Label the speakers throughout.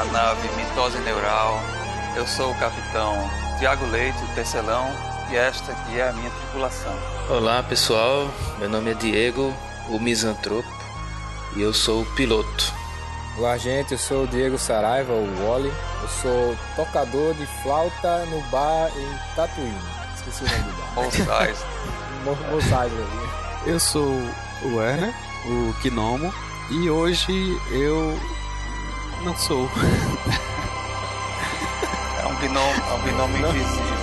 Speaker 1: À nave Mitose Neural. Eu sou o capitão Tiago Leite, o tecelão, e esta aqui é a minha tripulação.
Speaker 2: Olá pessoal, meu nome é Diego, o misantropo, e eu sou o piloto.
Speaker 3: Olá gente, eu sou o Diego Saraiva, o Wally. Eu sou tocador de flauta no bar em Tatuí. Esqueci o nome do bar.
Speaker 1: Mosais.
Speaker 3: Mosais ali.
Speaker 4: Eu sou o Werner, o Gnomo, e hoje eu não sou.
Speaker 1: É um binômio, é um binômio invisível.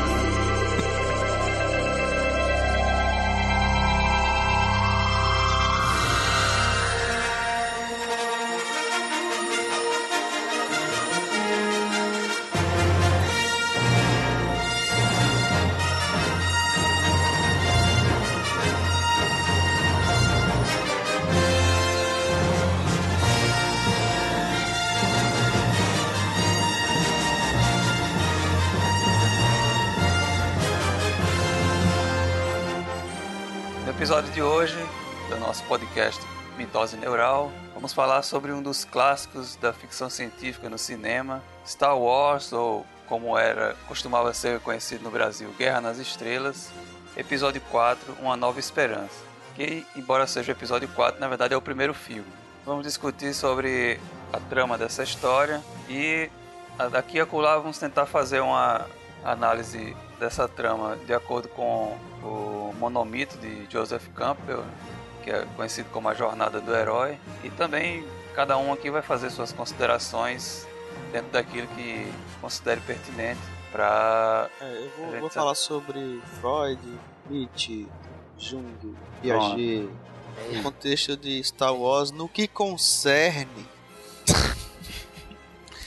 Speaker 1: De hoje do nosso podcast Mitose Neural, vamos falar sobre um dos clássicos da ficção científica no cinema, Star Wars, ou como era costumava ser conhecido no Brasil, Guerra nas Estrelas, episódio 4, Uma Nova Esperança. Que, embora seja o episódio 4, na verdade é o primeiro filme. Vamos discutir sobre a trama dessa história e a- daqui a acolá vamos tentar fazer uma análise dessa trama de acordo com o monomito de Joseph Campbell, que é conhecido como a Jornada do Herói, e também cada um aqui vai fazer suas considerações dentro daquilo que considere pertinente para
Speaker 4: É, eu vou,
Speaker 1: Gente,
Speaker 4: vou falar sobre Freud, Nietzsche, Jung, Piaget, no contexto de Star Wars, no que concerne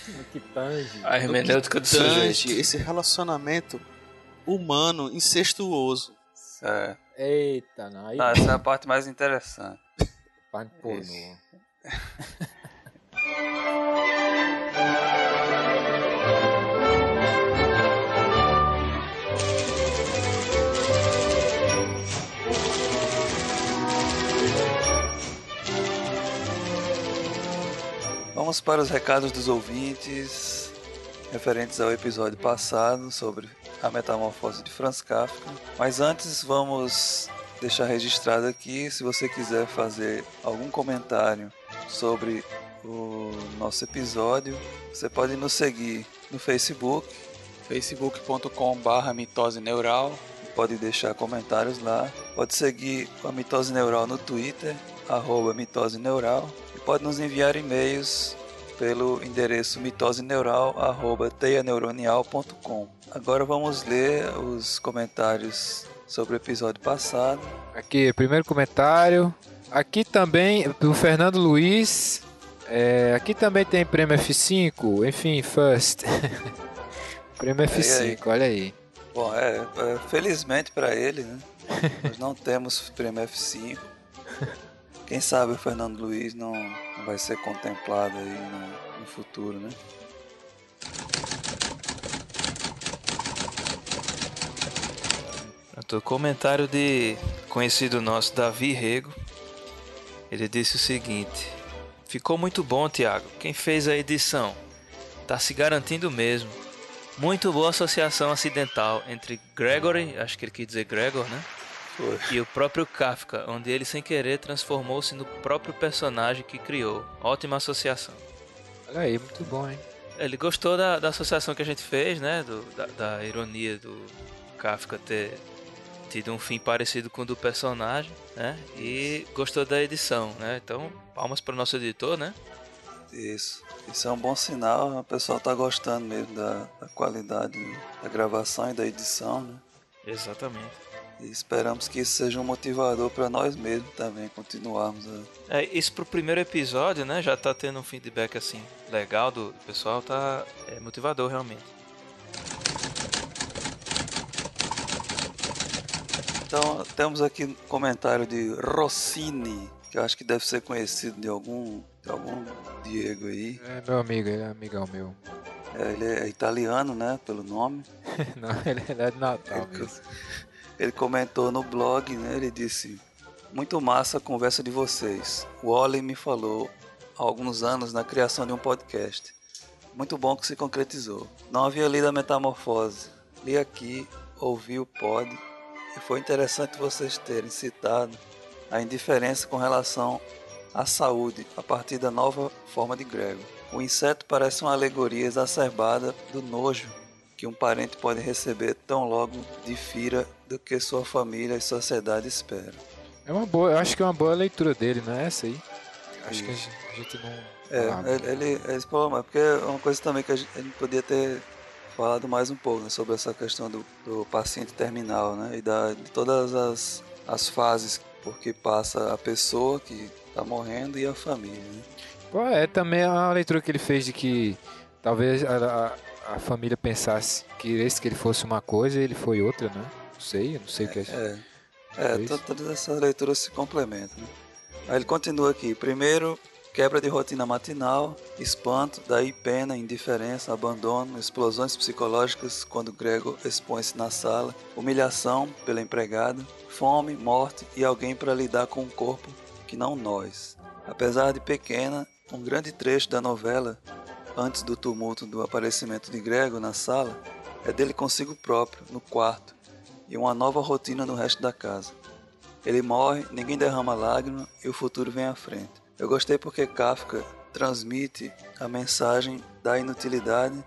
Speaker 3: No que tange.
Speaker 2: A hermenêutica do
Speaker 4: tange
Speaker 2: sujeito.
Speaker 4: esse relacionamento humano incestuoso.
Speaker 1: é,
Speaker 3: Eita, não. Aí
Speaker 1: não, essa é a parte mais interessante.
Speaker 3: parte pornô.
Speaker 1: Vamos para os recados dos ouvintes referentes ao episódio passado sobre a metamorfose de Franz Kafka. Mas antes vamos deixar registrado aqui, se você quiser fazer algum comentário sobre o nosso episódio, você pode nos seguir no Facebook, facebook.com.br mitose neural, pode deixar comentários lá, pode seguir a Mitose Neural no Twitter, arroba mitose neural, e pode nos enviar e-mails pelo endereço mitoseneural.teianeuronial.com. Agora vamos ler os comentários sobre o episódio passado.
Speaker 3: Aqui, primeiro comentário. Aqui também, do Fernando Luiz. É, aqui também tem prêmio F5. Enfim, first. prêmio F5, olha aí.
Speaker 1: Bom, é, é, felizmente para ele, né? Nós não temos prêmio F5. Quem sabe o Fernando Luiz não vai ser contemplado aí no, no futuro, né?
Speaker 2: Pronto, comentário de conhecido nosso Davi Rego. Ele disse o seguinte: Ficou muito bom, Thiago. Quem fez a edição? Tá se garantindo mesmo. Muito boa associação acidental entre Gregory, acho que ele quis dizer Gregor, né? E o próprio Kafka, onde ele sem querer transformou-se no próprio personagem que criou. Ótima associação.
Speaker 3: Olha aí, muito bom, hein?
Speaker 2: Ele gostou da, da associação que a gente fez, né? Do- da, da ironia do Kafka ter tido um fim parecido com o do personagem, né? E gostou da edição, né? Então, palmas para o nosso editor, né?
Speaker 1: Isso. Isso é um bom sinal, o pessoal tá gostando mesmo da, da qualidade da gravação e da edição, né?
Speaker 2: Exatamente.
Speaker 1: E esperamos que isso seja um motivador para nós mesmos também continuarmos a,
Speaker 2: É, isso pro primeiro episódio, né? Já tá tendo um feedback assim legal do pessoal, tá é motivador realmente.
Speaker 1: Então, temos aqui um comentário de Rossini, que eu acho que deve ser conhecido de algum, de algum Diego aí.
Speaker 3: É meu amigo, ele é amigão meu.
Speaker 1: É, ele é italiano, né, pelo nome.
Speaker 3: Não, ele é de Natal mesmo.
Speaker 1: Ele comentou no blog, né, ele disse... Muito massa a conversa de vocês. O Wally me falou há alguns anos na criação de um podcast. Muito bom que se concretizou. Não havia lido a Metamorfose. Li aqui, ouvi o pod e foi interessante vocês terem citado a indiferença com relação à saúde a partir da nova forma de grego. O inseto parece uma alegoria exacerbada do nojo que um parente pode receber tão logo difira do que sua família e sociedade esperam.
Speaker 3: É uma boa, eu acho que é uma boa leitura dele, não é essa aí? Acho que a gente, a gente não.
Speaker 1: É, ele, ele, ele falou, porque é uma coisa também que a gente, a gente podia ter falado mais um pouco né, sobre essa questão do, do paciente terminal, né? E da, de todas as, as fases por que passa a pessoa que está morrendo e a família. Né?
Speaker 3: Pô, é também a leitura que ele fez de que talvez a, a, a família pensasse que esse que ele fosse uma coisa e ele foi outra, né? Não sei, não sei o que é.
Speaker 1: É, é todas essas leituras se complementam. Né? Aí ele continua aqui. Primeiro, quebra de rotina matinal, espanto, daí pena, indiferença, abandono, explosões psicológicas quando Gregor expõe-se na sala, humilhação pela empregada, fome, morte e alguém para lidar com um corpo que não nós. Apesar de pequena, um grande trecho da novela, antes do tumulto do aparecimento de Gregor na sala, é dele consigo próprio, no quarto, e uma nova rotina no resto da casa. Ele morre, ninguém derrama lágrima e o futuro vem à frente. Eu gostei porque Kafka transmite a mensagem da inutilidade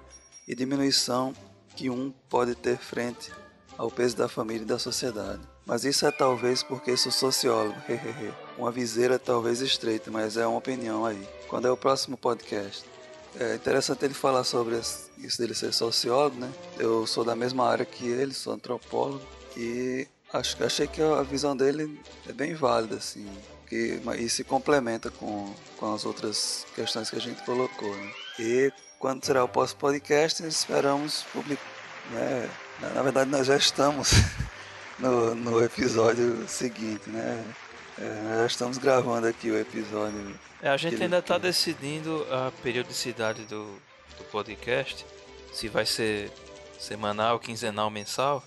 Speaker 1: e diminuição que um pode ter frente ao peso da família e da sociedade. Mas isso é talvez porque sou sociólogo, hehehe. Uma viseira talvez estreita, mas é uma opinião aí. Quando é o próximo podcast? É interessante ele falar sobre isso dele ser sociólogo, né? Eu sou da mesma área que ele, sou antropólogo e acho achei que a visão dele é bem válida, assim, que e se complementa com, com as outras questões que a gente colocou, né? E quando será o próximo podcast, esperamos publicar, né? Na verdade, nós já estamos no, no episódio seguinte, né? É, já estamos gravando aqui o episódio
Speaker 2: É, a gente ainda está decidindo a periodicidade do, do podcast, se vai ser semanal, quinzenal, mensal.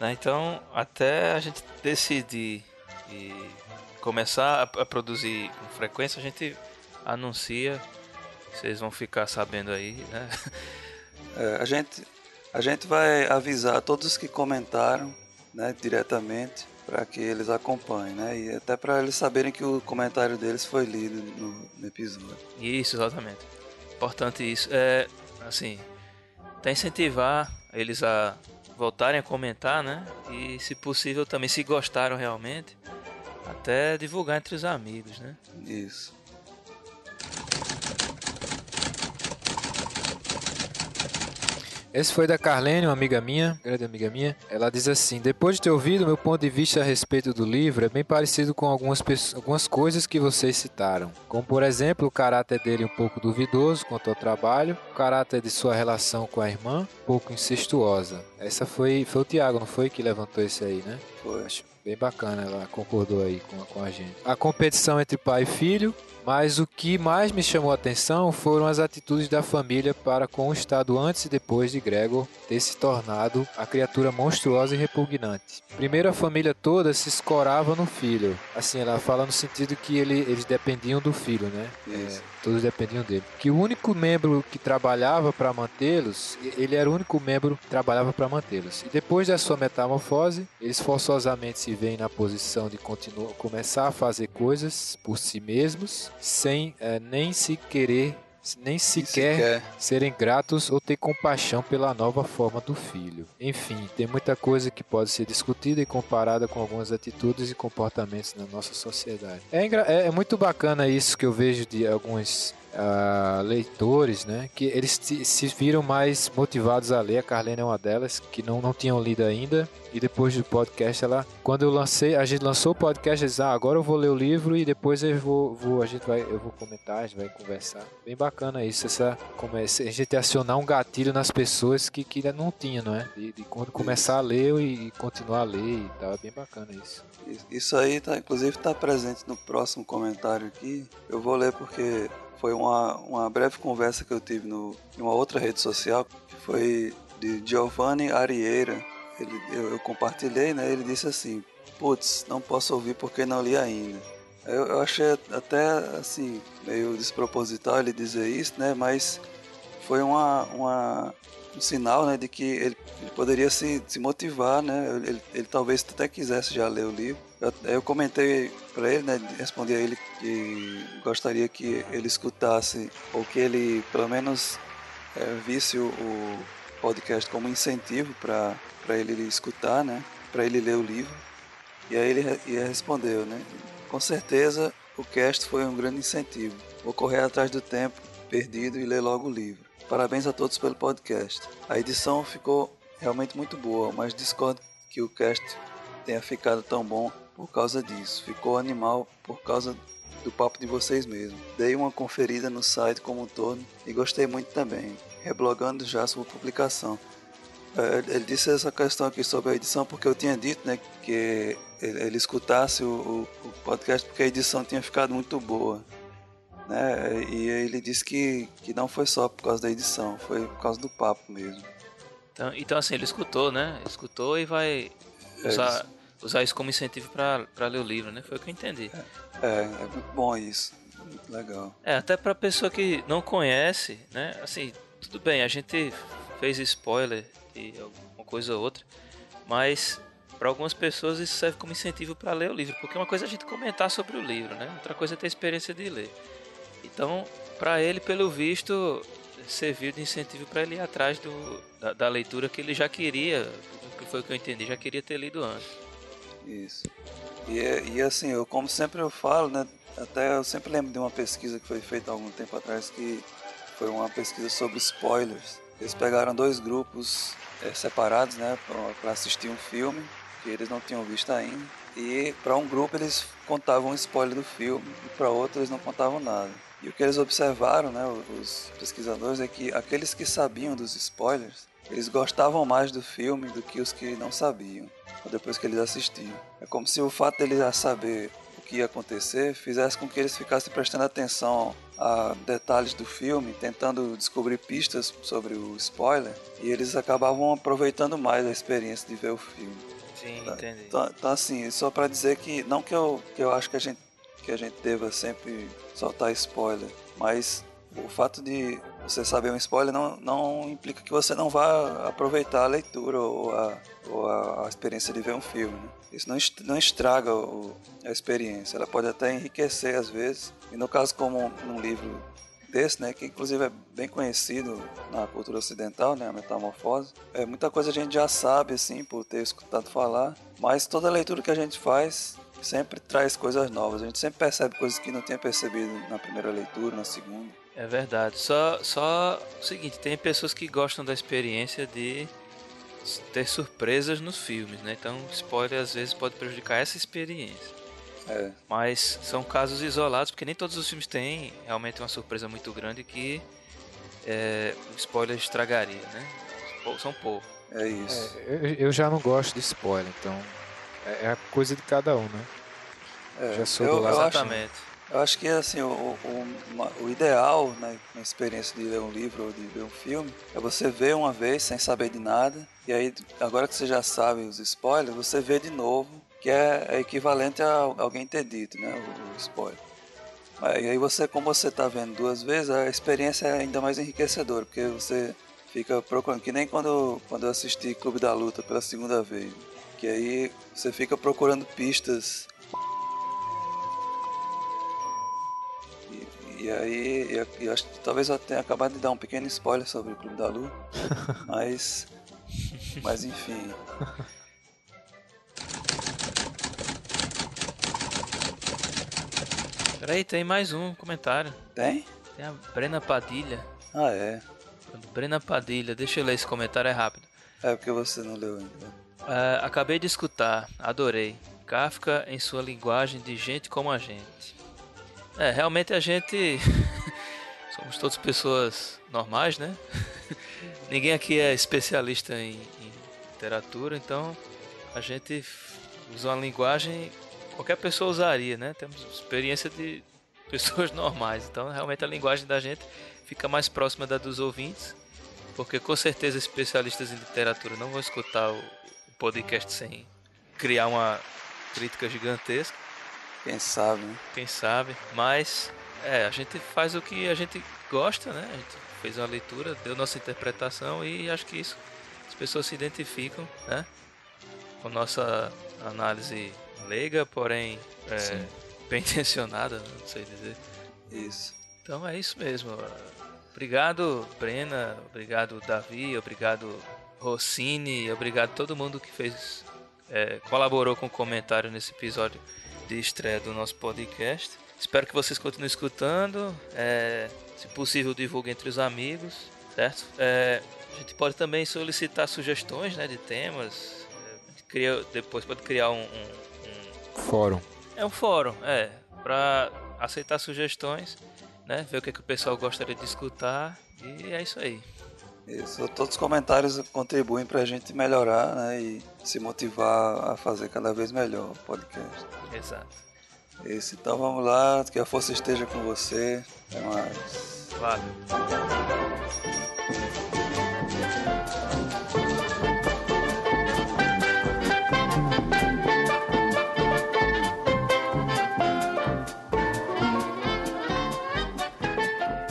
Speaker 2: né? Então, até a gente decidir e começar a, a produzir com frequência, a gente anuncia. Vocês vão ficar sabendo aí, né?
Speaker 1: É, a, gente, a gente vai avisar todos que comentaram né, diretamente para que eles acompanhem, né? E até para eles saberem que o comentário deles foi lido no, no episódio.
Speaker 2: Isso, exatamente. Importante isso. É, assim, até incentivar eles a voltarem a comentar, né? E, se possível, também, se gostaram realmente, até divulgar entre os amigos, né?
Speaker 1: Isso.
Speaker 3: Esse foi da Carlene, uma amiga minha, grande amiga minha. Ela diz assim: Depois de ter ouvido, meu ponto de vista a respeito do livro é bem parecido com algumas, algumas coisas que vocês citaram. Como, por exemplo, o caráter dele um pouco duvidoso quanto ao trabalho, o caráter de sua relação com a irmã, um pouco incestuosa. Essa foi, foi o Tiago, não foi? Que levantou esse aí, né?
Speaker 1: Foi.
Speaker 3: Acho bem bacana, ela concordou aí com, com a gente. A competição entre pai e filho, mas o que mais me chamou a atenção foram as atitudes da família para com o estado antes e depois de Gregor ter se tornado a criatura monstruosa e repugnante. Primeiro a família toda se escorava no filho. Assim, ela fala no sentido que ele, eles dependiam do filho, né?
Speaker 1: Isso.
Speaker 3: Todos dependiam dele. Que o único membro que trabalhava para mantê-los, ele era o único membro que trabalhava para mantê-los. E depois da sua metamorfose, eles forçosamente se veem na posição de continuar, começar a fazer coisas por si mesmos, sem eh, nem se querer, nem
Speaker 1: E
Speaker 3: sequer serem gratos ou ter compaixão pela nova forma do filho. Enfim, tem muita coisa que pode ser discutida e comparada com algumas atitudes e comportamentos na nossa sociedade. É, é- é muito bacana isso que eu vejo de alguns ah, leitores, né? Que eles se, viram mais motivados a ler. A Carlene é uma delas que não, não tinham lido ainda. E depois do podcast, ela, quando eu lancei, a gente lançou o podcast, eles, ah, agora eu vou ler o livro e depois eu vou, vou- a gente vai, eu vou comentar, a gente vai conversar. Bem bacana isso, essa, como é, a gente acionar um gatilho nas pessoas que, que ainda não tinha, não é? De, de quando começar a ler e, e continuar a ler e tal, é bem bacana isso.
Speaker 1: Isso aí, tá, inclusive, está presente no próximo comentário aqui. Eu vou ler porque foi uma, uma breve conversa que eu tive no, em uma outra rede social, que foi de Giovanni Arieira. Ele, eu, eu compartilhei, né? Ele disse assim: Putz, não posso ouvir porque não li ainda. Eu, eu achei até assim, meio desproposital ele dizer isso, né? Mas foi uma, uma, um sinal né, de que ele, ele poderia se, se motivar, né? Ele, ele, talvez até quisesse já ler o livro. Eu, eu comentei para ele, né? Respondi a ele que gostaria que ele escutasse, ou que ele pelo menos é, visse o, o, podcast como incentivo para ele escutar, né? Para ele ler o livro. E aí ele, ele respondeu, né? Com certeza o cast foi um grande incentivo. Vou correr atrás do tempo perdido e ler logo o livro. Parabéns a todos pelo podcast. A edição ficou realmente muito boa, mas discordo que o cast tenha ficado tão bom por causa disso. Ficou animal por causa do papo de vocês mesmo. Dei uma conferida no site como um todo e gostei muito também, reblogando já sua publicação. É, ele disse essa questão aqui sobre a edição porque eu tinha dito né, que ele, escutasse o, o, podcast porque a edição tinha ficado muito boa. Né? E ele disse que, que não foi só por causa da edição, foi por causa do papo mesmo.
Speaker 2: Então, então assim, ele escutou, né? Escutou e vai é, usar, usar isso como incentivo para ler o livro, né? Foi o que eu entendi.
Speaker 1: É, é, é muito bom isso. Muito legal.
Speaker 2: É, até pra pessoa que não conhece, né? Assim, tudo bem, a gente fez spoiler de alguma coisa ou outra, mas para algumas pessoas isso serve como incentivo para ler o livro, porque uma coisa é a gente comentar sobre o livro, né? Outra coisa é ter experiência de ler. Então, para ele, pelo visto, serviu de incentivo para ele ir atrás do, da, da, leitura que ele já queria, que foi o que eu entendi, já queria ter lido antes.
Speaker 1: Isso. E, e assim, eu como sempre eu falo, né? Até eu sempre lembro de uma pesquisa que foi feita há algum tempo atrás que foi uma pesquisa sobre spoilers. Eles pegaram dois grupos é, separados, né, para assistir um filme que eles não tinham visto ainda. E para um grupo eles contavam um spoiler do filme e para outro eles não contavam nada. E o que eles observaram, né, os pesquisadores, é que aqueles que sabiam dos spoilers, eles gostavam mais do filme do que os que não sabiam, depois que eles assistiam. É como se o fato deles já saber o que ia acontecer fizesse com que eles ficassem prestando atenção a detalhes do filme, tentando descobrir pistas sobre o spoiler, e eles acabavam aproveitando mais a experiência de ver o filme.
Speaker 2: Sim, tá, entendi.
Speaker 1: Então, então, assim, só para dizer que não que eu, que eu acho que a gente que a gente deva sempre soltar spoiler, mas o fato de você saber um spoiler não, não implica que você não vá aproveitar a leitura ou a, ou a, experiência de ver um filme. Né? Isso não, não estraga o, a experiência, ela pode até enriquecer às vezes. E no caso, como num livro desse, né, que inclusive é bem conhecido na cultura ocidental, né, a metamorfose. É muita coisa a gente já sabe assim por ter escutado falar, mas toda leitura que a gente faz sempre traz coisas novas. A gente sempre percebe coisas que não tinha percebido na primeira leitura, na segunda.
Speaker 2: É verdade. Só só o seguinte, tem pessoas que gostam da experiência de ter surpresas nos filmes, né? Então, spoiler às vezes pode prejudicar essa experiência.
Speaker 1: É.
Speaker 2: Mas são casos isolados, porque nem todos os filmes têm realmente uma surpresa muito grande que é, o spoiler estragaria, né? São poucos.
Speaker 1: É isso.
Speaker 3: É, eu, eu, já não gosto de spoiler, então é, é a coisa de cada um, né?
Speaker 1: É, já sou eu, do lado. Exatamente. Eu acho que assim, o, o, o, ideal né, na experiência de ler um livro ou de ver um filme é você ver uma vez sem saber de nada, e aí agora que você já sabe os spoilers, você vê de novo que é, é equivalente a alguém ter dito, né, o, o spoiler. E aí você, como você está vendo duas vezes, a experiência é ainda mais enriquecedora, porque você fica procurando, que nem quando, quando eu assisti Clube da Luta pela segunda vez, que aí você fica procurando pistas E aí, eu, eu acho que talvez eu tenha acabado de dar um pequeno spoiler sobre o Clube da Luta, mas. Mas enfim.
Speaker 2: Peraí, tem mais um comentário.
Speaker 1: Tem?
Speaker 2: Tem a Brena Padilha.
Speaker 1: Ah, é.
Speaker 2: Brena Padilha, deixa eu ler esse comentário, é rápido.
Speaker 1: É porque você não leu ainda.
Speaker 2: Uh, acabei de escutar, adorei. Kafka em sua linguagem de gente como a gente. É, realmente a gente. Somos todos pessoas normais, né? Ninguém aqui é especialista em, em literatura, então a gente usa uma linguagem qualquer pessoa usaria, né? Temos experiência de pessoas normais, então realmente a linguagem da gente fica mais próxima da dos ouvintes, porque com certeza especialistas em literatura não vão escutar o podcast sem criar uma crítica gigantesca.
Speaker 1: Quem sabe, né?
Speaker 2: Quem sabe. Mas, é, a gente faz o que a gente gosta, né? A gente fez uma leitura, deu nossa interpretação e acho que isso as pessoas se identificam, né? Com nossa análise leiga, porém é, bem intencionada, né? não sei dizer.
Speaker 1: Isso.
Speaker 2: Então é isso mesmo. Obrigado, Brena. Obrigado, Davi. Obrigado, Rossini. Obrigado a todo mundo que fez, é, colaborou com o comentário nesse episódio de estreia do nosso podcast. Espero que vocês continuem escutando. É, se possível, divulgue entre os amigos, certo? É, a gente pode também solicitar sugestões né, de temas. É, cria, depois pode criar um, um,
Speaker 3: um... Fórum.
Speaker 2: É um fórum, é. Para aceitar sugestões né? Ver o que, é que o pessoal gostaria de escutar. E é isso aí.
Speaker 1: Isso, todos os comentários contribuem para a gente melhorar né, e se motivar a fazer cada vez melhor o podcast.
Speaker 2: Exato.
Speaker 1: Isso, então vamos lá, que a força esteja com você. Até mais.
Speaker 2: Valeu.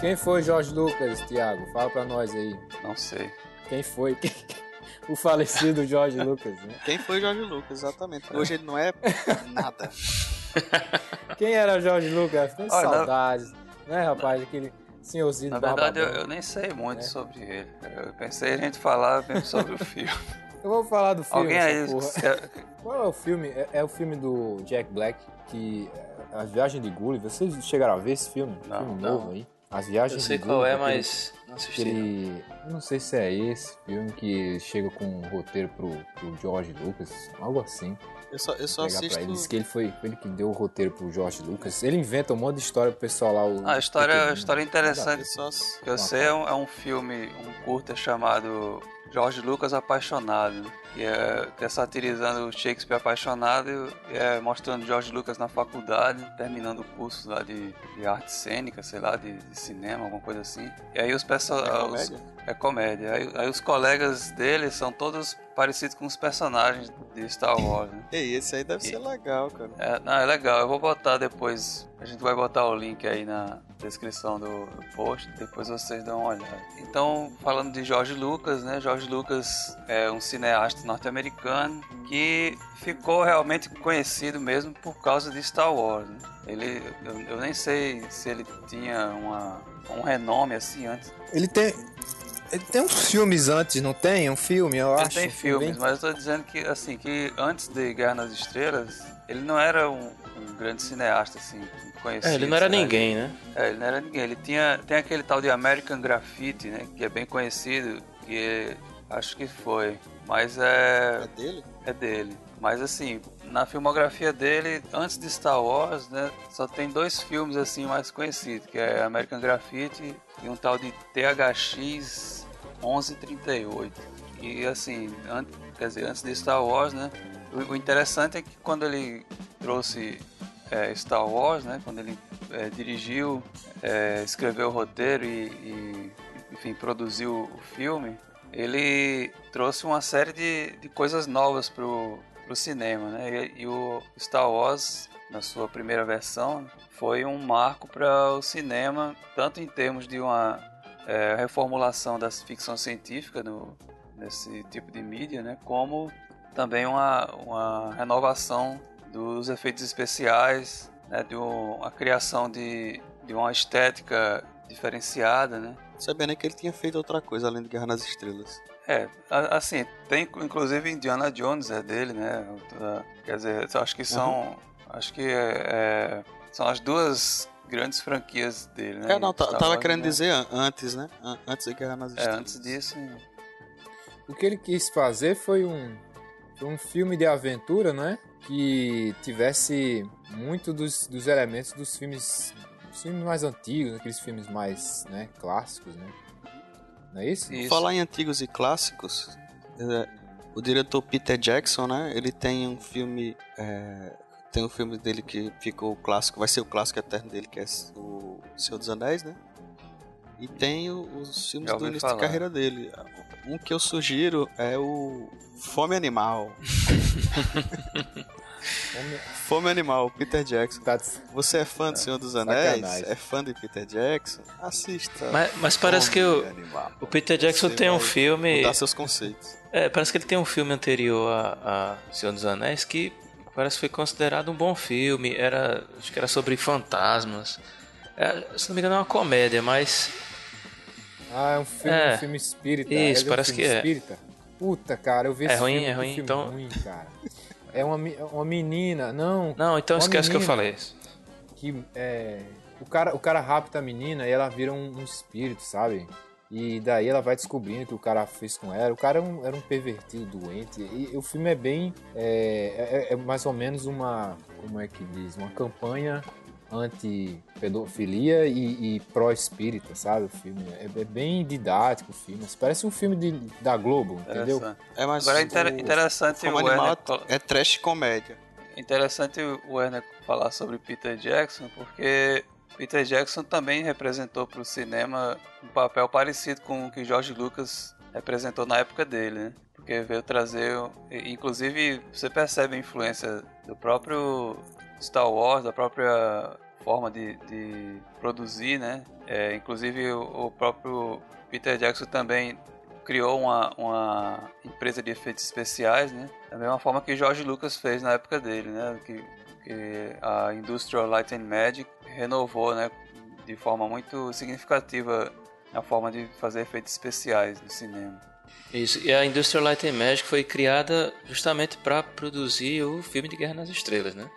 Speaker 3: Quem foi Jorge Lucas, Thiago? Fala pra nós aí.
Speaker 1: Não sei.
Speaker 3: Quem foi? o falecido Jorge Lucas, né?
Speaker 4: Quem foi Jorge Lucas, exatamente. Hoje ele não é nada.
Speaker 3: Quem era Jorge Lucas? Tem Olha, saudades, não... né, rapaz? Aquele senhorzinho
Speaker 1: Na verdade, eu, eu, nem sei muito é. sobre ele. Eu pensei a gente falar mesmo sobre o filme.
Speaker 3: Eu vou falar do filme.
Speaker 1: Alguém aí.
Speaker 3: Qual é o filme? É, é, o filme do Jack Black, que. É a Viagem de Gulliver. Vocês chegaram a ver esse filme?
Speaker 1: Não,
Speaker 3: filme
Speaker 1: não.
Speaker 3: novo aí? As viagens
Speaker 2: Eu sei qual é, mas não assisti.
Speaker 3: Aquele, não sei se é esse filme que chega com um roteiro pro, pro George Lucas, algo assim.
Speaker 4: Eu só, eu só assisto...
Speaker 3: Ele disse que ele foi ele que deu o roteiro pro George Lucas. Ele inventa um monte de história pro pessoal lá. O,
Speaker 1: ah, a história, a história interessante que eu sei é um, é um filme, um curta chamado George Lucas Apaixonado que é, que é satirizando o Shakespeare apaixonado é mostrando George Lucas na faculdade, terminando o curso lá de, de arte cênica, sei lá, de, de cinema, alguma coisa assim. E aí os personagens. É, é comédia. Aí, aí, os colegas dele são todos parecidos com os personagens de Star Wars. Né?
Speaker 4: E esse aí deve e, ser legal, cara.
Speaker 1: É, não, é legal. Eu vou botar depois. A gente vai botar o link aí na descrição do post, depois vocês dão uma olhada. Então, falando de George Lucas, né? George Lucas é um cineasta norte-americano que ficou realmente conhecido mesmo por causa de Star Wars. Né? Ele, eu, eu, nem sei se ele tinha uma, um renome assim antes.
Speaker 3: Ele tem, ele tem uns filmes antes, não tem? Um filme, eu
Speaker 1: ele
Speaker 3: acho.
Speaker 1: Ele tem filmes, bem... mas eu tô dizendo que assim que antes de Guerra nas Estrelas ele não era um, um grande cineasta assim conhecido.
Speaker 2: É, ele não era ninguém, né?
Speaker 1: É, ele não era ninguém. Ele tinha tem aquele tal de American Graffiti, né? Que é bem conhecido, que acho que foi mas é.
Speaker 4: É dele?
Speaker 1: É dele. Mas assim, na filmografia dele, antes de Star Wars, né, só tem dois filmes assim mais conhecidos, que é American Graffiti e um tal de THX 1138. E assim, antes, quer dizer, antes de Star Wars, né, o, o interessante é que quando ele trouxe é, Star Wars, né, quando ele é, dirigiu, é, escreveu o roteiro e, e enfim, produziu o filme, ele trouxe uma série de, de coisas novas pro, pro cinema, né? E, e, o Star Wars, na sua primeira versão, foi um marco para o cinema, tanto em termos de uma é, reformulação da ficção científica no, nesse tipo de mídia, né? Como também uma, uma renovação dos efeitos especiais, né? De uma criação de, de uma estética diferenciada, né?
Speaker 4: Sabendo que ele tinha feito outra coisa além de Guerra nas Estrelas.
Speaker 1: É, assim, tem inclusive Indiana Jones é dele, né? Quer dizer, acho que são. Uhum. Acho que é, é, são as duas grandes franquias dele, né?
Speaker 4: É, não, tá, tava querendo né? dizer antes, né? Antes de Guerra nas Estrelas.
Speaker 1: É, antes disso.
Speaker 3: O que ele quis fazer foi um, um filme de aventura, né? Que tivesse muito dos, dos elementos dos filmes filmes mais antigos, aqueles filmes mais né, clássicos, né? Não é isso? isso.
Speaker 4: Falar em antigos e clássicos, é, o diretor Peter Jackson, né? Ele tem um filme, é, tem um filme dele que ficou clássico, vai ser o clássico eterno dele, que é o Senhor dos Anéis, né? E tem os filmes do início falar. de carreira dele. Um que eu sugiro é o Fome Animal. Fome, Fome Animal, Peter Jackson. Tá... Você é fã do Senhor dos Anéis? Sacanagem. É fã de Peter Jackson? Assista.
Speaker 2: Mas, mas parece que o, o Peter Jackson Você tem um filme.
Speaker 4: Mudar seus conceitos.
Speaker 2: É, parece que ele tem um filme anterior a, a Senhor dos Anéis que parece que foi considerado um bom filme. Era, acho que era sobre fantasmas. É, se não me engano, é uma comédia, mas.
Speaker 3: Ah, é um filme, é, um filme espírita.
Speaker 2: Isso,
Speaker 3: é
Speaker 2: parece um que é.
Speaker 3: Espírita. Puta, cara, eu vi
Speaker 2: é
Speaker 3: esse
Speaker 2: ruim,
Speaker 3: filme.
Speaker 2: É ruim, então.
Speaker 3: Ruim, cara. É uma, uma menina, não.
Speaker 2: Não, então esquece que eu falei.
Speaker 3: Que é, o cara, o cara rapta a menina e ela vira um, um, espírito, sabe? E daí ela vai descobrindo que o cara fez com ela. O cara era um, era um pervertido doente. E o filme é bem. É, é, é mais ou menos uma. Como é que diz? Uma campanha anti-pedofilia e, e pró-espírita, sabe? O filme é, é, bem didático o filme. Parece um filme de, da Globo, entendeu?
Speaker 1: É, mas Agora é inter, interessante
Speaker 4: o, o Werner... É trash comédia.
Speaker 1: Interessante o Werner falar sobre Peter Jackson, porque Peter Jackson também representou para o cinema um papel parecido com o que George Lucas representou na época dele, né? Porque veio trazer, inclusive você percebe a influência do próprio Star Wars, da própria forma de, de produzir, né? É, inclusive o, o, próprio Peter Jackson também criou uma, uma empresa de efeitos especiais, né? Da mesma forma que George Lucas fez na época dele, né? Que, que a Industrial Light and Magic renovou, né? De forma muito significativa a forma de fazer efeitos especiais no cinema.
Speaker 2: Isso, e a Industrial Light and Magic foi criada justamente para produzir o filme de Guerra nas Estrelas, né?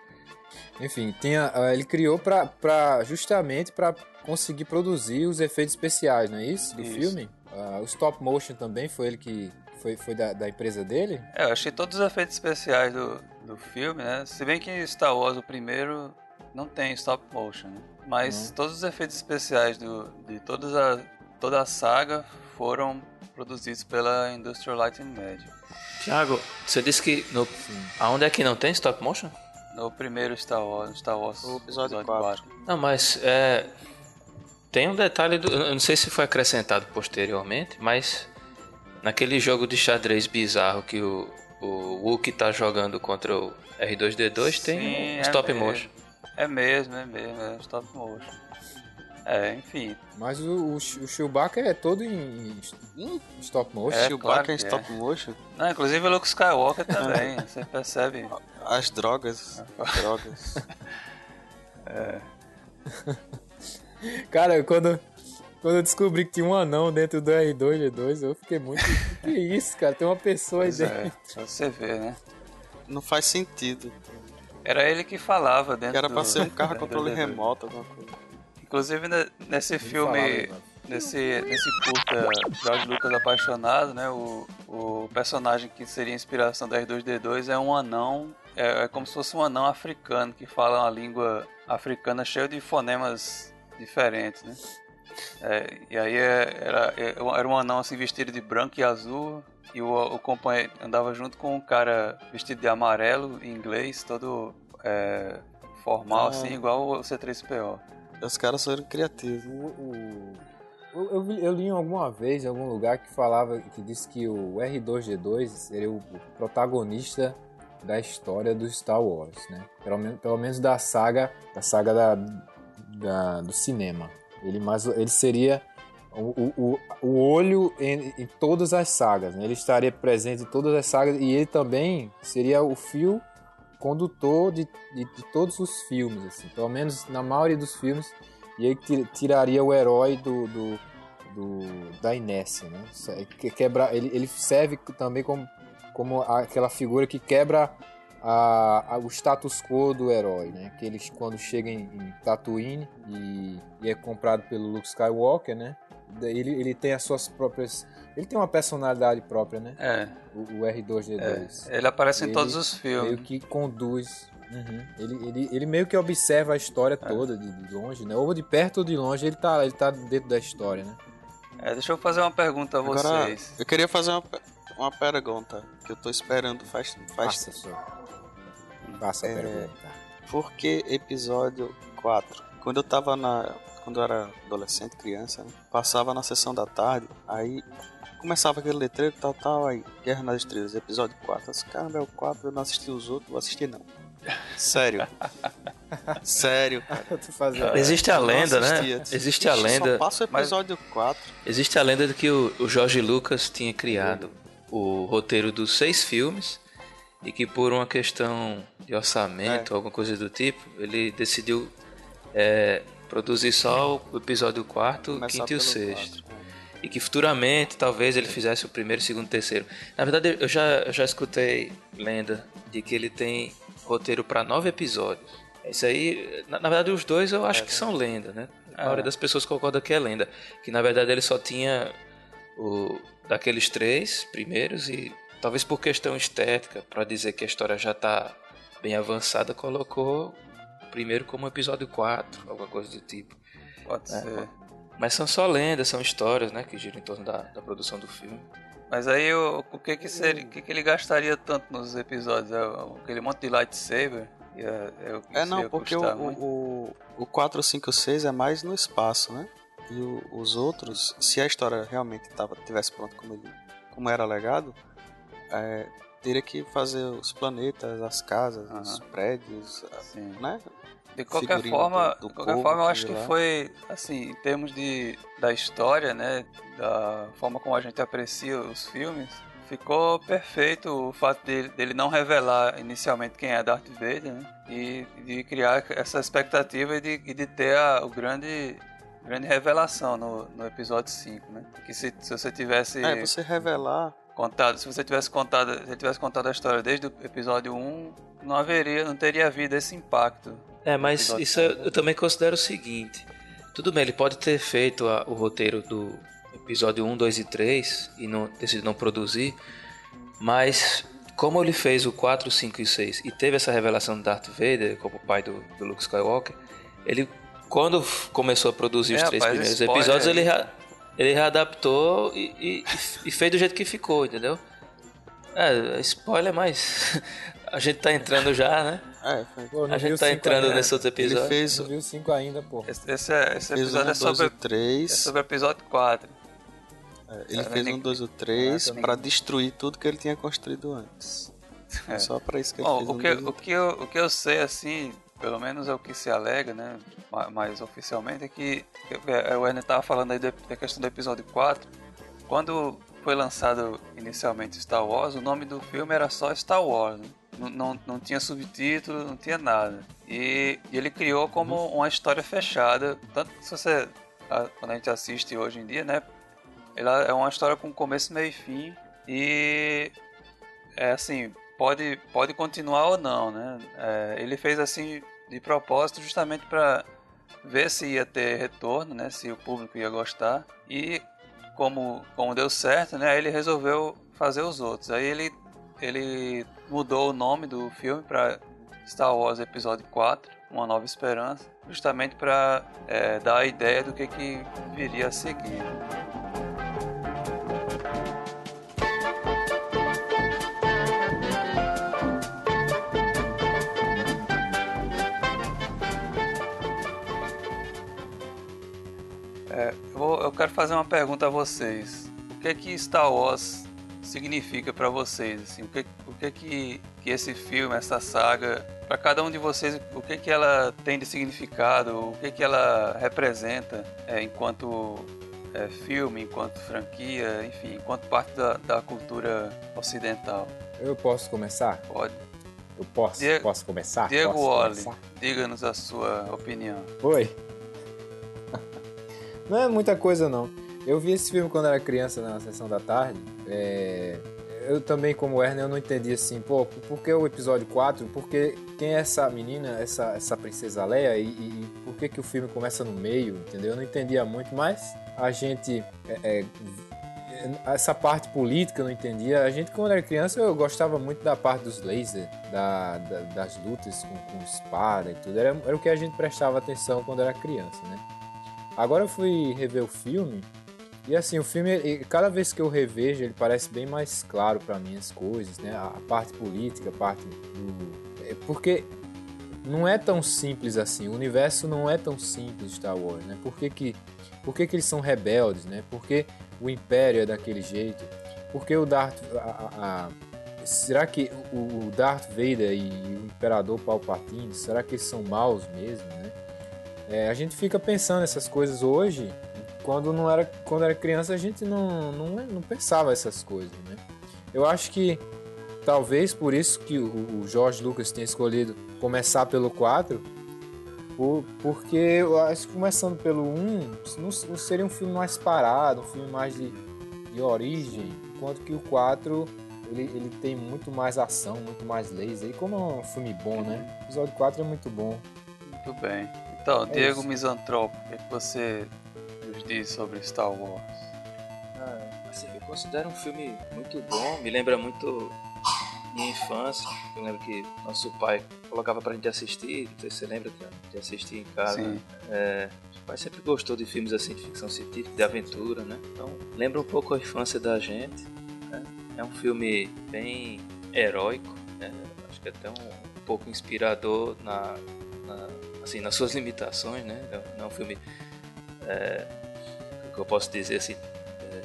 Speaker 3: Enfim, tinha, ah, ele criou pra, pra, justamente para conseguir produzir os efeitos especiais, não é isso? Do isso. filme? Uh, o stop motion também foi ele que. Foi, foi da, da empresa dele?
Speaker 1: É, eu achei todos os efeitos especiais do, do filme, né? Se bem que Star Wars, o primeiro, não tem stop motion, né? Mas uhum. todos os efeitos especiais do, de todas a, toda a saga foram produzidos pela Industrial Light and Magic.
Speaker 2: Tiago, você disse que no, aonde é que não tem stop motion?
Speaker 1: No primeiro Star Wars, Star Wars
Speaker 4: o episódio, episódio 4. 4.
Speaker 2: Não, mas é, tem um detalhe, do, eu não sei se foi acrescentado posteriormente, mas naquele jogo de xadrez bizarro que o, o Wookie tá jogando contra o R2D2 Sim, tem um stop
Speaker 1: é
Speaker 2: motion.
Speaker 1: É mesmo, é mesmo, é stop motion. É, enfim.
Speaker 3: Mas o, o, o Chewbacca é todo em, em stop motion. É,
Speaker 4: Chewbacca claro em stop é. motion?
Speaker 1: Não, inclusive o Luke Skywalker também, você percebe.
Speaker 4: As drogas. drogas.
Speaker 1: É.
Speaker 3: Cara, quando, quando eu descobri que tinha um anão dentro do R2G2, eu fiquei muito. que isso, cara? Tem uma pessoa pois aí é, dentro.
Speaker 1: É, você vê, né?
Speaker 4: Não faz sentido.
Speaker 1: Era ele que falava dentro
Speaker 4: que era pra
Speaker 1: do...
Speaker 4: ser um carro controle remoto, alguma coisa.
Speaker 1: Inclusive nesse filme, nesse, nesse curta George Lucas apaixonado, né? O, o personagem que seria a inspiração da R2D2 é um anão, é, é como se fosse um anão africano que fala uma língua africana cheia de fonemas diferentes, né? É, e aí é, era, é, era um anão assim vestido de branco e azul e o, o companheiro andava junto com um cara vestido de amarelo em inglês, todo é, formal ah. assim, igual o C3PO.
Speaker 4: Os caras foram criativos.
Speaker 3: O, o, eu, eu, eu, li alguma vez, em algum lugar, que falava, que disse que o R2D2 seria o protagonista da história do Star Wars, né? Pelo, menos, pelo menos da saga, da saga da, da, do cinema. Ele, mais, ele seria o, o, o olho em, em todas as sagas, né? Ele estaria presente em todas as sagas e ele também seria o fio condutor de, de, de, todos os filmes, assim, pelo menos na maioria dos filmes, e ele tiraria o herói do, do, do da inércia, né? Quebra, ele, ele serve também como, como aquela figura que quebra a, a, o status quo do herói, né? Que eles quando chegam em, em Tatooine e, e, é comprado pelo Luke Skywalker, né? Ele, ele tem as suas próprias ele tem uma personalidade própria, né?
Speaker 1: É.
Speaker 3: O, o R2D2.
Speaker 1: É. Ele aparece ele em todos os filmes.
Speaker 3: Meio que conduz. Uhum. Ele, ele, ele meio que observa a história é. toda de, de, longe, né? Ou de perto ou de longe, ele tá, ele tá dentro da história, né?
Speaker 1: É, deixa eu fazer uma pergunta a vocês. Agora,
Speaker 4: eu queria fazer uma, uma pergunta que eu tô esperando faz, faz
Speaker 3: Faça, tempo. Faça a é, pergunta.
Speaker 4: Por que episódio 4? Quando eu tava na. Quando eu era adolescente, criança, né? passava na sessão da tarde, aí começava aquele letreiro, tal, tal, aí, Guerra nas Estrelas, episódio 4. Eu disse, caramba, é o 4, eu não assisti os outros, vou assistir não. Sério. Sério, cara.
Speaker 2: Existe a lenda, né? Existe a lenda. Só
Speaker 4: passa o episódio mas... 4.
Speaker 2: Existe a lenda de que o, o Jorge Lucas tinha criado o roteiro dos seis filmes e que por uma questão de orçamento, é. alguma coisa do tipo, ele decidiu é, produzir só o episódio 4, quinto e o sexto. E que futuramente talvez ele fizesse o primeiro, segundo, terceiro. Na verdade, eu já, eu já escutei lenda de que ele tem roteiro para nove episódios. Isso aí, na, na, verdade, os dois eu acho é, que são lenda, né? A maioria é. das pessoas concorda que é lenda. Que na verdade ele só tinha o daqueles três primeiros e talvez por questão estética, para dizer que a história já está bem avançada, colocou o primeiro como episódio 4, alguma coisa do tipo.
Speaker 1: Pode é, ser.
Speaker 2: Mas são só lendas, são histórias, né, que giram em torno da, da produção do filme.
Speaker 1: Mas aí o, o que que seria, o que que ele gastaria tanto nos episódios? É, aquele monte de lightsaber?
Speaker 4: É, é não, porque o, o, o 4, 5, 6 é mais no espaço, né? E o, os outros, se a história realmente tava, tivesse pronto como, ele, como era legado, é, teria que fazer os planetas, as casas, uhum. os prédios, Sim. né?
Speaker 1: De qualquer forma, do, do de qualquer forma, eu acho que lá. foi assim, em termos de da história, né, da forma como a gente aprecia os filmes, ficou perfeito o fato dele, dele não revelar inicialmente quem é Darth Vader, né? E de criar essa expectativa e de, e de ter a, o grande grande revelação no, no episódio 5, né? Que se, se você tivesse.
Speaker 4: É, você revelar.
Speaker 1: Contado, se você tivesse contado, se tivesse contado a história desde o episódio 1, não haveria, não teria havido esse impacto.
Speaker 2: É, mas isso eu, eu, também considero o seguinte. Tudo bem, ele pode ter feito a, o roteiro do episódio 1, 2 e 3 e não decidiu não produzir, mas como ele fez o 4, 5 e 6 e teve essa revelação do Darth Vader como pai do, do Luke Skywalker, ele quando começou a produzir é, os três rapaz, primeiros episódios, ele, ele readaptou e, e, e, fez do jeito que ficou, entendeu? É, spoiler, mas a gente tá entrando já, né?
Speaker 3: É,
Speaker 2: pô, a gente tá entrando ainda. nesse outro episódio.
Speaker 3: Ele fez... Não viu 5 ainda, pô.
Speaker 1: Esse, esse, é, esse episódio um, é, sobre, 3. é sobre o episódio 4.
Speaker 4: É, ele é, fez um 2 ou 3 é, para destruir tudo que ele tinha construído antes. É. Só para isso que ele
Speaker 1: Bom,
Speaker 4: fez
Speaker 1: o
Speaker 4: um
Speaker 1: que, o, que eu, o que eu sei, assim, pelo menos é o que se alega, né, mais oficialmente, é que é, o Ernie estava falando aí da questão do episódio 4. Quando foi lançado inicialmente Star Wars, o nome do filme era só Star Wars. Né? Não, não, não, tinha subtítulo, não tinha nada. E, e, ele criou como uhum. uma história fechada. Tanto que se você, quando a gente assiste hoje em dia, né? Ela é uma história com começo, meio e fim. E é assim, pode, pode continuar ou não, né? É, ele fez assim de propósito justamente para ver se ia ter retorno, né, se o público ia gostar e como como deu certo, né, ele resolveu fazer os outros. Aí ele ele mudou o nome do filme para Star Wars Episódio 4, Uma Nova Esperança, justamente para é, dar a ideia do que, que viria a seguir. É, eu, vou, eu, quero fazer uma pergunta a vocês. O que é que Star Wars significa para vocês? Assim, o que, o que, que, que esse filme, essa saga, para cada um de vocês, o que, que ela tem de significado? O que, que ela representa é, enquanto é, filme, enquanto franquia, enfim, enquanto parte da, da cultura ocidental?
Speaker 3: Eu posso começar?
Speaker 1: Pode.
Speaker 3: Eu posso, Diego, posso começar?
Speaker 1: Diego Wally, diga-nos a sua opinião.
Speaker 3: Oi. Não é muita coisa, não. Eu vi esse filme quando era criança na sessão da tarde. É... Eu também, como Werner, eu não entendi assim, pô, por que o episódio 4? Porque quem é essa menina, essa, essa princesa Leia, e, e por que, que o filme começa no meio, entendeu? Eu não entendia muito, mas a gente. É, é, essa parte política eu não entendia. A gente, quando era criança, eu gostava muito da parte dos lasers, da, da, das lutas com, com espada e tudo. Era, era o que a gente prestava atenção quando era criança, né? Agora eu fui rever o filme e assim, o filme, cada vez que eu revejo, ele parece bem mais claro para mim as coisas, né? A parte política, a parte do. É, porque não é tão simples assim. O universo não é tão simples Star Wars, né? Por que, que, por que, que eles são rebeldes, né? Por que o Império é daquele jeito? Por que o Darth. A, a, será que o Darth Vader e o Imperador Palpatine, será que eles são maus mesmo, né? É, a gente fica pensando essas coisas hoje, quando não era quando era criança a gente não, não, não pensava essas coisas, né? Eu acho que talvez por isso que o, o George Lucas tenha escolhido começar pelo 4, por, porque eu acho que começando pelo 1 não, não seria um filme mais parado, um filme mais de, de origem, enquanto que o 4 ele, ele tem muito mais ação, muito mais laser. E como é um filme bom, né? O episódio 4 é muito bom.
Speaker 1: Muito bem. Então, é Diego isso. Misantropo, o que, é que você diz sobre Star Wars?
Speaker 2: Ah, assim, eu considero um filme muito bom, me lembra muito minha infância. Eu lembro que nosso pai colocava pra gente assistir, não sei se você lembra de assistir em casa. Sim. É, o pai sempre gostou de filmes assim de ficção científica, de aventura, né? Então lembra um pouco a infância da gente. É um filme bem heróico, né? acho que até um, um pouco inspirador na, na, assim, nas suas limitações, né? Não é um filme é, que eu posso dizer assim é,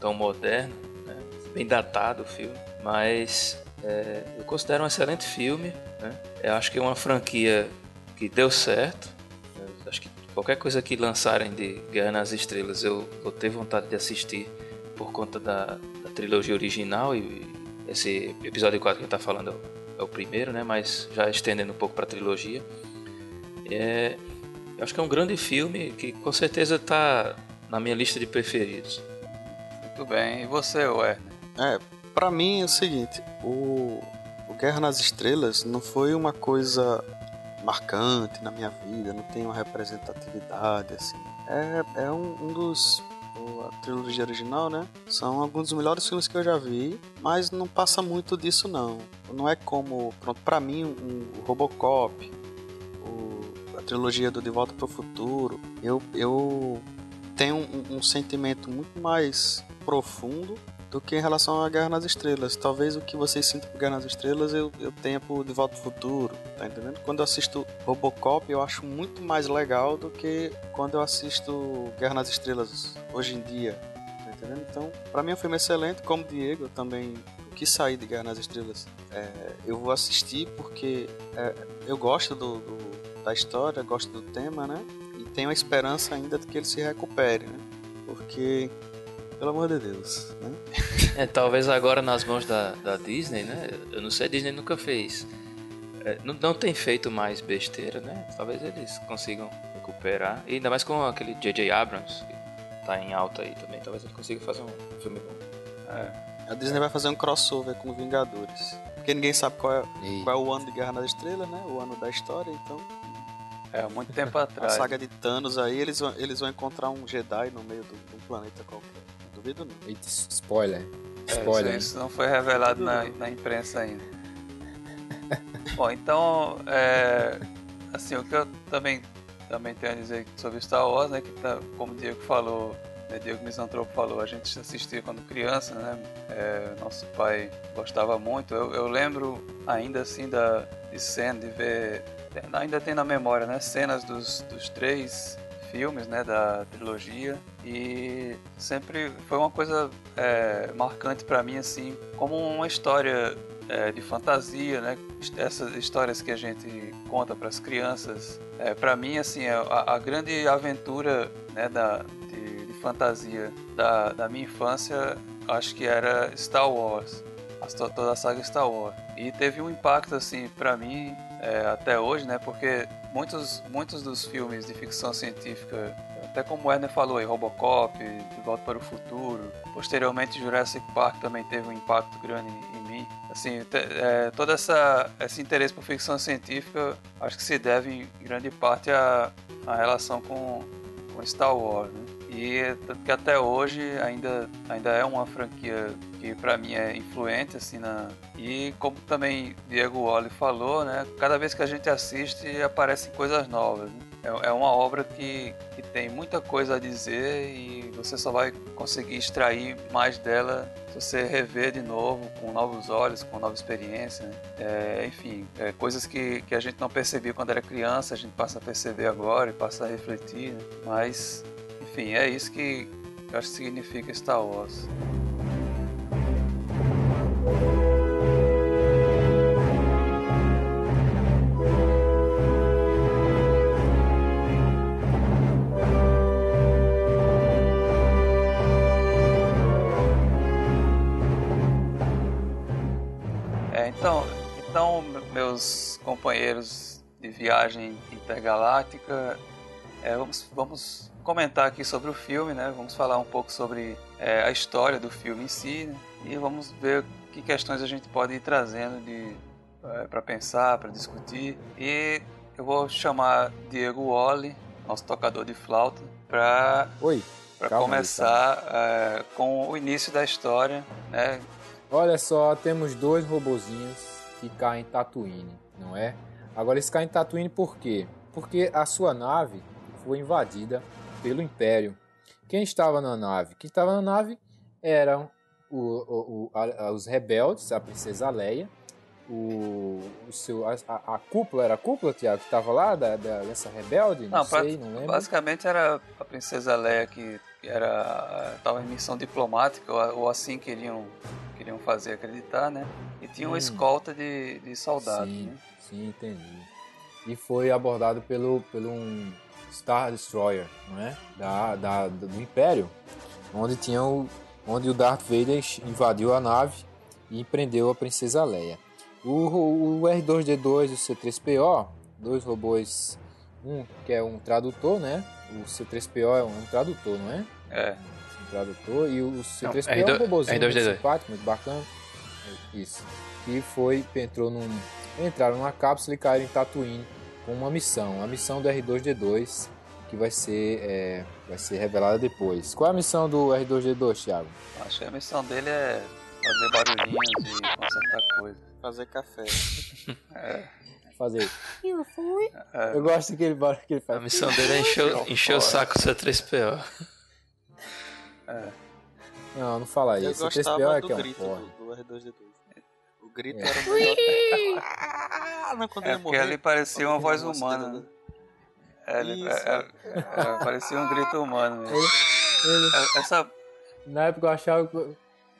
Speaker 2: tão moderno, né? bem datado o filme, mas é, eu considero um excelente filme. Né? Eu acho que é uma franquia que deu certo. Eu acho que qualquer coisa que lançarem de Guerra nas Estrelas eu vou ter vontade de assistir por conta da, da trilogia original e esse episódio 4 que eu tá falando é o primeiro, né? Mas já estendendo um pouco para a trilogia. É, eu acho que é um grande filme que com certeza está na minha lista de preferidos.
Speaker 1: Muito bem. E você, Werner?
Speaker 4: É, para mim é o seguinte, o, o Guerra nas Estrelas não foi uma coisa marcante na minha vida, não tem uma representatividade assim. É, é um, um dos a trilogia original, né? São alguns dos melhores filmes que eu já vi, mas não passa muito disso não. Não é como, pronto, para mim um, o Robocop, o, a trilogia do De Volta para o Futuro, eu, eu tenho um, um sentimento muito mais profundo do que em relação a Guerra nas Estrelas. Talvez o que vocês sintam por Guerra nas Estrelas eu, eu tenha por De Volta ao Futuro, tá entendendo? Quando eu assisto Robocop eu acho muito mais legal do que quando eu assisto Guerra nas Estrelas hoje em dia, tá entendendo? Então, pra mim é um filme excelente, como Diego, eu também quis sair de Guerra nas Estrelas. É, eu vou assistir porque é, eu gosto do, do, da história, gosto do tema, né? Tenho a esperança ainda de que ele se recupere, né? Porque pelo amor de Deus, né?
Speaker 2: É, talvez agora nas mãos da, da Disney, né? Eu não sei, a Disney nunca fez. É, não, não tem feito mais besteira, né? Talvez eles consigam recuperar. E ainda mais com aquele J.J. Abrams, que tá em alta aí também. Talvez ele consiga fazer um filme bom.
Speaker 4: É. A Disney vai fazer um crossover com Vingadores. Porque ninguém sabe qual é, qual é o ano de Guerra nas Estrelas, né? O ano da história, então.
Speaker 1: É, muito tempo atrás.
Speaker 4: A saga de Thanos aí, eles vão, eles vão encontrar um Jedi no meio de um planeta qualquer. Duvido não.
Speaker 3: Eita, spoiler.
Speaker 1: É, spoiler. Isso, isso, não foi revelado na, na, imprensa ainda. Bom, então, é, assim, o que eu também, também tenho a dizer sobre Star Wars, né, que tá, como o Diego falou, né, Diego Misantropo falou, a gente assistia quando criança, né, é, nosso pai gostava muito, eu, eu lembro ainda assim da, de cena, de ver, ainda tem na memória, né, cenas dos, dos três filmes, né, da trilogia e sempre foi uma coisa é, marcante para mim, assim, como uma história é, de fantasia, né, essas histórias que a gente conta para as crianças, é, para mim, assim, é a, a, grande aventura, né, da, de, de fantasia da, da minha infância, acho que era Star Wars, toda a saga Star Wars. E teve um impacto, assim, para mim, é, até hoje, né? Porque muitos, muitos dos filmes de ficção científica, até como o Werner falou aí, Robocop, De Volta para o Futuro, posteriormente Jurassic Park também teve um impacto grande em mim. Assim, é, todo essa, esse interesse por ficção científica acho que se deve em grande parte à, à relação com, com Star Wars, né? E tanto que até hoje ainda, ainda é uma franquia que para mim é influente assim na e como também Diego Wally falou, né? Cada vez que a gente assiste aparecem coisas novas. Né? É, é uma obra que, que tem muita coisa a dizer e você só vai conseguir extrair mais dela se você rever de novo, com novos olhos, com nova experiência. Né? É, enfim, é, coisas que, que a gente não percebia quando era criança, a gente passa a perceber agora e passa a refletir. Né? Mas enfim, é isso que eu acho que significa Star Wars. É, então, então, meus companheiros de viagem intergaláctica, é, vamos, vamos comentar aqui sobre o filme, né? Vamos falar um pouco sobre é, a história do filme em si né? e vamos ver que questões a gente pode ir trazendo de é, para pensar, para discutir. E eu vou chamar Diego Wally, nosso tocador de flauta, para para começar aí, é, com o início da história, né?
Speaker 3: Olha só, temos dois robozinhos que caem em Tatooine, não é? Agora eles caem em Tatooine por quê? Porque a sua nave foi invadida pelo Império. Quem estava na nave? Quem estava na nave eram o, o, o, a, os rebeldes, a princesa Leia, o, o seu, a, a, cúpula, era a cúpula, Tiago, que estava lá, da, da, dessa rebelde? Não, não sei, não lembro.
Speaker 1: Basicamente era a princesa Leia que era estava em missão diplomática, ou, ou, assim queriam, queriam fazer acreditar, né? E tinha uma hum. escolta de, de soldados,
Speaker 3: sim,
Speaker 1: né?
Speaker 3: Sim, entendi. E foi abordado pelo, pelo um Star Destroyer, não é? Da, da, do Império, onde tinha o, onde o Darth Vader invadiu a nave e prendeu a princesa Leia. O, o R2D2 e o C3PO, dois robôs, um que é um tradutor, né? O C3PO é um tradutor, não é?
Speaker 1: É.
Speaker 3: Um tradutor e o C3PO não, R2, é um robôzinho muito simpático, muito bacana. Isso. E foi, entrou num, entraram numa cápsula e caíram em Tatooine com uma missão, a missão do R2D2, que vai ser, é, vai ser revelada depois. Qual é a missão do R2D2, Thiago?
Speaker 1: Acho que a missão dele é fazer barulhinhos e consertar coisas.
Speaker 4: Fazer café.
Speaker 1: é.
Speaker 3: Fazer. Eu fui. É. Eu gosto daquele barulho que ele faz.
Speaker 2: A missão dele é encher, encher o saco do C3PO.
Speaker 1: É.
Speaker 3: Não, não fala isso.
Speaker 4: Eu gostava é do grito do, do R2D2 grito é. era muito.
Speaker 1: ah, não, quando é ele porque ali parecia uma voz humana. Né? É, ele, é, é, é, parecia um grito humano mesmo. Ele, ele, Essa...
Speaker 3: Na época eu achava que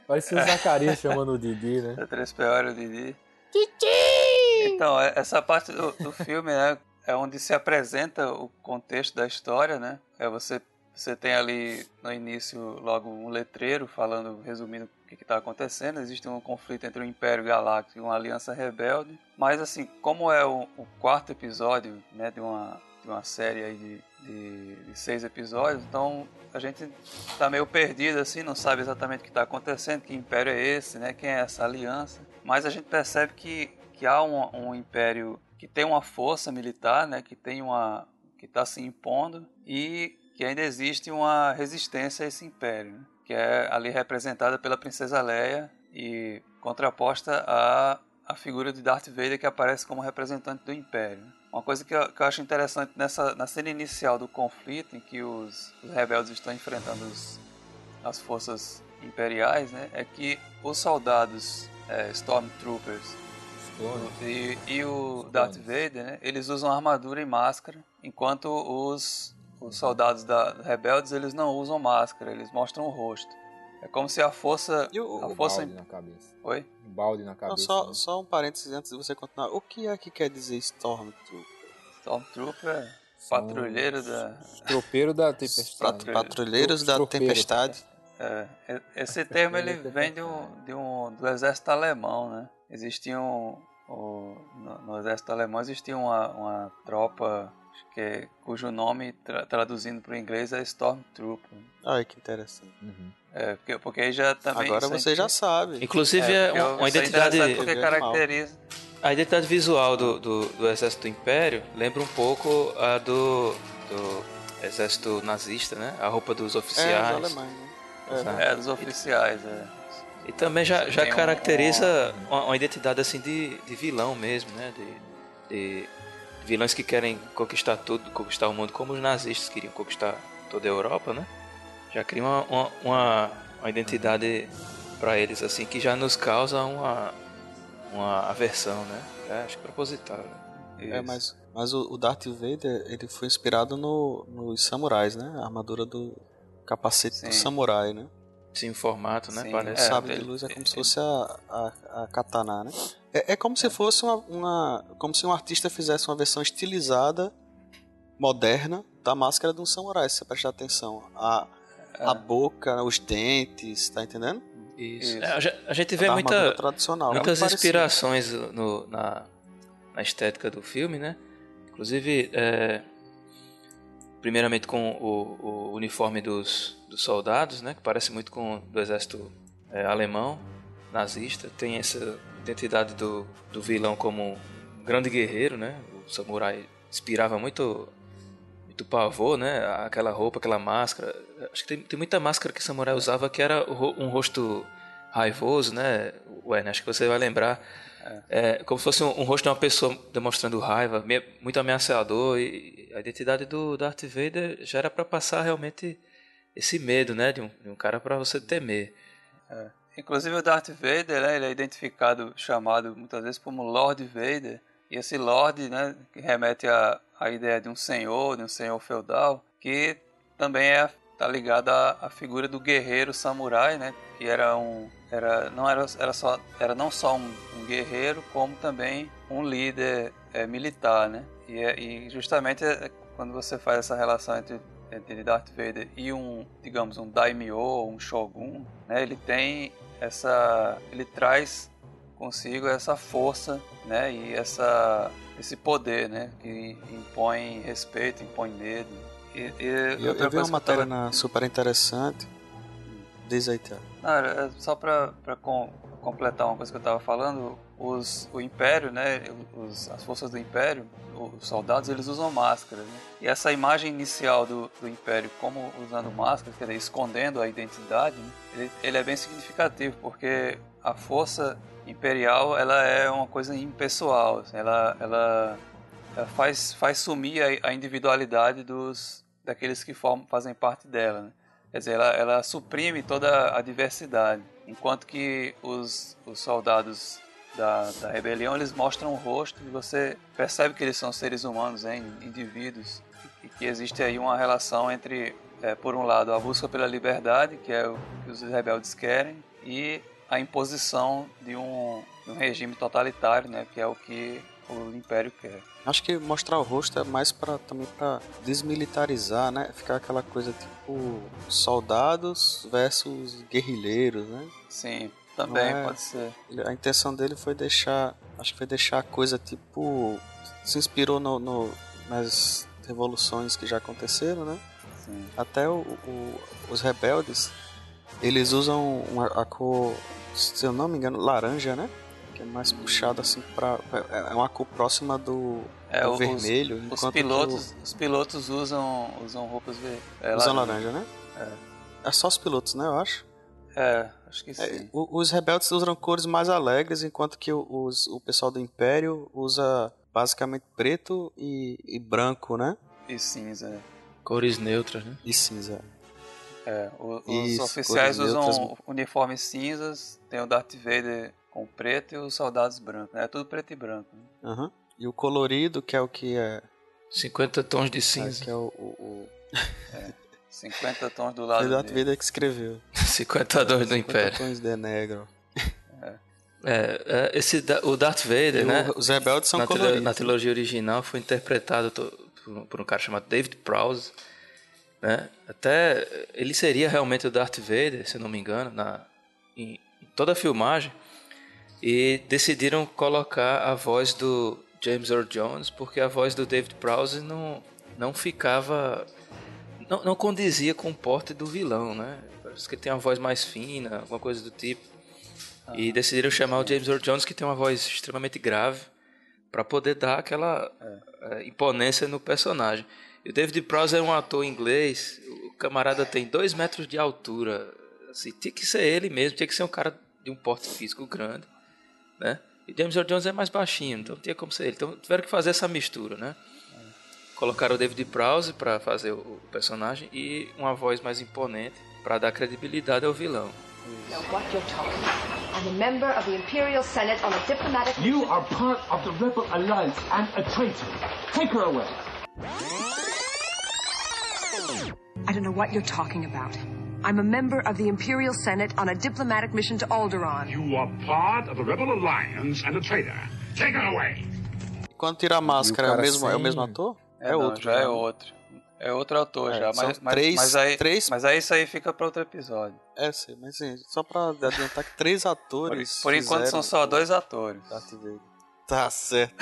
Speaker 3: parecia o Zacarias chamando o Didi, né?
Speaker 1: O 3PO era o Didi. Didi! Então, essa parte do, do filme, né? É onde se apresenta o contexto da história, né? É você você tem ali no início logo um letreiro falando, resumindo o que está acontecendo. Existe um conflito entre o Império Galáctico e uma aliança rebelde. Mas assim, como é o, o quarto episódio né, de, uma, de uma série de, de, de seis episódios, então a gente está meio perdido assim, não sabe exatamente o que está acontecendo, que império é esse, né, quem é essa aliança. Mas a gente percebe que, que há um, um império que tem uma força militar, né, que tem uma que está se impondo e que ainda existe uma resistência a esse império, né? Que é ali representada pela princesa Leia e contraposta à, à figura de Darth Vader que aparece como representante do império. Uma coisa que eu, que eu acho interessante nessa na cena inicial do conflito em que os, os rebeldes estão enfrentando os, as forças imperiais, né, é que os soldados é, Stormtroopers e, e, o Darth Vader, né, eles usam armadura e máscara, enquanto os os soldados da rebeldes eles não usam máscara, eles mostram o rosto. É como se a força.
Speaker 3: E o,
Speaker 1: a força
Speaker 3: balde na cabeça.
Speaker 1: Oi?
Speaker 3: Um balde na cabeça.
Speaker 4: Não, só, né? só um parênteses antes de você continuar. O que é que quer dizer Stormtrooper?
Speaker 1: Stormtrooper é patrulheiro da.
Speaker 3: Tropeiro da tempestade.
Speaker 4: Patrulheiros da tempestade.
Speaker 1: É, esse termo ele vem de um, de um, do exército alemão, né? Existiam. Um, no, no, exército alemão existia uma, uma tropa que é, cujo nome, tra traduzindo para o inglês, é Stormtrooper.
Speaker 4: Ai, que interessante.
Speaker 1: Uhum. É, porque, porque aí já também...
Speaker 4: Agora você já sabe.
Speaker 2: Inclusive, é, é uma, identidade...
Speaker 1: Porque caracteriza...
Speaker 2: A identidade visual do, do, do, Exército do Império lembra um pouco a do, do Exército Nazista, né? A roupa dos oficiais. É,
Speaker 4: dos alemães,
Speaker 1: né? É, é dos oficiais, é.
Speaker 2: E também já, já caracteriza um... uma, uma, identidade assim de, de vilão mesmo, né? De, de vilões que querem conquistar tudo, conquistar o mundo, como os nazistas queriam conquistar toda a Europa, né? Já cria uma, uma, uma identidade para eles, assim, que já nos causa uma, uma aversão, né? É, acho proposital.
Speaker 4: Né? É, mas, mas o, o Darth Vader, ele foi inspirado no, nos samurais, né? A armadura do capacete Sim. do samurai, né?
Speaker 2: Sim, formato, né?
Speaker 4: Sim,
Speaker 2: Parece.
Speaker 4: É, sabe de luz é como se fosse a, a, a katana, né? É, é como se fosse uma, uma, Como se um artista fizesse uma versão estilizada, moderna, da máscara de um samurai, se você prestar atenção. A, é. a boca, os dentes, tá entendendo?
Speaker 2: Isso.
Speaker 1: Isso.
Speaker 2: É, a, ge- a gente vê muita,
Speaker 4: tradicional.
Speaker 2: muitas inspirações no- na, na estética do filme, né? Inclusive, é, primeiramente com o, o uniforme dos, dos soldados, né? Que parece muito com do exército é, alemão, nazista. Tem essa identidade do, do vilão como um grande guerreiro, né? O samurai inspirava muito muito pavor, né? Aquela roupa, aquela máscara. Acho que tem, tem muita máscara que o samurai usava que era um rosto raivoso, né? Ué, acho que você vai lembrar. É, como se fosse um, um rosto de uma pessoa demonstrando raiva, muito ameaçador. E a identidade do Darth Vader já era para passar realmente esse medo, né? De um, de um cara para você temer.
Speaker 1: Inclusive o Darth Vader, né, ele é identificado, chamado muitas vezes como Lord Vader. E esse Lord, né, que remete à, à ideia de um senhor, de um senhor feudal, que também é tá ligado à, à figura do guerreiro samurai, né, que era um era não era, era só era não só um, um guerreiro, como também um líder é, militar, né? E, é- e justamente é, quando você faz essa relação entre entre Darth Vader e um, digamos, um daimyo, um shogun, né? Ele tem essa, ele traz consigo essa força, né? E essa, esse poder, né? Que impõe respeito, impõe medo. E, e
Speaker 4: Eu, eu vi uma matéria na super interessante. Diz aí, Thiago.
Speaker 1: Não, é só para completar uma coisa que eu estava falando, os, o Império, né, os, as forças do Império, os soldados, eles usam máscaras. Né? E essa imagem inicial do, do Império como usando máscaras, quer dizer, escondendo a identidade, né, ele, ele é bem significativo, porque a força imperial ela é uma coisa impessoal, assim, ela, ela, ela faz, faz sumir a, a individualidade dos daqueles que formam, fazem parte dela. Né? Quer dizer, ela, ela suprime toda a diversidade, enquanto que os, os soldados da, da rebelião eles mostram o rosto e você percebe que eles são seres humanos, hein, indivíduos, e que existe aí uma relação entre, é, por um lado, a busca pela liberdade, que é o que os rebeldes querem, e a imposição de um, de um regime totalitário, né, que é o que o Império quer.
Speaker 4: Acho que mostrar o rosto é mais para também para desmilitarizar, né? Ficar aquela coisa tipo soldados versus guerrilheiros, né?
Speaker 1: Sim, também
Speaker 4: é-
Speaker 1: pode ser.
Speaker 4: A intenção dele foi deixar, acho que foi deixar a coisa tipo se inspirou no, no- nas revoluções que já aconteceram, né?
Speaker 1: Sim.
Speaker 4: Até o- o- os rebeldes, eles usam uma, a cor, se eu não me engano, laranja, né? Que é mais puxado assim para é uma cor próxima do,
Speaker 1: É,
Speaker 4: do
Speaker 1: os-
Speaker 4: vermelho,
Speaker 1: Os pilotos, os pilotos usam, usam roupas ver- é,
Speaker 4: usam
Speaker 1: laranja.
Speaker 4: né? É. só os pilotos, né? Eu acho.
Speaker 1: É, acho que
Speaker 4: É,
Speaker 1: sim.
Speaker 4: o- os rebeldes usam cores mais alegres, enquanto que o- os, o pessoal do Império usa basicamente preto e, e branco, né?
Speaker 1: E cinza.
Speaker 2: Cores neutras, né?
Speaker 4: E cinza.
Speaker 1: É, os
Speaker 4: Isso,
Speaker 1: oficiais usam
Speaker 4: neutras.
Speaker 1: uniformes cinzas, tem o Darth Vader com preto e os soldados brancos. né? É tudo preto e branco. né?
Speaker 4: Aham. E o colorido, que é o que é,
Speaker 2: 50 tons de
Speaker 4: é,
Speaker 2: cinza.
Speaker 4: que é o, o,
Speaker 1: 50 tons do
Speaker 4: o
Speaker 1: lado
Speaker 4: Darth
Speaker 1: dele.
Speaker 4: Vader que escreveu.
Speaker 2: 50 tons do
Speaker 4: 50
Speaker 2: Império.
Speaker 4: tons de negro.
Speaker 2: É, é, esse, da- o Darth Vader,
Speaker 4: E o-
Speaker 2: né?
Speaker 4: os rebeldes são
Speaker 2: na,
Speaker 4: coloridos.
Speaker 2: na trilogia original foi interpretado to- por, um- por um cara chamado David Prowse, né? Até ele seria realmente o Darth Vader, se eu não me engano, na em, em toda a filmagem. E decidiram colocar a voz do James Earl Jones porque a voz do David Prowse não não ficava não, não condizia com o porte do vilão, né? Parece que tem uma voz mais fina, alguma coisa do tipo. E decidiram chamar o James Earl Jones, que tem uma voz extremamente grave, para poder dar aquela eh, imponência no personagem. E o David Prowse é um ator inglês, o camarada tem dois metros de altura. Assim, tinha que ser ele mesmo, tinha que ser um cara de um porte físico grande, né? E James Earl Jones é mais baixinho, então não tinha como ser ele. Então tiveram que fazer essa mistura, né? Colocaram o David Prowse para fazer o personagem e uma voz mais imponente para dar credibilidade ao vilão.
Speaker 5: Know what you're talking. I'm a member of the Imperial Senate on a diplomatic
Speaker 6: You are part of the Rebel Alliance and a traitor. Take her away.
Speaker 7: I don't know what you're talking about. I'm a member of the Imperial Senate on a diplomatic mission to Alderaan.
Speaker 8: You are part of the Rebel Alliance and a traitor. Take her away.
Speaker 4: Quando tira a máscara, é o mesmo, é o
Speaker 3: sem-
Speaker 4: mesmo ator?
Speaker 1: É, não,
Speaker 4: outro.
Speaker 1: já é outro. É outro autor
Speaker 4: É,
Speaker 1: já,
Speaker 4: são
Speaker 1: mas, mas,
Speaker 4: três-
Speaker 1: mas aí,
Speaker 4: três-
Speaker 1: mas aí isso aí fica para outro episódio.
Speaker 4: É, sim, mas assim, só pra adiantar que três
Speaker 1: Por,
Speaker 4: atores.
Speaker 1: por enquanto são só dois atores.
Speaker 4: Vader. Tá certo.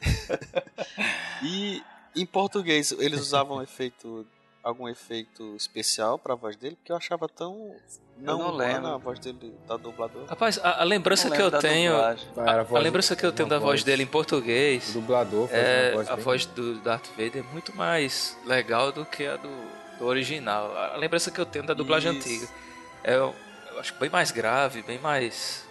Speaker 4: e em português, eles usavam efeito. Algum efeito especial pra voz dele? Porque eu achava tão. Não,
Speaker 1: não lembro.
Speaker 4: a voz dele da dublador.
Speaker 2: Rapaz, a, a lembrança que eu tenho.
Speaker 3: a
Speaker 2: A, a
Speaker 3: voz-
Speaker 2: lembrança que eu tenho da voz dele em
Speaker 3: O
Speaker 2: português
Speaker 3: dublador faz
Speaker 2: é
Speaker 3: voz
Speaker 2: a voz do Darth Vader é muito mais legal do que a do, do original. A lembrança que eu tenho da dublagem
Speaker 4: Isso.
Speaker 2: antiga é, eu acho bem mais grave, bem mais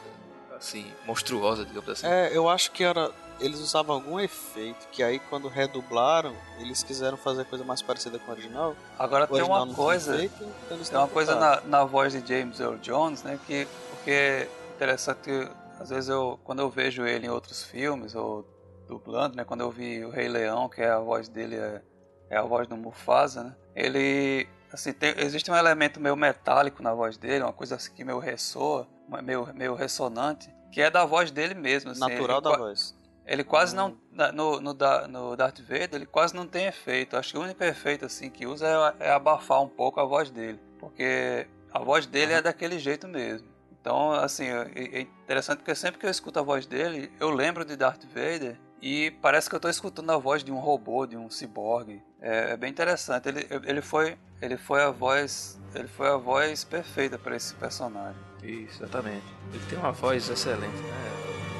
Speaker 2: assim monstruosa, digamos assim.
Speaker 4: É, eu acho que era. Eles usavam algum efeito que aí quando redublaram, eles quiseram fazer coisa mais parecida com o original.
Speaker 1: Agora
Speaker 4: O
Speaker 1: tem
Speaker 4: original
Speaker 1: uma coisa,
Speaker 4: feito, então
Speaker 1: tem uma coisa na, na voz de James Earl Jones, né? Que porque é interessante que às vezes eu quando eu vejo ele em outros filmes ou dublando, né? Quando eu vi o Rei Leão, que é a voz dele é, é a voz do Mufasa, né? Ele assim tem, existe um elemento meio metálico na voz dele, uma coisa assim que meio ressoa, meio meio ressonante, que é da voz dele mesmo, assim,
Speaker 4: Natural
Speaker 1: ele
Speaker 4: da voz.
Speaker 1: Ele quase não. No, no, no Darth Vader, ele quase não tem efeito. Acho que o único efeito assim que usa é, é abafar um pouco a voz dele. Porque a voz dele é daquele jeito mesmo. Então, assim, é, é interessante porque sempre que eu escuto a voz dele, eu lembro de Darth Vader e parece que eu estou escutando a voz de um robô, de um ciborgue. É, é bem interessante. Ele, ele, foi, ele foi a voz. Ele foi a voz perfeita para esse personagem.
Speaker 2: Isso, exatamente. Ele tem uma voz excelente, né?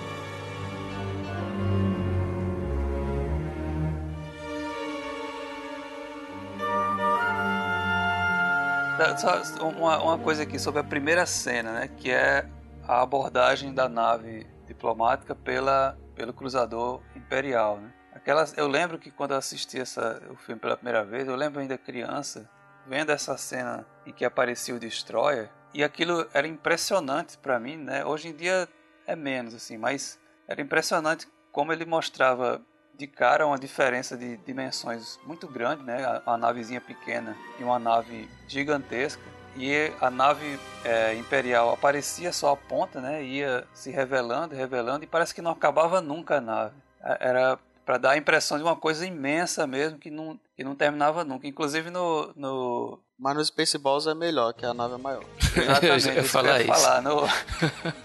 Speaker 1: Só uma, uma coisa aqui sobre a primeira cena, né? Que é a abordagem da nave diplomática pela, pelo cruzador imperial, né? Aquelas, eu lembro que quando eu assisti essa, o filme pela primeira vez, eu lembro ainda criança, vendo essa cena em que aparecia o Destroyer, e aquilo era impressionante pra mim, né? Hoje em dia é menos, assim, mas era impressionante como ele mostrava de cara uma diferença de dimensões muito grande, né? A, a navezinha pequena e uma nave gigantesca. E a nave é, imperial aparecia só a ponta, né? Ia se revelando, revelando e parece que não acabava nunca a nave. A- Era para dar a impressão de uma coisa imensa mesmo que não, que não terminava nunca. Inclusive no, no
Speaker 4: Mas no Spaceballs é melhor, que a nave é maior.
Speaker 1: Exatamente,
Speaker 2: Eu ia
Speaker 1: isso que eu
Speaker 2: falar isso.
Speaker 1: falar. No,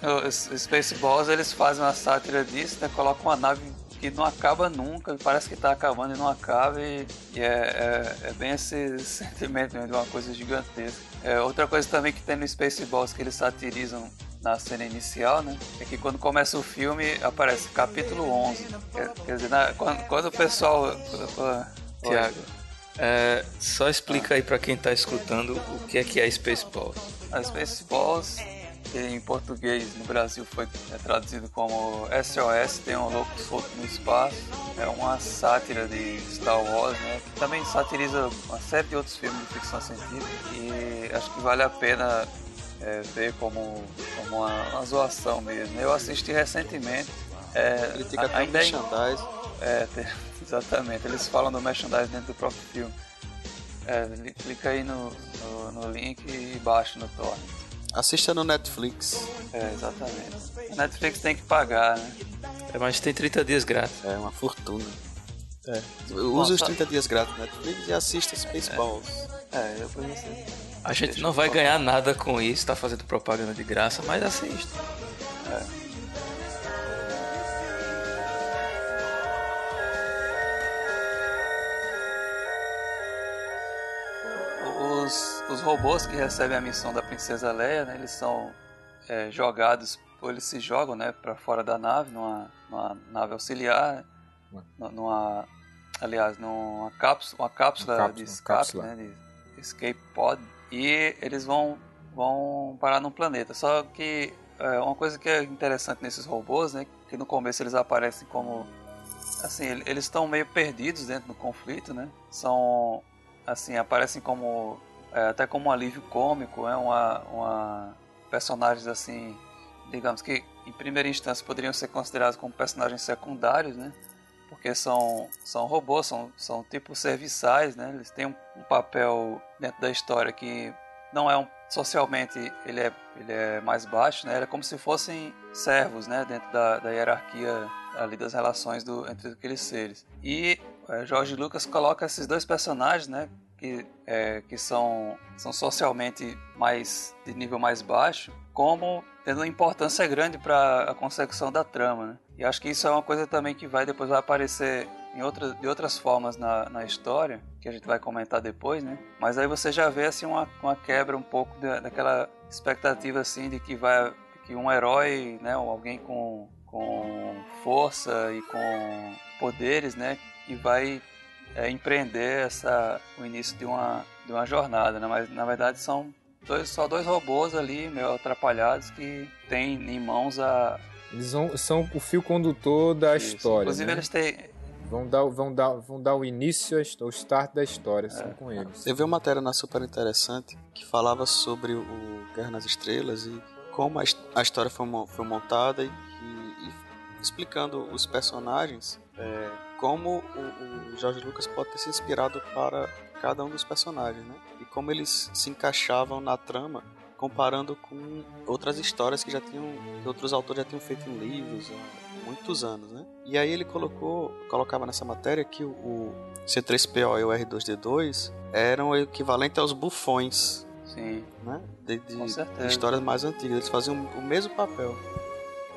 Speaker 1: no Spaceballs eles fazem uma sátira disso, né? Colocam uma nave que não acaba nunca, parece que está acabando e não acaba, e, e é, é, é bem esse sentimento de uma coisa gigantesca. É, outra coisa também que tem no Spaceballs que eles satirizam na cena inicial, né? É que quando começa o filme aparece capítulo 11. Quer, quer dizer, na- quando, quando o pessoal.
Speaker 2: Tiago, é, só explica aí pra quem tá escutando o que é que é Spaceballs.
Speaker 1: A Spaceballs, que em português no Brasil foi é, traduzido como SOS, tem um louco solto no espaço. É uma sátira de Star Wars, né? Que também satiriza uma série de outros filmes de ficção científica. E acho que vale a pena é, ver como, como uma, uma zoação mesmo. Eu assisti recentemente. É,
Speaker 4: Critica até o
Speaker 1: ainda em-
Speaker 4: merchandise.
Speaker 1: é, exatamente. Eles falam do merchandising dentro do próprio filme. É, li- clica aí no, no, no link e baixa no torrent.
Speaker 4: Assista no Netflix.
Speaker 1: É, exatamente. A Netflix tem que pagar, né?
Speaker 2: É, mas tem 30 dias grátis.
Speaker 4: É uma fortuna. É. Use os
Speaker 1: Nossa.
Speaker 4: 30 dias grátis no Netflix e assista Spaceballs.
Speaker 1: É, eu conheci.
Speaker 2: A gente não vai ganhar nada com isso, tá fazendo propaganda de graça, mas assiste.
Speaker 1: Os, os robôs que recebem a missão da Princesa Leia, né, eles são é, jogados, ou eles se jogam né, para fora da nave, numa, numa nave auxiliar, nu- numa, aliás, numa cápsula, uma cápsula,
Speaker 3: Uma cápsula,
Speaker 1: de escape,
Speaker 3: cápsula.
Speaker 1: né, de escape pod, e eles vão, vão parar num planeta. Só que é, uma coisa que é interessante nesses robôs, né, que no começo eles aparecem como assim, ele- eles estão meio perdidos dentro do conflito, né? São assim, aparecem como é, até como um alívio cômico, é uma, uma personagens assim, digamos que em primeira instância poderiam ser considerados como personagens secundários, né? Porque são, são robôs, são, são tipo serviçais, né? Eles têm um, um papel dentro da história que não é um socialmente ele é, ele é mais baixo, né? É como se fossem servos, né? Dentro da, da hierarquia ali das relações do, entre aqueles seres. E Jorge Lucas coloca esses dois personagens, né? que, é, que são, são socialmente mais de nível mais baixo, como tendo uma importância grande para a consecução da trama, né? E acho que isso é uma coisa também que vai depois vai aparecer em outra, de outras formas na, na história, que a gente vai comentar depois, né? Mas aí você já vê assim uma, uma quebra um pouco da, daquela expectativa assim de que vai que um herói, né, ou alguém com, com força e com poderes, né, que vai é, empreender essa o início de uma de uma jornada, né? Mas na verdade são dois, só dois robôs ali meio atrapalhados que têm em mãos a
Speaker 3: eles vão, são o fio condutor da Isso. história.
Speaker 1: Inclusive
Speaker 3: né?
Speaker 1: eles têm
Speaker 3: Vão dar, vão, dar, vão dar o início, o start da história, assim, é. com eles.
Speaker 4: Eu vi uma matéria na super interessante que falava sobre o Guerra nas Estrelas e como a, história foi, foi montada e, e, e explicando os personagens, é, como o, o George Lucas pode ter se inspirado para cada um dos personagens, né? E como eles se encaixavam na trama comparando com outras histórias que já tinham que outros autores já tinham feito em livros há muitos anos, né? E aí ele colocou, colocava nessa matéria que o, o C3PO e o R2D2 eram o equivalente aos bufões,
Speaker 1: sim,
Speaker 4: né? De, de, de histórias mais antigas, eles faziam o mesmo papel.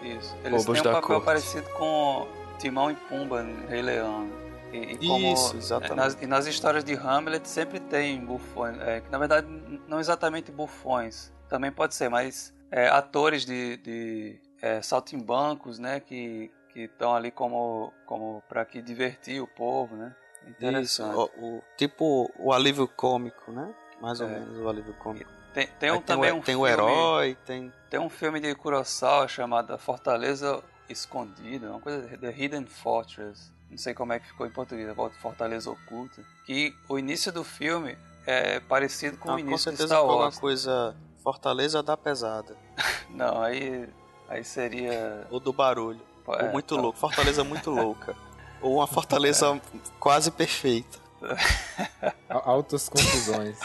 Speaker 1: Isso. Eles Robôs têm um papel corte. parecido com Timão e Pumba Rei Leão. E, e como,
Speaker 4: Isso, exatamente.
Speaker 1: Nas, e nas histórias de Hamlet sempre tem bufões, é, que na verdade não exatamente bufões, também pode ser, mas é, atores de, de é, saltimbancos, né, que que estão ali como como para que divertir o povo, né?
Speaker 4: Interessante. Isso, o, o, tipo o alívio cômico, né? Mais ou é. menos o alívio cômico.
Speaker 1: Tem, tem um, também
Speaker 4: tem
Speaker 1: um
Speaker 4: tem
Speaker 1: filme,
Speaker 4: o herói, tem
Speaker 1: tem um filme de Kurosawa chamado Fortaleza Escondida, uma coisa The Hidden Fortress não sei como é que ficou em português, a Fortaleza Oculta, que o início do filme é parecido com ah, o início
Speaker 4: com
Speaker 1: de Star Wars.
Speaker 4: alguma coisa Fortaleza da Pesada.
Speaker 1: não, aí aí seria
Speaker 4: o do barulho. É, Ou muito louco, Fortaleza muito louca. Ou uma Fortaleza quase perfeita.
Speaker 3: Altas confusões.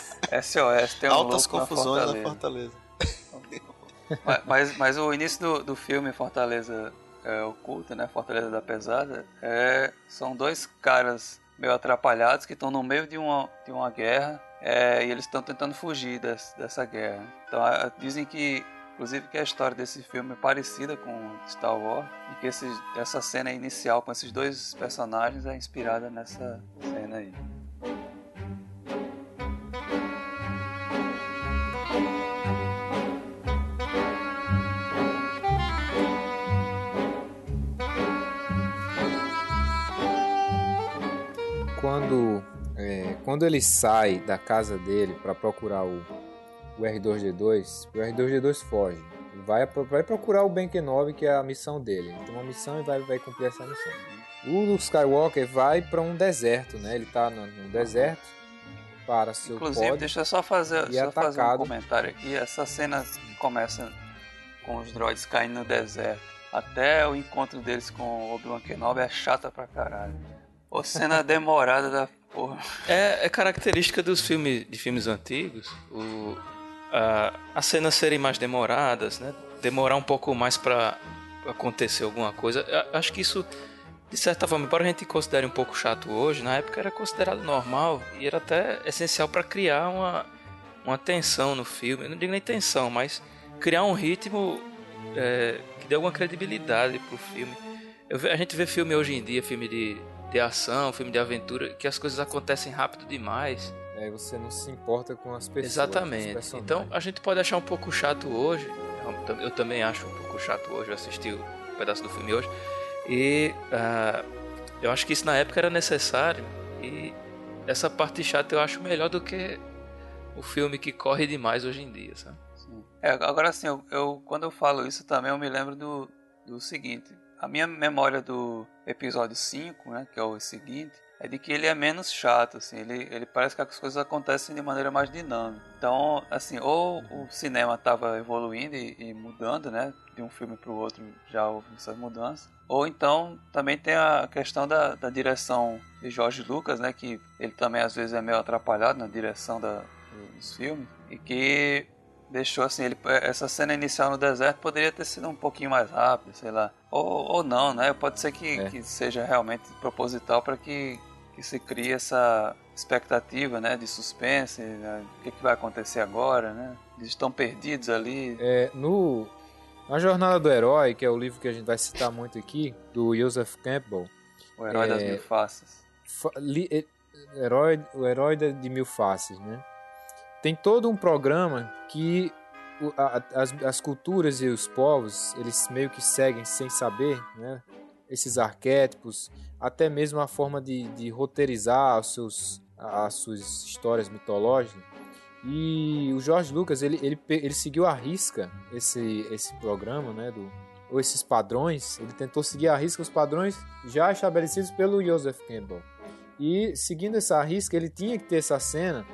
Speaker 1: SOS tem um
Speaker 4: Altas confusões na Fortaleza.
Speaker 1: Na Fortaleza. mas, mas o início do, do filme Fortaleza é, oculta, né? Fortaleza da Pesada, é, são dois caras meio atrapalhados que estão no meio de uma, de uma guerra é, e eles estão tentando fugir desse, dessa guerra. Então a, dizem que, inclusive, que a história desse filme é parecida com Star Wars e que esse, essa cena inicial com esses dois personagens é inspirada nessa cena aí.
Speaker 3: Quando, é, quando ele sai da casa dele para procurar o, o R2D2, o R2D2 foge. Vai, vai procurar o Ben Kenobi, que é a missão dele. Ele tem uma missão e vai, vai cumprir essa missão. O Luke Skywalker vai para um deserto, né? Ele tá no, no deserto para seu
Speaker 1: Inclusive, deixa eu só fazer, só fazer um comentário aqui. Essa cena começa com os droids caindo no deserto. Até o encontro deles com o Obi-Wan Kenobi é chata pra caralho. Ou cena demorada da porra.
Speaker 2: É, é característica dos filmes de filmes antigos, o, a, as cenas serem mais demoradas, né? Demorar um pouco mais para acontecer alguma coisa. Eu acho que isso, de certa forma, embora a gente considere um pouco chato hoje, na época era considerado normal e era até essencial para criar uma, uma tensão no filme. Eu não digo nem tensão, mas criar um ritmo é, que dê alguma credibilidade pro filme. Eu, a gente vê filme hoje em dia, filme de de ação, filme de aventura, que as coisas acontecem rápido demais.
Speaker 3: É, você não se importa com as pessoas.
Speaker 2: Exatamente. Então a gente pode achar um pouco chato hoje. Eu também acho um pouco chato hoje. Eu assisti um pedaço do filme hoje. E uh, eu acho que isso na época era necessário. E essa parte chata eu acho melhor do que o filme que corre demais hoje em dia, sabe?
Speaker 1: É, agora assim, eu, eu, quando eu falo isso também eu me lembro do, do seguinte. A minha memória do episódio 5, né, que é o seguinte, é de que ele é menos chato, assim, ele, ele parece que as coisas acontecem de maneira mais dinâmica. Então, assim, ou o cinema estava evoluindo e, e, mudando, né, de um filme para o outro já houve essas mudanças, ou então também tem a questão da, da direção de Jorge Lucas, né, que ele também às vezes é meio atrapalhado na direção da, dos filmes, e que deixou assim, ele, essa cena inicial no deserto poderia ter sido um pouquinho mais rápida, sei lá. Ou, ou não, né? Pode ser que, é. que seja realmente proposital para que, que se cria essa expectativa, né, de suspense, né, o que, que vai acontecer agora, né? Eles estão perdidos ali.
Speaker 3: É, no na Jornada do Herói, que é o livro que a gente vai citar muito aqui, do Joseph Campbell.
Speaker 1: O Herói
Speaker 3: é,
Speaker 1: das Mil Faces.
Speaker 3: Li, é, herói, o Herói de Mil Faces, né? Tem todo um programa que as, as culturas e os povos, eles meio que seguem sem saber, né? Esses arquétipos, até mesmo a forma de, de roteirizar os seus, as suas histórias mitológicas. E o George Lucas, ele, ele, ele seguiu à risca esse, esse programa, né, do, ou esses padrões, ele tentou seguir à risca os padrões já estabelecidos pelo Joseph Campbell. E seguindo essa risca, ele tinha que ter essa cena,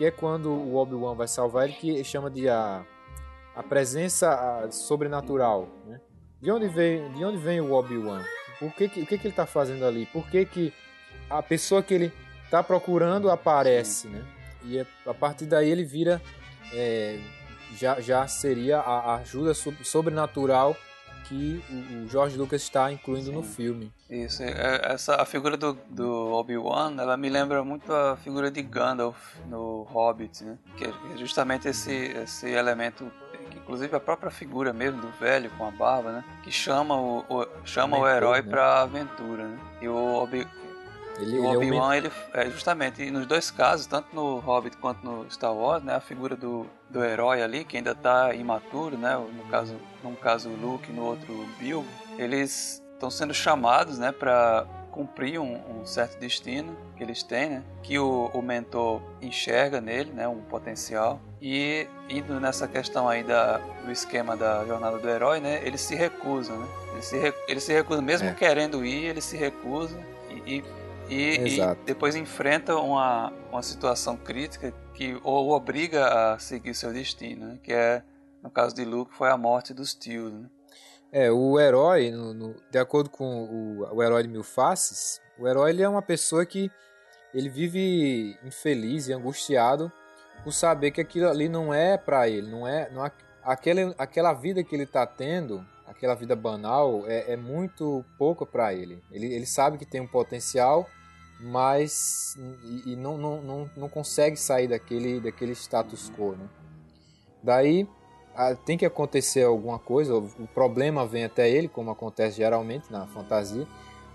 Speaker 3: que é quando o Obi-Wan vai salvar ele, que chama de a, a presença sobrenatural, né? De onde vem, de onde vem o Obi-Wan? Por que, que, o que, que ele está fazendo ali? Por que, que a pessoa que ele está procurando aparece, né? E é, a partir daí ele vira. É, já, já seria a ajuda sobrenatural que o, George Lucas está incluindo Sim. no filme.
Speaker 1: Isso, é, essa, a figura do, do Obi-Wan, ela me lembra muito a figura de Gandalf no Hobbit, né? Que é justamente esse, esse elemento inclusive a própria figura mesmo do velho com a barba, né? Que chama o, o chama o herói né? para aventura, né? E o Obi ele, o Obi-Wan, ele, é, justamente, nos dois casos, tanto no Hobbit quanto no Star Wars, né, a figura do, do herói ali, que ainda está imaturo, né, no caso, num caso o Luke, no outro o Bilbo, eles estão sendo chamados, né, para cumprir um, um, certo destino que eles têm, né, que o, o mentor enxerga nele, né, um potencial, e indo nessa questão aí da, do esquema da jornada do herói, né, eles se recusam, né, eles se, eles se recusam, mesmo é. querendo ir, eles se recusam e, e e, e, depois enfrenta uma, uma situação crítica que o obriga a seguir seu destino, né? que é, no caso de Luke, foi a morte dos tios. Né?
Speaker 3: É, o herói, no, no, de acordo com o, o herói de Mil Faces, o herói ele é uma pessoa que ele vive infeliz e angustiado por saber que aquilo ali não é para ele, não é, não é aquela, aquela vida que ele está tendo, aquela vida banal, é, é muito pouco para ele. ele. Ele sabe que tem um potencial, mas e, e não, não, não, não consegue sair daquele, daquele status quo, né? Daí tem que acontecer alguma coisa, o, o problema vem até ele, como acontece geralmente na fantasia.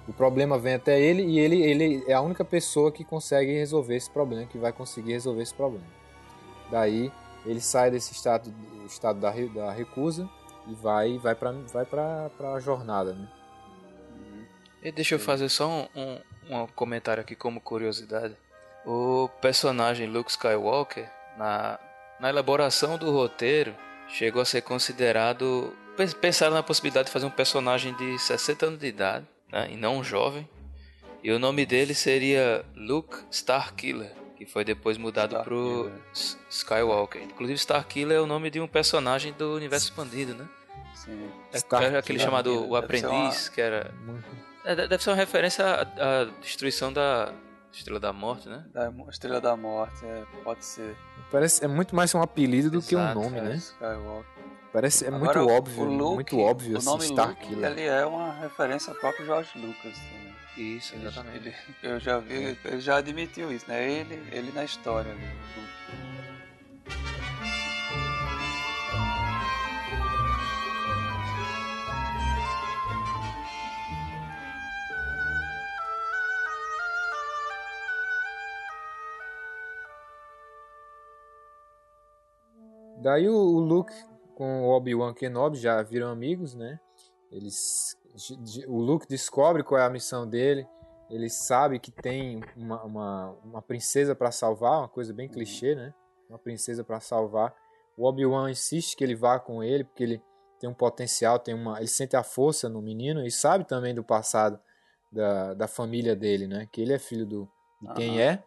Speaker 3: O problema vem até ele e ele, ele é a única pessoa que consegue resolver esse problema, que vai conseguir resolver esse problema. Daí ele sai desse estado, estado da, da recusa e vai vai para vai para a jornada, né?
Speaker 2: E deixa eu fazer só um, um, um comentário aqui como curiosidade. O personagem Luke Skywalker, na, na elaboração do roteiro, chegou a ser considerado. Pensaram na possibilidade de fazer um personagem de 60 anos de idade, né, e não um jovem. E o nome dele seria Luke Starkiller, que foi depois mudado para o Skywalker. Inclusive, Starkiller é o nome de um personagem do universo expandido, né? Sim. É aquele chamado O Aprendiz, uma... que era. É, deve ser uma referência à, à, destruição da Estrela da Morte, né?
Speaker 1: Da Estrela da Morte, é, pode ser.
Speaker 3: Parece é muito mais um apelido do Exato, que um nome, é, né? Skywalker. Parece é
Speaker 1: Agora,
Speaker 3: muito óbvio,
Speaker 1: Luke,
Speaker 3: muito óbvio
Speaker 1: o nome Luke, Ele é uma referência ao próprio George Lucas também.
Speaker 2: Isso, exatamente.
Speaker 1: Ele, eu já vi, ele já admitiu isso, né? Ele, ele na história. Né?
Speaker 3: Daí o, o Luke com o Obi-Wan Kenobi já viram amigos, né? Eles, o Luke descobre qual é a missão dele. Ele sabe que tem uma, uma, uma princesa para salvar, uma coisa bem clichê, né? Uma princesa para salvar. O Obi-Wan insiste que ele vá com ele, porque ele tem um potencial, tem uma, ele sente a força no menino e sabe também do passado da, da família dele, né? Que ele é filho do, de quem uhum. é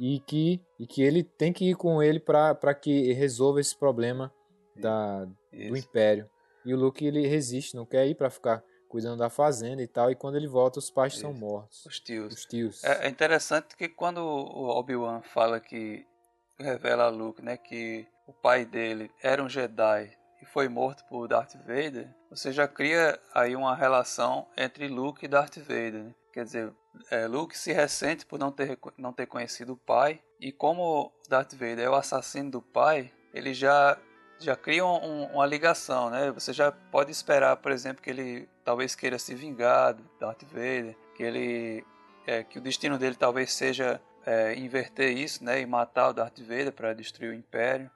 Speaker 3: e que, e que ele tem que ir com ele para que resolva esse problema da, do Império. E o Luke ele resiste, não quer ir para ficar cuidando da fazenda e tal, e quando ele volta os pais Isso. são mortos.
Speaker 1: Os tios.
Speaker 3: Os tios.
Speaker 1: É, é interessante que quando o Obi-Wan fala que revela a Luke, né, que o pai dele era um Jedi e foi morto por Darth Vader, você já cria aí uma relação entre Luke e Darth Vader. Né? Quer dizer, é, Luke se ressente por não ter, não ter conhecido o pai. E como Darth Vader é o assassino do pai, ele já, já cria um, uma ligação, né? Você já pode esperar, por exemplo, que ele talvez queira se vingar do Darth Vader, que ele é, que o destino dele talvez seja é, inverter isso, né, e matar o Darth Vader para destruir o Império.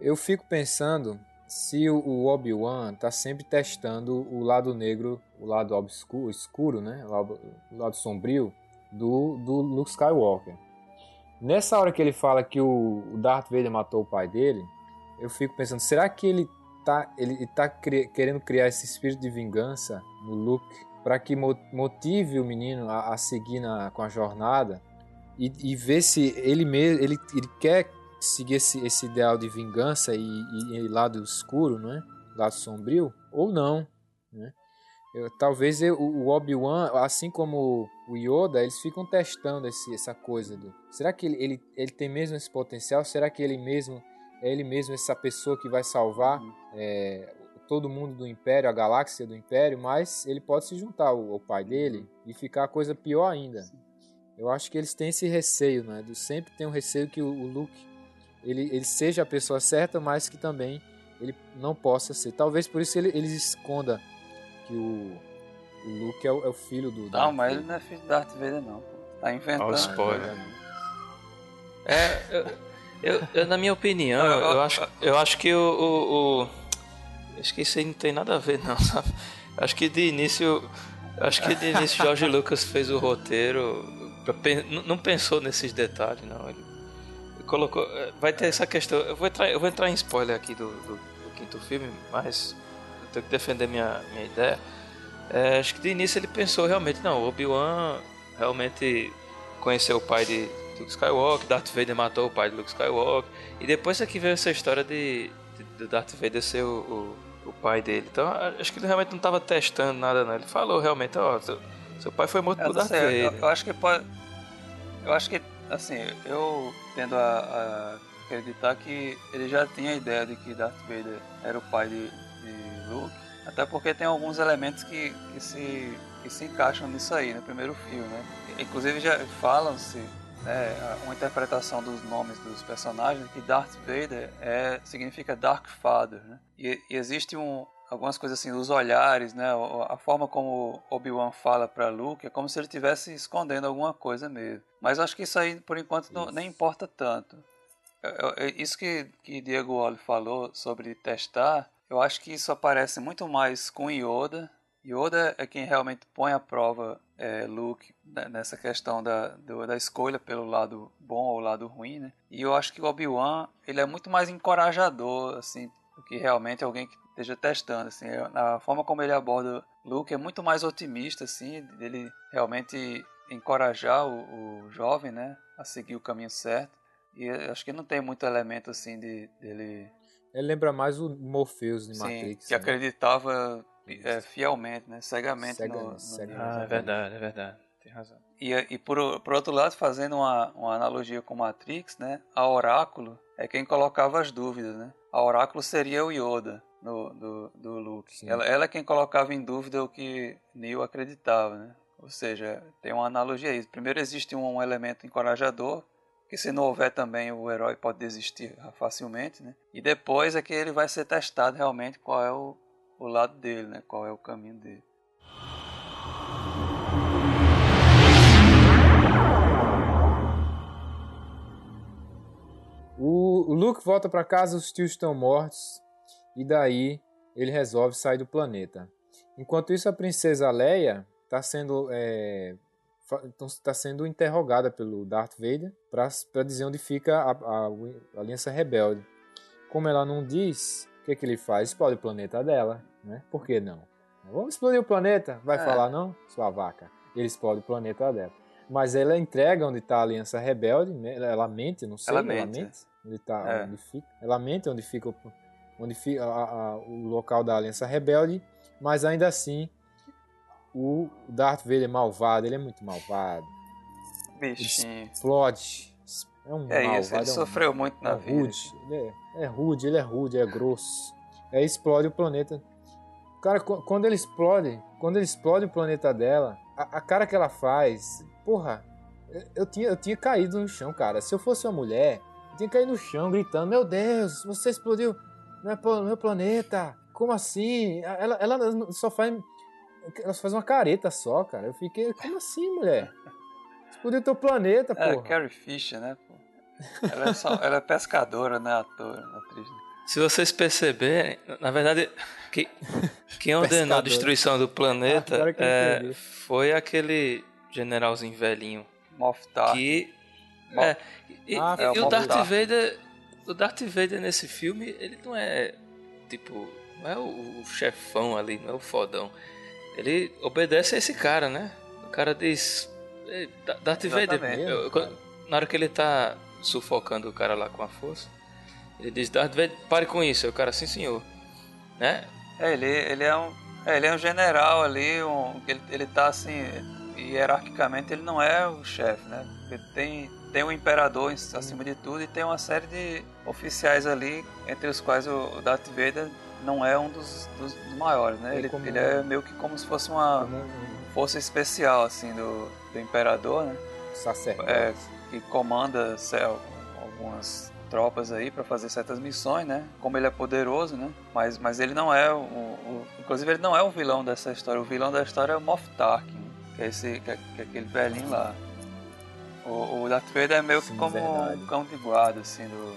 Speaker 3: Eu fico pensando se o Obi-Wan tá sempre testando o lado negro, o lado obscuro, escuro, né, o lado sombrio do, do Luke Skywalker. Nessa hora que ele fala que o Darth Vader matou o pai dele, eu fico pensando, será que ele tá, ele tá cri querendo criar esse espírito de vingança no Luke para que motive o menino a, a seguir na, com a jornada e, e ver se ele mesmo ele, ele quer seguir esse, esse ideal de vingança e, e, e, lado escuro, não é? Lado sombrio ou não, né? Eu, talvez eu, o Obi-Wan, assim como o Yoda, eles ficam testando esse, essa coisa do. Será que ele, ele, ele tem mesmo esse potencial? Será que ele mesmo é ele mesmo essa pessoa que vai salvar uhum. é, todo mundo do Império, a galáxia do Império? Mas ele pode se juntar ao, ao pai dele e ficar a coisa pior ainda. Eu acho que eles têm esse receio, né? Do sempre tem um receio que o, o Luke ele, ele seja a pessoa certa, mas que também ele não possa ser. Talvez por isso ele, ele esconda que o, o Luke é o, é o filho do
Speaker 1: Darth Não, mas ele não é filho do Darth Vader, não. Tá inventando. Olha o
Speaker 2: spoiler. É, eu, eu, eu, na minha opinião, eu, eu, acho, eu acho que o, o, o. Acho que isso aí não tem nada a ver, não, sabe? Acho que de início. Acho que de início George Lucas fez o roteiro. Não pensou nesses detalhes, não. Ele colocou. Eh, vai ter essa questão. Eu vou entrar, eu vou entrar em spoiler aqui do, do, do quinto filme, mas eu tenho que defender minha, minha ideia. É, acho que de início ele pensou realmente, não, Obi-Wan realmente conheceu o pai de Luke Skywalker, Darth Vader matou o pai de Luke Skywalker, e depois é que veio essa história de, de, de Darth Vader ser o, o, o, pai dele. Então acho que ele realmente não estava testando nada, não. Ele falou realmente, ó, oh, seu, seu pai foi morto por Darth sei, Vader.
Speaker 1: Eu, eu acho que pode. Eu acho que assim, eu tendo a, a, acreditar que ele já tinha a ideia de que Darth Vader era o pai de, de Luke, até porque tem alguns elementos que, que, se, que se encaixam nisso aí, no primeiro filme, né? Inclusive já falam-se né, uma interpretação dos nomes dos personagens que Darth Vader é, significa Dark Father, né? E, e existe um, algumas coisas assim, os olhares, né? A forma como Obi-Wan fala para Luke é como se ele estivesse escondendo alguma coisa mesmo. Mas acho que isso aí, por enquanto, não, nem importa tanto. É, é, isso que, que Diego Wally falou sobre testar, eu acho que isso aparece muito mais com Yoda. Yoda é quem realmente põe à prova é, Luke né, nessa questão da, do, da escolha pelo lado bom ou lado ruim, né? E eu acho que o Obi-Wan, ele é muito mais encorajador, assim, do que realmente alguém que esteja testando, assim, a forma como ele aborda Luke é muito mais otimista, assim, dele realmente encorajar o, o jovem, né, a seguir o caminho certo. E acho que não tem muito elemento assim de dele.
Speaker 3: Ele lembra mais o Morpheus de
Speaker 1: Sim,
Speaker 3: Matrix.
Speaker 1: Que né? acreditava é, fielmente, né? Cegamente, cegamente, no, no
Speaker 2: cegamente. Ah, é verdade, é verdade. Tem razão.
Speaker 1: E, e por, por outro lado, fazendo uma, uma analogia com Matrix, né? A Oráculo é quem colocava as dúvidas, né? A Oráculo seria o Yoda no, do, do Luke. Ela, ela é quem colocava em dúvida o que Neo acreditava, né? Ou seja, tem uma analogia aí. Primeiro existe um elemento encorajador, que se não houver também o herói pode desistir facilmente, né? E depois é que ele vai ser testado realmente qual é o, o lado dele, né? Qual é o caminho dele.
Speaker 3: O, Luke volta para casa, os tios estão mortos e daí ele resolve sair do planeta. Enquanto isso, a princesa Leia está sendo é, tá sendo interrogada pelo Darth Vader para dizer onde fica a, a, a, Aliança Rebelde. Como ela não diz, o que, que ele faz? Explode o planeta dela, né? Por que não? Vamos explodir o planeta? Vai é. falar não? Sua vaca. Ele explode o planeta dela. Mas ela entrega onde está a Aliança Rebelde, né? ela mente, não sei,
Speaker 1: ela mente, ela mente
Speaker 3: onde, tá, é. onde fica. Ela mente onde fica o onde fica a, a, o local da Aliança Rebelde, mas ainda assim o Darth Vader é malvado, ele é muito malvado.
Speaker 1: Bichinho.
Speaker 3: Ele explode. É um
Speaker 1: é
Speaker 3: malvado.
Speaker 1: Isso, ele
Speaker 3: é um,
Speaker 1: sofreu muito na
Speaker 3: é
Speaker 1: vida.
Speaker 3: Rude. Ele é, é rude, ele é rude, é grosso. Aí explode o planeta. Cara, quando ele explode, quando ele explode o planeta dela, a, a cara que ela faz, porra, eu, eu tinha, eu tinha caído no chão, cara. Se eu fosse uma mulher, eu tinha caído no chão gritando: Meu Deus, você explodiu meu, pla- meu planeta. Como assim? Ela, ela só faz. Ela só faz uma careta só, cara. Eu fiquei, como assim, mulher? Explodiu teu planeta,
Speaker 1: É,
Speaker 3: porra.
Speaker 1: Carrie Fisher, né? pô? Ela é, só- ela é pescadora, né? Ator, atriz. né?
Speaker 2: Se vocês perceberem, na verdade, que, quem ordenou a destruição do planeta
Speaker 3: eu
Speaker 2: é, foi aquele generalzinho velhinho
Speaker 1: Moff Tarkin.
Speaker 2: que é, e,
Speaker 3: Ah,
Speaker 2: e
Speaker 1: é o
Speaker 2: o Darth. Vader, o Darth Vader nesse filme, ele não é tipo, não é o, chefão ali, não é o fodão. Ele obedece a esse cara, né? O cara diz, "Ei, Da- Darth Vader,
Speaker 1: Exatamente.
Speaker 2: eu- quando- na hora que ele tá sufocando o cara lá com a força, ele diz, Darth Vader, pare com isso. Aí o cara, sim senhor, né?
Speaker 1: É, ele, ele é um. é, ele é um general ali, um, ele, ele tá assim. Hierarquicamente ele não é o chefe, né? Porque tem, tem um imperador acima de tudo e tem uma série de oficiais ali, entre os quais o Darth Vader não é um dos, dos maiores, né? Ele, ele é meio que como se fosse uma
Speaker 3: um
Speaker 1: força especial, assim, do, do imperador, né?
Speaker 3: sacerdote.
Speaker 1: É, que comanda lá, algumas tropas aí para fazer certas missões, né? Como ele é poderoso, né? Mas, mas ele não é o, o- inclusive ele não é o vilão dessa história. O vilão da história é o Moff Tarkin, que é esse que é, que é aquele velhinho lá. O, o Darth Vader é meio que
Speaker 3: Sim,
Speaker 1: como
Speaker 3: verdade.
Speaker 1: um cão de guarda assim do,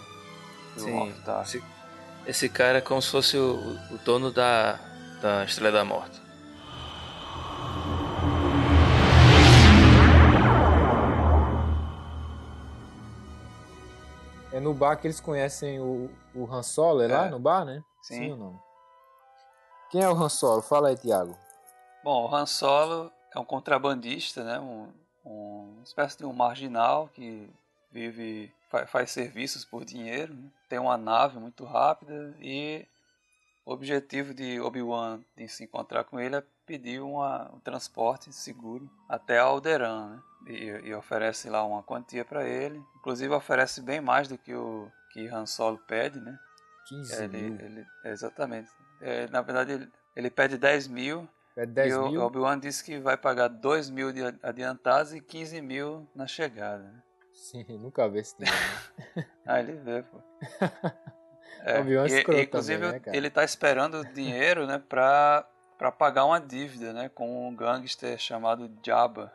Speaker 1: do
Speaker 2: Sim,
Speaker 1: Moff Tarkin.
Speaker 2: esse, esse cara é como se fosse o, o dono da, da Estrela da Morte.
Speaker 3: É no bar que eles conhecem o, o Han Solo, é lá
Speaker 1: É.
Speaker 3: no bar, né?
Speaker 1: Sim.
Speaker 3: ou não? Quem é o Han Solo? Fala aí, Thiago.
Speaker 1: Bom, o Han Solo é um contrabandista, né? Um, um- espécie de um marginal que vive, fa- faz serviços por dinheiro. né? Tem uma nave muito rápida e o objetivo de Obi-Wan de se encontrar com ele é pedir uma, um transporte seguro até Alderaan, né? E, e oferece lá uma quantia para ele. Inclusive oferece bem mais do que o que Han Solo pede, né?
Speaker 3: 15
Speaker 1: Ele,
Speaker 3: mil.
Speaker 1: ele- exatamente. É, na verdade, ele, ele pede 10 mil
Speaker 3: É 10
Speaker 1: e o
Speaker 3: mil?
Speaker 1: Obi-Wan disse que vai pagar 2 mil de adiantados e 15 mil na chegada.
Speaker 3: Sim, nunca vi esse dinheiro. né?
Speaker 1: Ah, ele vê, pô. É,
Speaker 3: Obi-Wan é
Speaker 1: e- e, inclusive,
Speaker 3: também, né,
Speaker 1: ele tá esperando dinheiro, né, pra, pra pagar uma dívida, né, com um gangster chamado Jabba.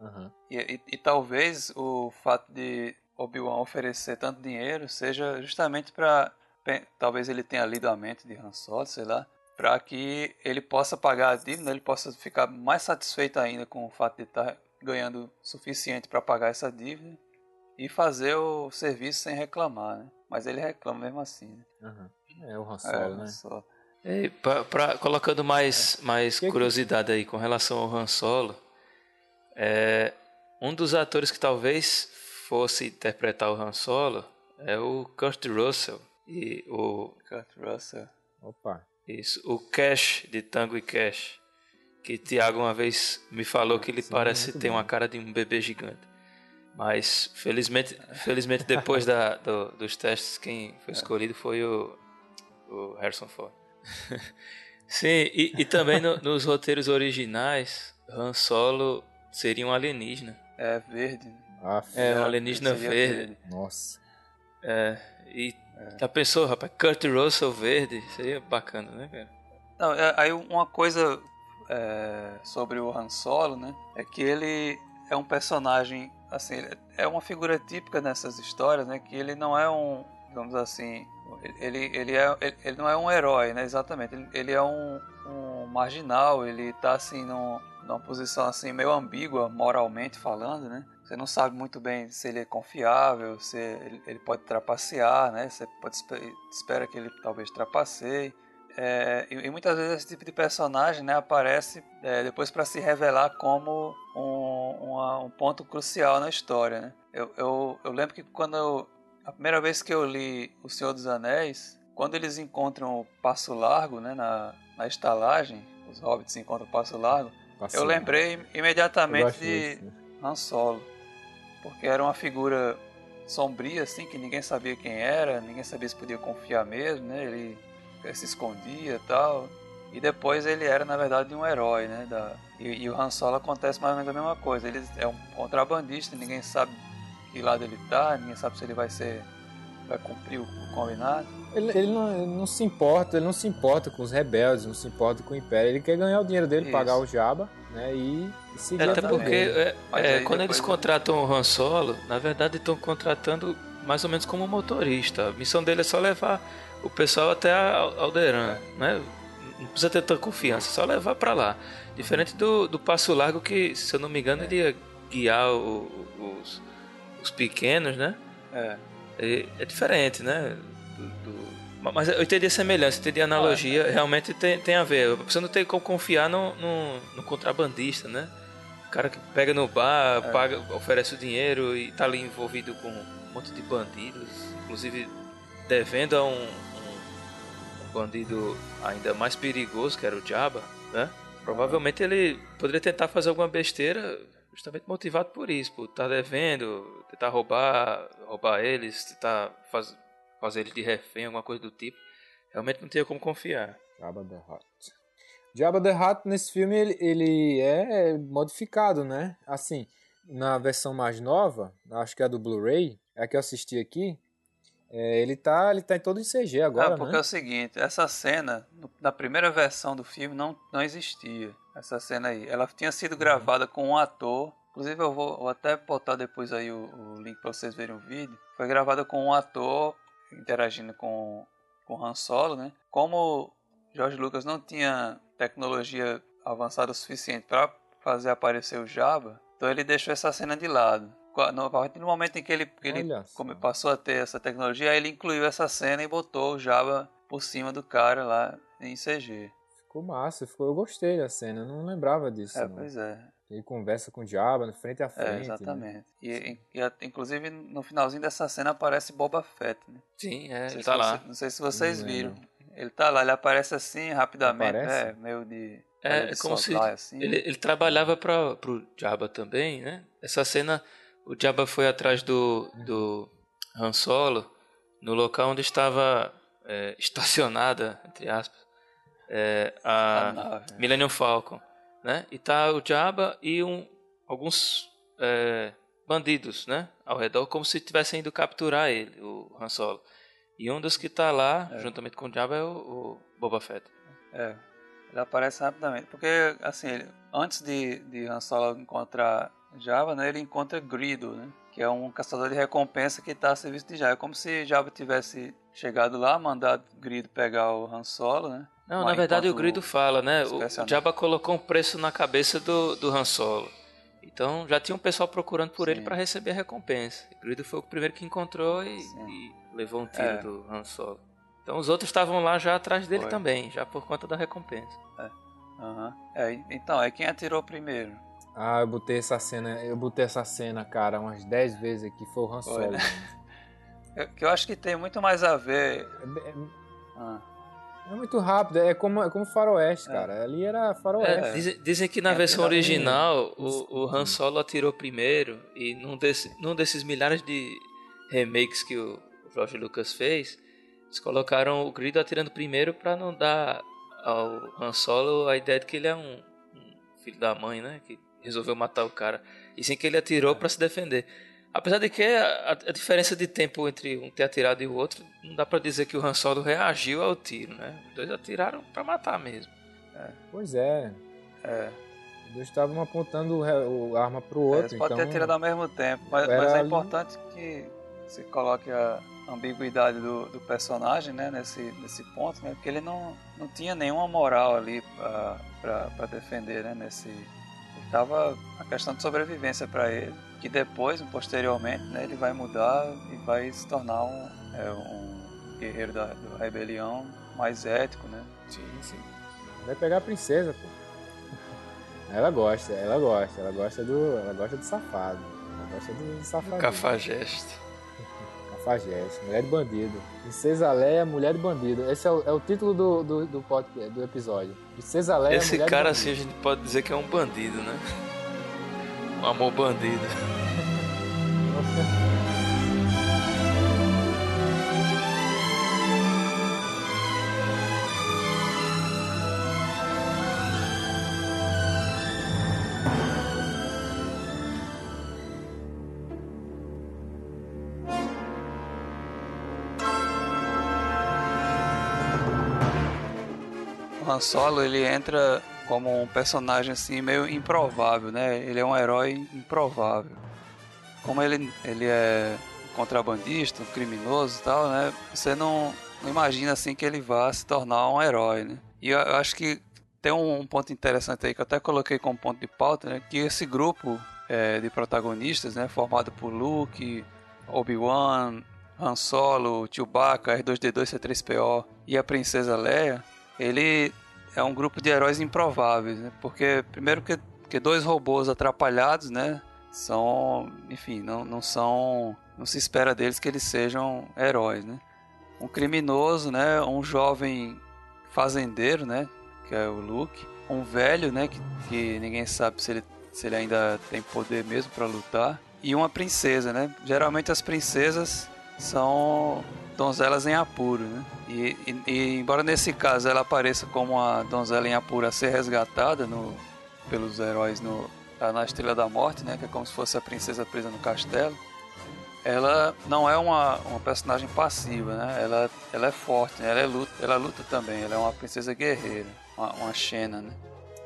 Speaker 3: Aham.
Speaker 1: E, e- e talvez o fato de Obi-Wan oferecer tanto dinheiro seja justamente para talvez ele tenha lido a mente de Han Solo, sei lá, para que ele possa pagar a dívida, ele possa ficar mais satisfeito ainda com o fato de estar ganhando o suficiente para pagar essa dívida e fazer o serviço sem reclamar, né? Mas ele reclama mesmo assim, né?
Speaker 3: aham. É o Han
Speaker 1: É,
Speaker 3: Solo,
Speaker 1: Han
Speaker 3: né?
Speaker 1: Solo.
Speaker 2: E pra, pra- colocando mais, mais
Speaker 3: Que que-
Speaker 2: curiosidade aí com relação ao Han Solo, é, um dos atores que talvez fosse interpretar o Han Solo é o Kurt Russell e o
Speaker 1: Kurt Russell.
Speaker 3: Opa.
Speaker 2: Isso, o Cash de Tango e Cash, que Thiago uma vez me falou que ele
Speaker 3: Sim,
Speaker 2: parece
Speaker 3: muito
Speaker 2: ter
Speaker 3: bom.
Speaker 2: uma cara de um bebê gigante. Mas felizmente, felizmente depois da, do- dos testes quem foi escolhido foi o, o Harrison Ford. Sim, e, e também no- nos roteiros originais, Han Solo seria um alienígena.
Speaker 1: É verde.
Speaker 3: Aff,
Speaker 2: É, um alienígena
Speaker 1: Seria
Speaker 2: verde.
Speaker 3: Nossa.
Speaker 2: É, e já pensou, rapaz, Kurt Russell verde? Seria bacana, né, cara?
Speaker 1: Não, é- aí uma coisa é, sobre o Han Solo, né? É que ele é um personagem, assim, é uma figura típica nessas histórias, né? Que ele não é um, digamos assim, ele, ele, é, ele, ele não é um herói, né? Exatamente. Ele, ele é um, um marginal, ele tá assim num, numa posição assim meio ambígua moralmente falando, né? Você não sabe muito bem se ele é confiável, se ele, ele pode trapacear, né? Você pode espe- espera que ele talvez trapaceie. É, e, e muitas vezes esse tipo de personagem né, aparece é, depois para se revelar como um, uma- um ponto crucial na história. Né? Eu, eu, eu lembro que quando eu, a primeira vez que eu li O Senhor dos Anéis, quando eles encontram o Passo Largo né, na, na estalagem, os hobbits encontram o Passo Largo, eu lembrei
Speaker 3: Eu
Speaker 1: imediatamente
Speaker 3: gosto
Speaker 1: de
Speaker 3: desse.
Speaker 1: Han Solo, porque era uma figura sombria assim que ninguém sabia quem era, ninguém sabia se podia confiar mesmo, né? Ele, ele se escondia e tal. E depois ele era, na verdade, um herói, né? Da... E, e o Han Solo acontece mais ou menos a mesma coisa. Ele é um contrabandista, ninguém sabe que lado ele tá, ninguém sabe se ele vai ser. vai cumprir o, o combinado.
Speaker 3: Ele, ele, não, ele não se importa, ele não se importa com os rebeldes, não se importa com o Império. Ele quer ganhar o dinheiro dele,
Speaker 1: Isso.
Speaker 3: pagar o Jabba, né? E, seguir
Speaker 2: É, Até porque é, é, quando eles
Speaker 1: ele-
Speaker 2: contratam o Han Solo, na verdade estão contratando mais ou menos como motorista. A missão dele é só levar o pessoal até a Al- Alderaan, né? Não precisa ter tanta confiança, é só levar pra lá. Diferente do, do Passo Largo que, se eu não me engano, ele ia guiar o- os, os pequenos, né?
Speaker 1: É.
Speaker 2: E é diferente, né? Mas eu entendi a semelhança, entendi a analogia, realmente tem, tem a ver. Você não tem como confiar no, no, no contrabandista, né? O cara que pega no bar, paga, oferece o dinheiro e tá ali envolvido com um monte de bandidos, inclusive devendo a um, um- um bandido ainda mais perigoso, que era o Jabba, né? Provavelmente ele poderia tentar fazer alguma besteira justamente motivado por isso, por estar devendo, tentar roubar, roubar eles, tentar faz, fazer eles de refém, alguma coisa do tipo. Realmente não tinha como confiar.
Speaker 3: Jabba the Hutt. Jabba the Hutt nesse filme ele, ele é modificado, né? Assim, na versão mais nova, acho que é a do Blu-ray, é a que eu assisti aqui, é, ele tá ele tá em todo em CG agora,
Speaker 1: Ah, porque é
Speaker 3: né?
Speaker 1: o seguinte, essa cena, na primeira versão do filme, não, não existia. Essa cena aí. Ela tinha sido gravada com um ator. Inclusive, eu vou, vou até botar depois aí o, o link para vocês verem o vídeo. Foi gravada com um ator interagindo com, com Han Solo, né? Como George Lucas não tinha tecnologia avançada o suficiente para fazer aparecer o Jabba, então ele deixou essa cena de lado. A partir do momento em que ele, que ele passou a ter essa tecnologia, aí ele incluiu essa cena e botou o Jabba por cima do cara lá em CG.
Speaker 3: Ficou massa, ficou, eu gostei da cena, eu não lembrava disso.
Speaker 1: É,
Speaker 3: não.
Speaker 1: pois é.
Speaker 3: Ele conversa com o Jabba, frente a
Speaker 1: É,
Speaker 3: frente. né?
Speaker 1: exatamente. E, e a- inclusive no finalzinho dessa cena aparece Boba Fett, né?
Speaker 2: Sim, é,
Speaker 1: Não
Speaker 2: ele
Speaker 1: sei,
Speaker 2: tá
Speaker 1: se
Speaker 2: lá.
Speaker 1: você- não sei se vocês viram. Ele tá lá, ele aparece assim rapidamente,
Speaker 3: Aparece?
Speaker 1: é, meio de.
Speaker 2: É,
Speaker 1: de
Speaker 2: é como se
Speaker 1: assim.
Speaker 2: ele, ele trabalhava para pro Jabba também, né? Essa cena, o Jabba foi atrás do, do Han Solo no local onde estava é, estacionada, entre aspas, é, a
Speaker 1: né?
Speaker 2: Millennium Falcon, né? E tá o Jabba e um, alguns é, bandidos, né? Ao redor, como se tivessem ido capturar ele, o Han Solo. E um dos que tá lá, juntamente com o Jabba, é o, o Boba Fett.
Speaker 1: É, ele aparece rapidamente. Porque, assim, ele- antes de, de Han Solo encontrar Jabba, né, ele encontra Grido, né? Que é um caçador de recompensa que está a serviço de Jabba. É como se Jabba tivesse chegado lá, mandado Grido pegar o Han Solo, né?
Speaker 2: Não,
Speaker 1: Mas
Speaker 2: na verdade o Grido fala, né? O, Jabba colocou um preço na cabeça do, do Han Solo. Então já tinha um pessoal procurando por ele
Speaker 1: Sim.
Speaker 2: para receber a recompensa. O Grido foi o primeiro que encontrou e, e levou um tiro
Speaker 1: É.
Speaker 2: do Han Solo. Então os outros estavam lá já atrás dele
Speaker 1: Foi.
Speaker 2: também, já por conta da recompensa.
Speaker 1: Aham. É, então, é quem atirou primeiro.
Speaker 3: Ah, eu botei essa cena, eu botei essa cena, cara, umas 10 vezes aqui, foi o Han
Speaker 1: Foi,
Speaker 3: Solo.
Speaker 1: né? É, que eu acho que tem muito mais a ver.
Speaker 3: É, é-
Speaker 1: Ah,
Speaker 3: é muito rápido, é como, é como faroeste,
Speaker 1: É.
Speaker 3: cara. Ali era
Speaker 2: É,
Speaker 3: faroeste.
Speaker 2: dizem, dizem que na
Speaker 1: É,
Speaker 2: versão original o, o Han Solo atirou primeiro e num, desse, num desses milhares de remakes que o George Lucas fez, eles colocaram o Grido atirando primeiro para não dar ao Han Solo a ideia de que ele é um, um filho da mãe, né? Que resolveu matar o cara. E sim que ele atirou para se defender. Apesar de que a, a diferença de tempo entre um ter atirado e o outro, não dá para dizer que o Han Solo reagiu ao tiro, né? Os dois atiraram para matar mesmo.
Speaker 3: Pois é.
Speaker 1: é.
Speaker 3: Os dois estavam apontando o, o arma pro
Speaker 1: É,
Speaker 3: outro.
Speaker 1: Eles podem
Speaker 3: então,
Speaker 1: ter tirado ao mesmo tempo, mas, mas é
Speaker 3: ali-
Speaker 1: importante que você coloque a ambiguidade do, do personagem né, nesse, nesse ponto, né, porque ele não, não tinha nenhuma moral ali para defender né, nesse. Estava a questão de sobrevivência para ele, que depois, posteriormente, né, ele vai mudar e vai se tornar um, é, um guerreiro da, da rebelião mais ético, né?
Speaker 3: Sim, sim. Vai pegar a princesa, pô. Ela gosta, ela gosta, ela gosta do. Ela gosta do safado. Ela gosta do safado.
Speaker 2: Cafajeste.
Speaker 3: Cafajeste, mulher de bandido. Princesa Leia, mulher de bandido. Esse é o, é o título do, do, do, podcast, do episódio. Princesa Leia,
Speaker 2: Esse
Speaker 3: mulher
Speaker 2: cara,
Speaker 3: de
Speaker 2: assim, a
Speaker 3: bandido.
Speaker 2: gente pode dizer que é um bandido, né? Amor bandido.
Speaker 1: Han Solo ele entra como um personagem assim meio improvável, né? Ele é um herói improvável. Como ele, ele é contrabandista, um criminoso e tal, né? Você não, não imagina assim que ele vá se tornar um herói, né? E eu, eu acho que tem um, um, ponto interessante aí que eu até coloquei como ponto de pauta, né? Que esse grupo é, de protagonistas, né? Formado por Luke, Obi-Wan, Han Solo, Chewbacca, R2-D2, C3PO e a Princesa Leia, ele é um grupo de heróis improváveis, né? Porque primeiro que, que dois robôs atrapalhados, né? São, enfim, não, não são, não se espera deles que eles sejam heróis, né? Um criminoso, né? Um jovem fazendeiro, né? Que é o Luke. Um velho, né? Que, que ninguém sabe se ele, se ele ainda tem poder mesmo para lutar. E uma princesa, né? Geralmente as princesas são donzelas em apuro, né? E, e, e, embora nesse caso ela apareça como a donzela em apuro a ser resgatada no, pelos heróis no, na Estrela da Morte, né? Que é como se fosse a princesa presa no castelo. Ela não é uma, uma personagem passiva, né? Ela, ela é forte, né? ela, é luta, ela luta também. Ela é uma princesa guerreira, uma, uma Xena, né?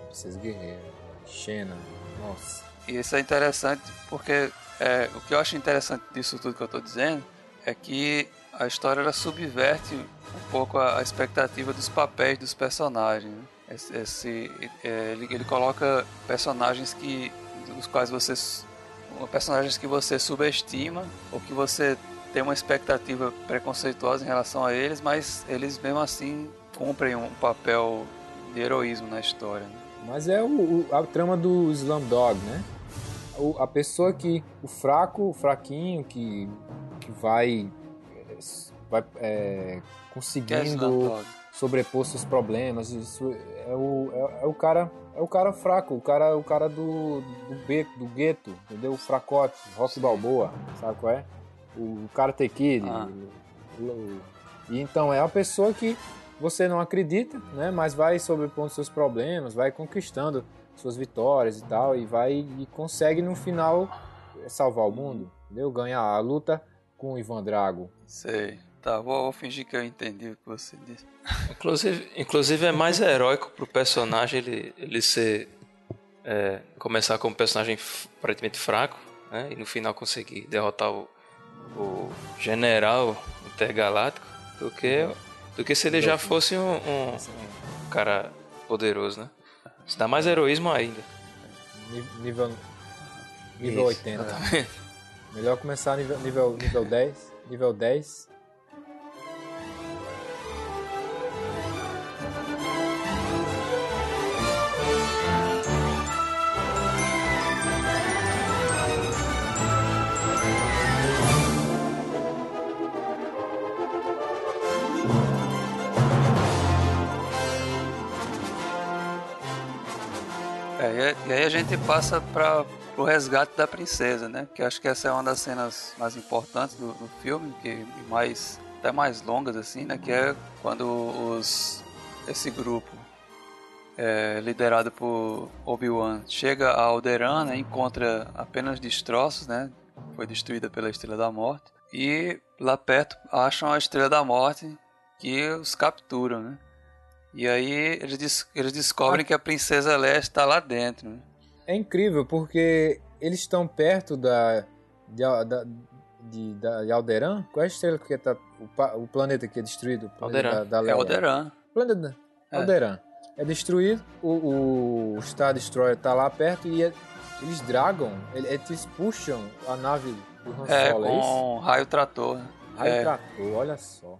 Speaker 3: Princesa guerreira, Xena, nossa.
Speaker 1: E isso é interessante porque é, o que eu acho interessante disso tudo que eu estou dizendo é que a história ela subverte um pouco a, a expectativa dos papéis dos personagens. Né? Esse, esse é, ele, ele, coloca personagens que dos quais você personagens que você subestima ou que você tem uma expectativa preconceituosa em relação a eles, mas eles mesmo assim cumprem um papel de heroísmo na história. Né?
Speaker 3: Mas é o, o, a trama do Slumdog, né? O, a pessoa que o fraco, o fraquinho que que vai vai é, conseguindo sobrepor seus problemas. Isso é o, é, é, o cara é o cara fraco, o cara o cara do do, beco, do gueto, entendeu? O fracote, Rock Balboa, sabe qual é? O Karate Kid. Ah. e então é a pessoa que você não acredita, né? Mas vai sobrepondo seus problemas, vai conquistando suas vitórias e tal, e vai e consegue no final salvar o mundo, entendeu? Ganhar a luta com o Ivan Drago.
Speaker 1: Sei. Tá, vou, vou, fingir que eu entendi o que você disse.
Speaker 2: Inclusive, inclusive é mais heróico pro personagem ele, ele ser. É, começar como um personagem aparentemente fraco, né? E no final conseguir derrotar o, o general intergaláctico do que, do que se ele já fosse um, um, um cara poderoso, né? Isso dá mais heroísmo ainda.
Speaker 3: Nível, nível Isso, 80. Exatamente. Melhor começar nível, nível, nível 10. Nível 10
Speaker 1: gente passa para o resgate da princesa, né? Que acho que essa é uma das cenas mais importantes do, do filme, que mais até mais longas assim, né? Que é quando os esse grupo é, liderado por Obi-Wan chega a Alderaan, né, encontra apenas destroços, né? Foi destruída pela Estrela da Morte e lá perto acham a Estrela da Morte que os capturam, né? E aí eles, eles descobrem que a princesa Leia está lá dentro. Né?
Speaker 3: É incrível porque eles estão perto da de, da, de, da, de Alderan. Qual é a estrela que tá o, o planeta que é destruído?
Speaker 1: Alderan. Da, da é Alderan.
Speaker 3: Planeta é. Alderan é destruído. O, o Star Destroyer está lá perto e é, eles dragam, eles puxam a nave do Han
Speaker 1: é, Solo. É, com raio trator.
Speaker 3: Raio
Speaker 1: é.
Speaker 3: trator, olha só.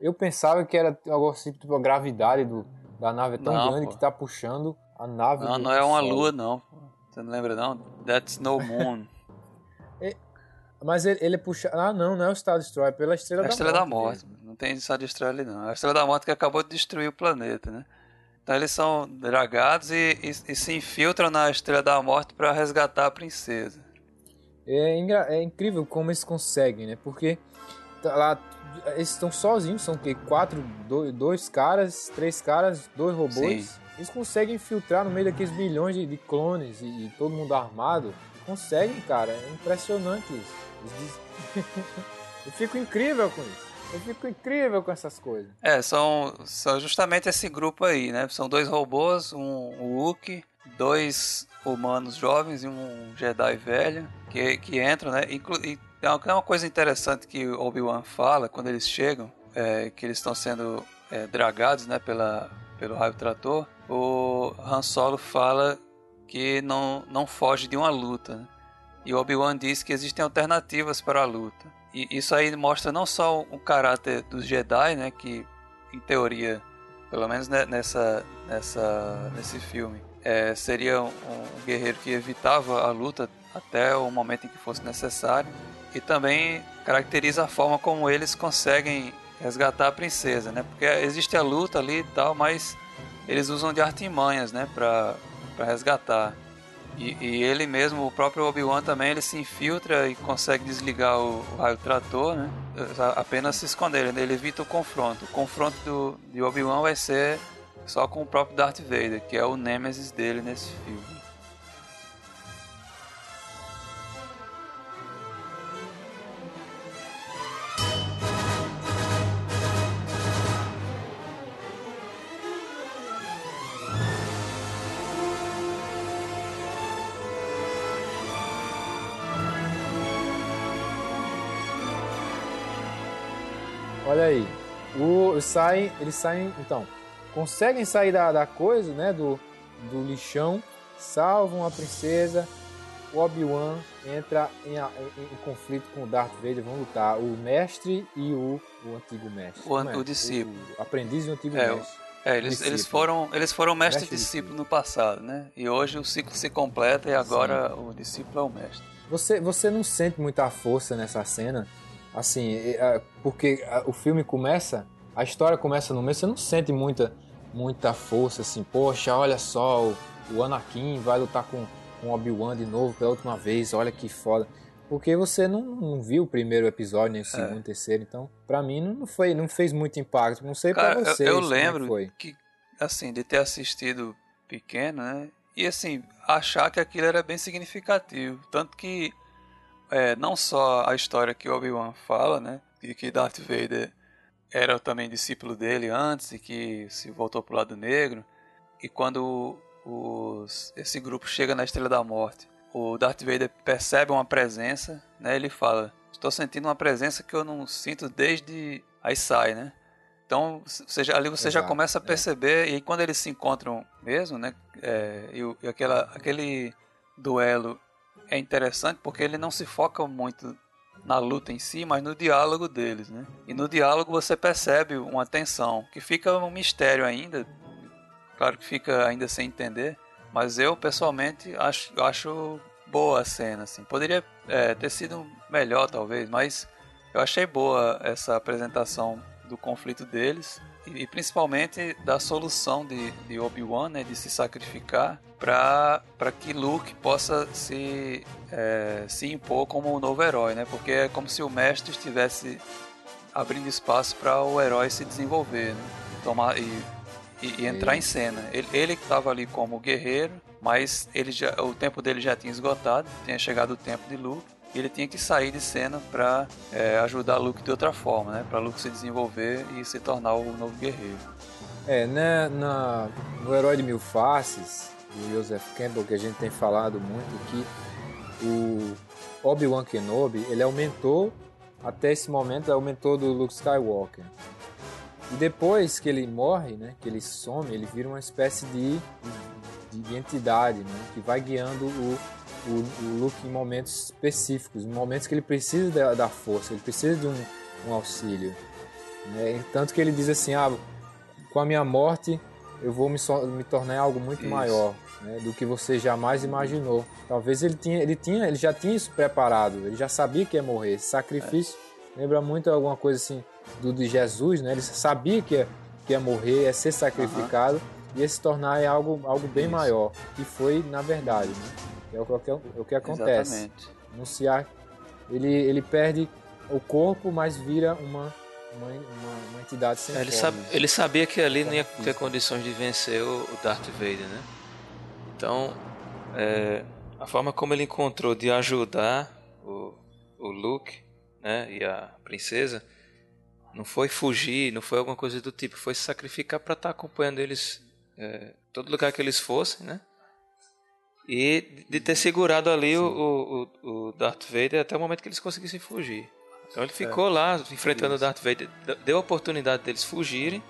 Speaker 3: Eu pensava que era algo assim, tipo, a gravidade do, da nave é tão não, grande pô. que tá puxando a nave.
Speaker 1: Não, não é uma lua, não. Você não lembra, não? That's no moon.
Speaker 3: é, mas ele, ele puxa. Ah, não, não é o Star Destroyer, é pela Estrela é a da
Speaker 1: Estrela Morte. da Morte. Não tem Star Destroyer ali, não. É a Estrela da Morte que acabou de destruir o planeta, né? Então eles são dragados e, e, e se infiltram na Estrela da Morte para resgatar a princesa.
Speaker 3: É, é incrível como eles conseguem, né? Porque tá lá eles estão sozinhos, são que quatro, dois, dois, caras, três caras, dois robôs. Sim. Eles conseguem filtrar no meio daqueles milhões de, de clones e, e, todo mundo armado. Conseguem, cara. É impressionante isso. Diz... Eu fico incrível com isso. Eu fico incrível com essas coisas.
Speaker 1: É, são, são justamente esse grupo aí, né? São dois robôs, um, Wookie, dois humanos jovens e um Jedi velho que, que entram, né? Inclu e tem uma coisa interessante que Obi-Wan fala quando eles chegam, é, que eles estão sendo é, dragados, né, pela, pelo raio trator. O Han Solo fala que não, não foge de uma luta. E Obi-Wan diz que existem alternativas para a luta. E isso aí mostra não só o caráter dos Jedi, né, que em teoria, pelo menos nessa, nessa, nesse filme, é, seria um, um guerreiro que evitava a luta até o momento em que fosse necessário e também caracteriza a forma como eles conseguem resgatar a princesa, né? Porque existe a luta ali e tal, mas eles usam de artimanhas, né, para resgatar. E, e, ele mesmo, o próprio Obi-Wan também, ele se infiltra e consegue desligar o, o raio trator, né? Apenas se esconder, ele evita o confronto. O confronto do, de Obi-Wan vai ser só com o próprio Darth Vader, que é o nêmesis dele nesse filme.
Speaker 3: O, saem, eles saem, então, conseguem sair da, da coisa, né, do, do lixão, salvam a princesa, o Obi-Wan entra em, em, em, conflito com o Darth Vader, vão lutar o mestre e o, o antigo mestre.
Speaker 1: O, é? o discípulo.
Speaker 3: O aprendiz e o antigo
Speaker 1: é,
Speaker 3: mestre.
Speaker 1: É, eles, eles foram, eles foram mestre, mestre e discípulo no passado, né? E hoje o ciclo se completa e agora Sim. o discípulo é o mestre.
Speaker 3: Você, você não sente muita força nessa cena? Assim, porque o filme começa, a história começa no meio, você não sente muita, muita força, assim, poxa, olha só, o, o Anakin vai lutar com, com Obi-Wan de novo pela última vez, olha que foda. Porque você não, não viu o primeiro episódio, nem o segundo, é. terceiro, então, pra mim não, foi, não fez muito impacto. Não sei Cara, pra vocês.
Speaker 1: Eu, eu
Speaker 3: é
Speaker 1: lembro
Speaker 3: foi.
Speaker 1: que, assim, de ter assistido pequeno, né? E assim, achar que aquilo era bem significativo. Tanto que é, não só a história que Obi-Wan fala, né, de que Darth Vader era também discípulo dele antes e que se voltou para o lado negro, e quando os, esse grupo chega na Estrela da Morte, o Darth Vader percebe uma presença, né, ele fala, estou sentindo uma presença que eu não sinto desde aí sai, né? Então, ali você Exato, já começa a é. perceber, é. e aí quando eles se encontram mesmo, né, é, e, e aquela, aquele duelo é interessante porque ele não se foca muito na luta em si, mas no diálogo deles, né? E no diálogo você percebe uma tensão que fica um mistério ainda, claro que fica ainda sem entender, mas eu pessoalmente acho, acho boa a cena, assim. Poderia é, ter sido melhor talvez, mas eu achei boa essa apresentação do conflito deles e, principalmente da solução de, de Obi-Wan, né, de se sacrificar para que Luke possa se, é, se impor como o um novo herói, né? Porque é como se o mestre estivesse abrindo espaço para o herói se desenvolver, né? Tomar e, e, e entrar em cena. Ele, ele estava ali como guerreiro, mas ele já, o tempo dele já tinha esgotado, tinha chegado o tempo de Luke ele tinha que sair de cena para é, ajudar Luke de outra forma, né? Para Luke se desenvolver e se tornar o novo guerreiro.
Speaker 3: É, né, na, no Herói de Mil Faces, do Joseph Campbell, que a gente tem falado muito, que o Obi-Wan Kenobi, ele aumentou, até esse momento, o mentor do Luke Skywalker. E depois que ele morre, né, que ele some, ele vira uma espécie de, de, de entidade, né, que vai guiando o, o, o Luke em momentos específicos, momentos que ele precisa da, da força, ele precisa de um, um auxílio. Né? Tanto que ele diz assim, ah, com a minha morte eu vou me, so, me tornar algo muito isso. maior né, do que você jamais imaginou. Talvez ele tinha, ele tinha, ele já tinha isso preparado, ele já sabia que ia morrer. Esse sacrifício é. lembra muito alguma coisa assim do de Jesus, né? Ele sabia que ia, que ia morrer, ia ser sacrificado, uhum. ia se tornar algo, algo bem isso. maior. E foi na verdade, né? É o que, é o que acontece. Exatamente. Anunciar, ele, ele perde o corpo, mas vira uma, uma, uma, uma entidade sem
Speaker 2: é, ele, sabe, ele sabia que ali não ia ter condições de vencer o, o Darth Vader, né? Então, é, a forma como ele encontrou de ajudar o, o Luke né, e a princesa Não foi fugir, não foi alguma coisa do tipo. Foi se sacrificar para estar tá acompanhando eles é, todo lugar que eles fossem, né? E de ter segurado ali o, o, o, Darth Vader até o momento que eles conseguissem fugir. Então ele ficou é. lá enfrentando Isso. o Darth Vader, deu a oportunidade deles fugirem.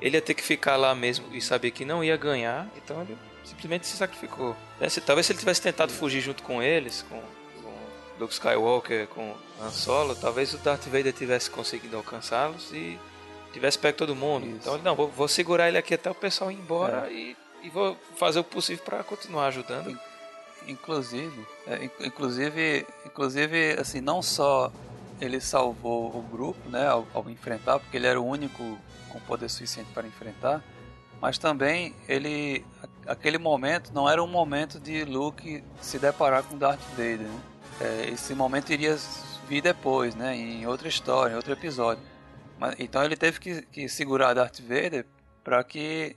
Speaker 2: Ele ia ter que ficar lá mesmo e saber que não ia ganhar, então ele simplesmente se sacrificou. É, talvez se ele tivesse tentado fugir junto com eles, com, com Luke Skywalker, com Han Solo, talvez o Darth Vader tivesse conseguido alcançá-los e tivesse pego todo mundo. Isso. Então ele, não, vou, vou, segurar ele aqui até o pessoal ir embora é. e, e, vou fazer o possível para continuar ajudando.
Speaker 1: Inclusive, é, inclusive, inclusive, assim, não só ele salvou o grupo, né, ao, ao, enfrentar, porque ele era o único com poder suficiente para enfrentar, mas também ele, aquele momento não era um momento de Luke se deparar com Darth Vader. Né? É, esse momento iria vir depois, né, em outra história, em outro episódio. Mas, então ele teve que, que segurar Darth Vader para que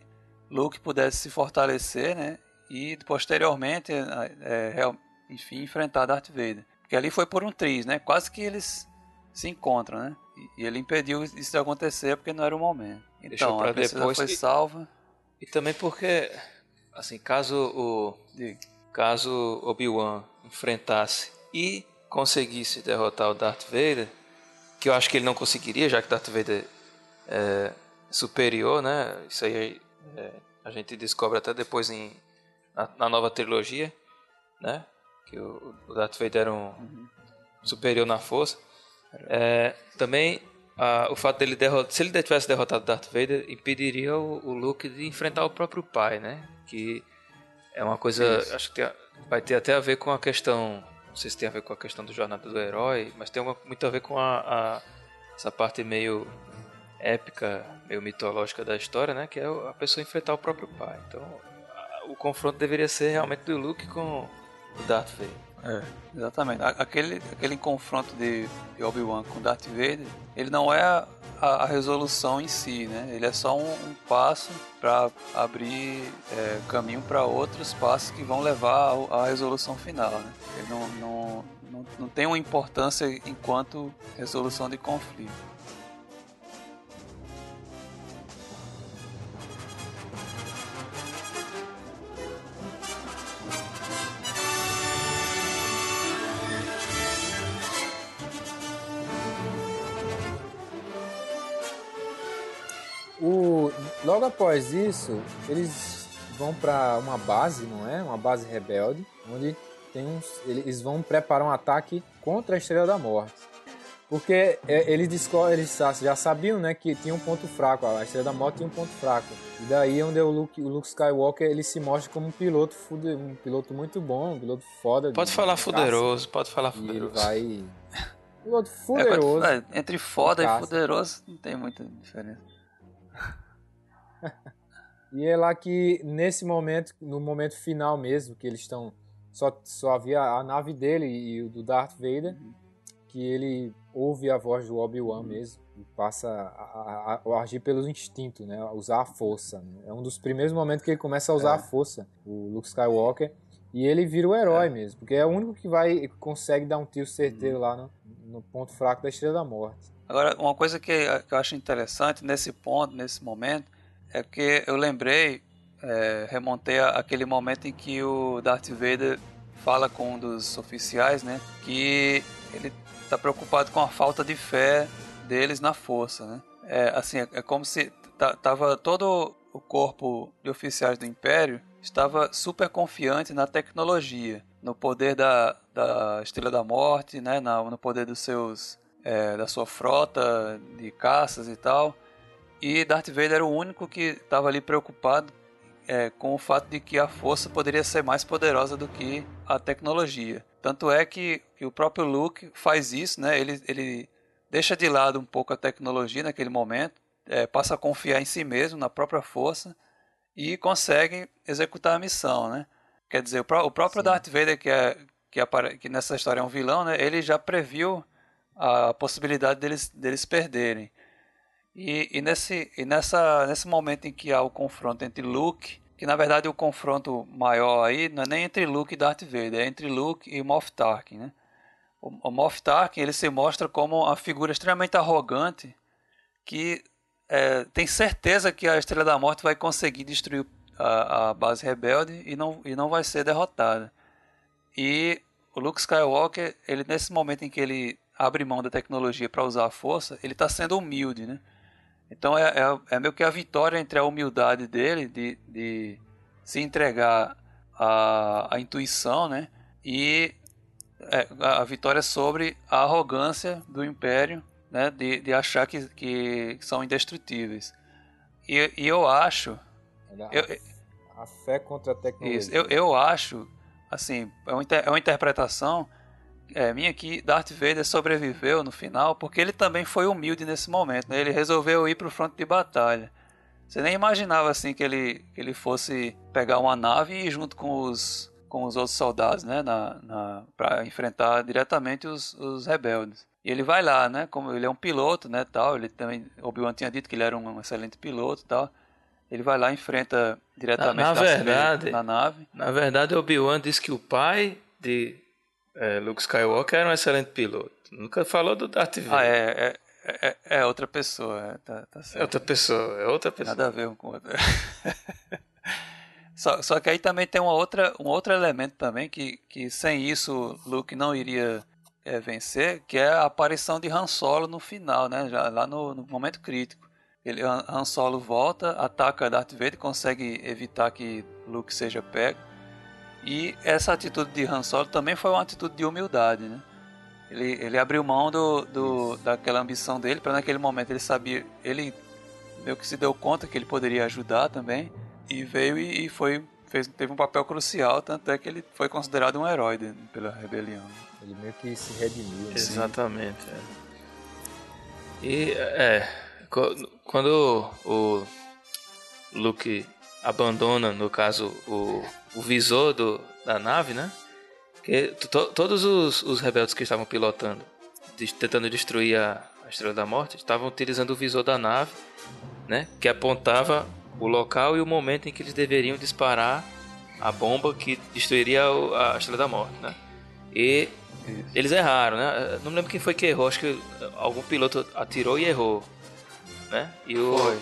Speaker 1: Luke pudesse se fortalecer, né, e posteriormente, é, é, enfim, enfrentar Darth Vader. Porque ali foi por um triz, né? Quase que eles se encontram, né? E ele impediu isso de acontecer porque não era o momento. Então, a princesa depois foi salva.
Speaker 2: E também porque, assim, caso o caso Obi-Wan enfrentasse e conseguisse derrotar o Darth Vader, que eu acho que ele não conseguiria, já que Darth Vader é superior, né? Isso aí é, a gente descobre até depois em, na, na, nova trilogia, né? Que o, o Darth Vader era um uhum. superior na força. É, também a, o fato dele derrotar, se ele tivesse derrotado Darth Vader, impediria o, o, Luke de enfrentar o próprio pai, né? Que é uma coisa, Isso. acho que tem, vai ter até a ver com a questão, não sei se tem a ver com a questão do jornada do herói, mas tem uma, muito a ver com a, a, essa parte meio épica, meio mitológica da história, né? Que é a pessoa enfrentar o próprio pai. Então, o confronto deveria ser realmente do Luke com o Darth Vader.
Speaker 1: É, exatamente. Aquele, aquele confronto de, Obi-Wan com Darth Vader, ele não é a, a, resolução em si, né? Ele é só um, um passo para abrir é, caminho para outros passos que vão levar à resolução final, né? Ele não, não, não, não tem uma importância enquanto resolução de conflito.
Speaker 3: O, logo após isso, eles vão para uma base, não é? Uma base rebelde, onde tem uns, eles vão preparar um ataque contra a Estrela da Morte. Porque é, eles, eles já sabiam né, que tinha um ponto fraco, a Estrela da Morte tinha um ponto fraco. E daí é onde o Luke, o Luke Skywalker ele se mostra como um piloto, um piloto muito bom, um piloto foda.
Speaker 2: Pode falar fuderoso, pode falar fuderoso.
Speaker 3: E vai... Piloto fuderoso.
Speaker 1: É, entre foda e fuderoso não tem muita diferença
Speaker 3: e é lá que, nesse momento, no momento final mesmo, que eles estão. Só, só havia a nave dele e o do Darth Vader, uhum. que ele ouve a voz do Obi-Wan uhum. mesmo e passa a, a, a, agir pelo instinto, né? A usar a força. Né? É um dos primeiros momentos que ele começa a usar é. a força, o Luke Skywalker. E ele vira o herói é. mesmo, porque é o único que vai consegue dar um tiro certeiro uhum. lá no, no ponto fraco da Estrela da Morte.
Speaker 1: Agora, uma coisa que, que eu acho interessante nesse ponto, nesse momento, é porque eu lembrei, é, remontei aquele momento em que o Darth Vader fala com um dos oficiais, né, que ele está preocupado com a falta de fé deles na força, né. É, assim, é, é como se tava todo o corpo de oficiais do Império estava super confiante na tecnologia, no poder da, da Estrela da Morte, né, no poder dos seus é, da sua frota de caças e tal. E Darth Vader era o único que estava ali preocupado é, com o fato de que a força poderia ser mais poderosa do que a tecnologia. Tanto é que, que o próprio Luke faz isso, né? Ele, ele deixa de lado um pouco a tecnologia naquele momento, é, passa a confiar em si mesmo, na própria força e consegue executar a missão, né? Quer dizer, o, pró o próprio Sim. Darth Vader, que, é, que, que nessa história é um vilão, né? Ele já previu a possibilidade deles, deles perderem. E, e, nesse, e nessa, nesse momento em que há o confronto entre Luke, que na verdade o confronto maior aí não é nem entre Luke e Darth Vader, é entre Luke e Moff Tarkin, né? O, o Moff Tarkin ele se mostra como uma figura extremamente arrogante que é, tem certeza que a Estrela da Morte vai conseguir destruir a, a base rebelde e não, e não vai ser derrotada. E o Luke Skywalker, ele nesse momento em que ele abre mão da tecnologia para usar a força, ele está sendo humilde, né? Então é, é, é, meio que a vitória entre a humildade dele de, de se entregar à, à intuição, né? E é, a vitória sobre a arrogância do Império, né? De, de achar que, que são indestrutíveis. E, e eu acho...
Speaker 3: A, eu, a fé contra a tecnologia.
Speaker 1: Isso, eu, eu acho, assim, é uma, é uma interpretação é, minha que Darth Vader sobreviveu no final porque ele também foi humilde nesse momento. Né? Ele resolveu ir para o fronte de batalha. Você nem imaginava assim que ele, que ele fosse pegar uma nave e ir junto com os, com os outros soldados, né, na, na para enfrentar diretamente os, os rebeldes. E ele vai lá, né, como ele é um piloto, né, tal. Ele também Obi-Wan tinha dito que ele era um excelente piloto, tal. Ele vai lá e enfrenta diretamente
Speaker 2: na, na verdade,
Speaker 1: na nave.
Speaker 2: Na verdade, Obi-Wan disse que o pai de é, Luke Skywalker era um excelente piloto. Nunca falou do Darth Vader.
Speaker 1: Ah, é, é, é, é outra pessoa, é, tá, tá
Speaker 2: É outra pessoa, é outra pessoa.
Speaker 1: Nada a ver um com o outro. só, só que aí também tem uma outra, um outro elemento também que, que sem isso Luke não iria é, vencer, que é a aparição de Han Solo no final, né? Já lá no, no momento crítico. Ele, Han Solo volta, ataca Darth Vader, consegue evitar que Luke seja pego. E essa atitude de Han Solo também foi uma atitude de humildade, né? Ele, ele abriu mão do, do daquela ambição dele para naquele momento ele sabia, ele meio que se deu conta que ele poderia ajudar também e veio e, e foi fez, teve um papel crucial, tanto é que ele foi considerado um herói de, pela rebelião.
Speaker 3: Ele meio que se redimiu. Né?
Speaker 2: Exatamente. É. E é, quando o Luke abandona, no caso, o, o visor do, da nave, né? Que to, todos os, os rebeldes que estavam pilotando, de, tentando destruir a, a Estrela da Morte, estavam utilizando o visor da nave, né? Que apontava o local e o momento em que eles deveriam disparar a bomba que destruiria a Estrela da Morte, né? E Isso. eles erraram, né? Não lembro quem foi que errou, acho que algum piloto atirou e errou, né? E o, foi.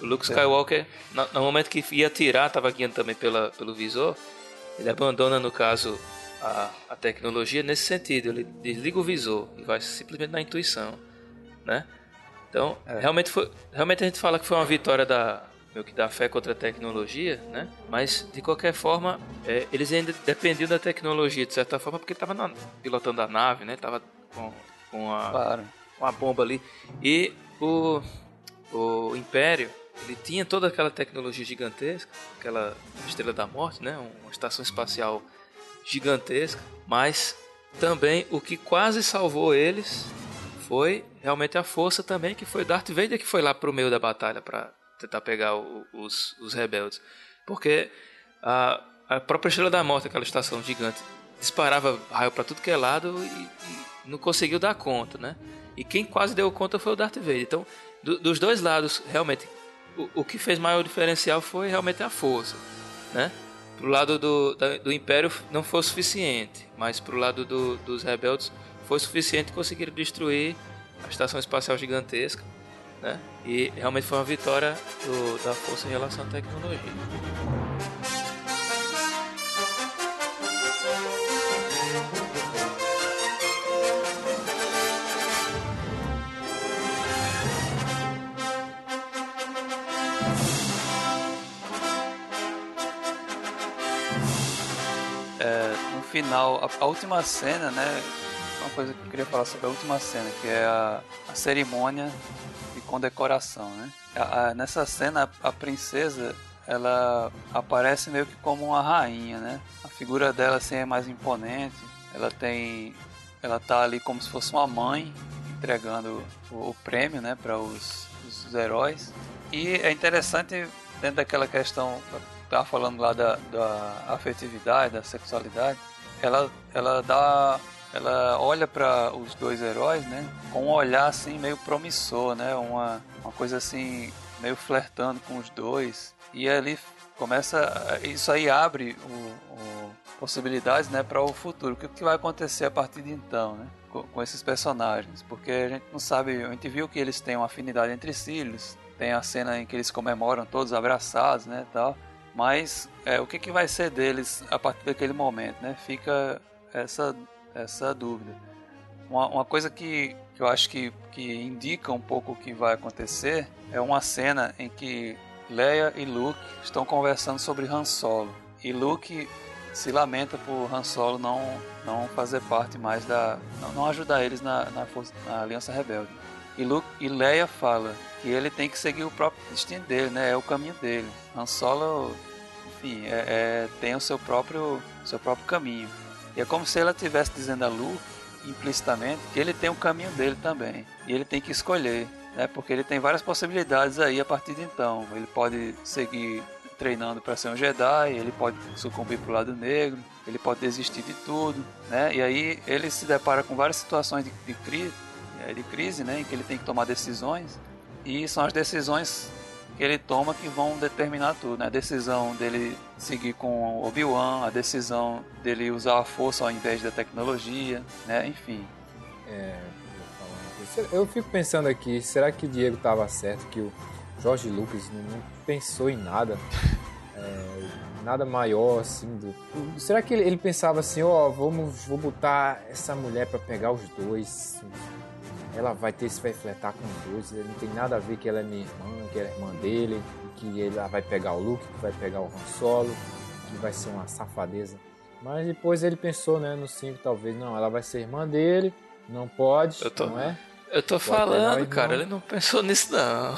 Speaker 2: O Luke Skywalker, no, no, momento que ia atirar, estava guiando também pela, pelo visor. Ele abandona, no caso, a, a tecnologia nesse sentido. Ele desliga o visor e vai simplesmente na intuição, né? Então, é. realmente, foi, realmente a gente fala que foi uma vitória da, meio que da fé contra a tecnologia, né? Mas de qualquer forma, é, eles ainda dependiam da tecnologia de certa forma porque estava pilotando a nave, né? Tava com, com a claro. com a bomba ali e o o Império ele tinha toda aquela tecnologia gigantesca, aquela Estrela da Morte, né? Uma estação espacial gigantesca, mas também o que quase salvou eles foi realmente a força também, que foi Darth Vader que foi lá pro meio da batalha para tentar pegar o, os, os rebeldes. Porque a, a própria Estrela da Morte, aquela estação gigante, disparava raio para tudo que é lado e, e, não conseguiu dar conta, né? E quem quase deu conta foi o Darth Vader. Então, do, dos dois lados, realmente, o, o, que fez maior diferencial foi realmente a força, né? Pro lado do, da, do Império não foi suficiente, mas pro lado do, dos rebeldes foi suficiente conseguir destruir a estação espacial gigantesca, né? E realmente foi uma vitória do, da força em relação à tecnologia.
Speaker 1: Final, a, a, última cena, né? Uma coisa que eu queria falar sobre a última cena, que é a, a cerimônia de condecoração, né? A, nessa cena, a, princesa ela aparece meio que como uma rainha, né? A figura dela assim é mais imponente. Ela tem, ela tá ali como se fosse uma mãe entregando o, o prêmio, né, para os, os heróis. E é interessante dentro daquela questão, tava falando lá da, da afetividade, da sexualidade ela, ela dá ela olha para os dois heróis, né, com um olhar assim meio promissor, né, uma, uma coisa assim meio flertando com os dois e ali começa isso aí abre o, o possibilidades, né, para o futuro. O que, que vai acontecer a partir de então, né? com, com esses personagens, porque a gente não sabe, a gente viu que eles têm uma afinidade entre si, eles tem a cena em que eles comemoram todos abraçados, né, tal. Mas é, o que, que vai ser deles a partir daquele momento, né? Fica essa essa dúvida. Uma, uma coisa que, que eu acho que, que indica um pouco o que vai acontecer é uma cena em que Leia e Luke estão conversando sobre Han Solo. E Luke se lamenta por Han Solo não, não fazer parte mais da. não, não ajudar eles na, na, na Aliança Rebelde. E, Luke, e Leia fala que ele tem que seguir o próprio destino dele, né? É o caminho dele. Han Solo, enfim, é, é, tem o seu próprio, seu próprio caminho. E é como se ela estivesse dizendo a Luke, implicitamente, que ele tem o caminho dele também. E ele tem que escolher, né? Porque ele tem várias possibilidades aí a partir de então. Ele pode seguir treinando para ser um Jedi, ele pode sucumbir para o lado negro, ele pode desistir de tudo, né? E aí ele se depara com várias situações de, de de crise, né? Em que ele tem que tomar decisões e são as decisões que ele toma que vão determinar tudo, né? A decisão dele seguir com Obi-Wan, a decisão dele usar a força ao invés da tecnologia, né? Enfim.
Speaker 3: É, eu fico pensando aqui, será que o Diego estava certo que o Jorge Lucas não pensou em nada? É, nada maior assim do... será que ele, ele pensava assim ó oh, vamos vou botar essa mulher para pegar os dois ela vai ter se vai fletar com dois, não tem nada a ver que ela é minha irmã, que ela é irmã dele, que ela vai pegar o Luke, que vai pegar o Han Solo, que vai ser uma safadeza. Mas depois ele pensou, né, no 5 talvez, não, ela vai ser irmã dele, não pode, tô, não é?
Speaker 2: Eu tô pode falando, cara, ele não pensou nisso não.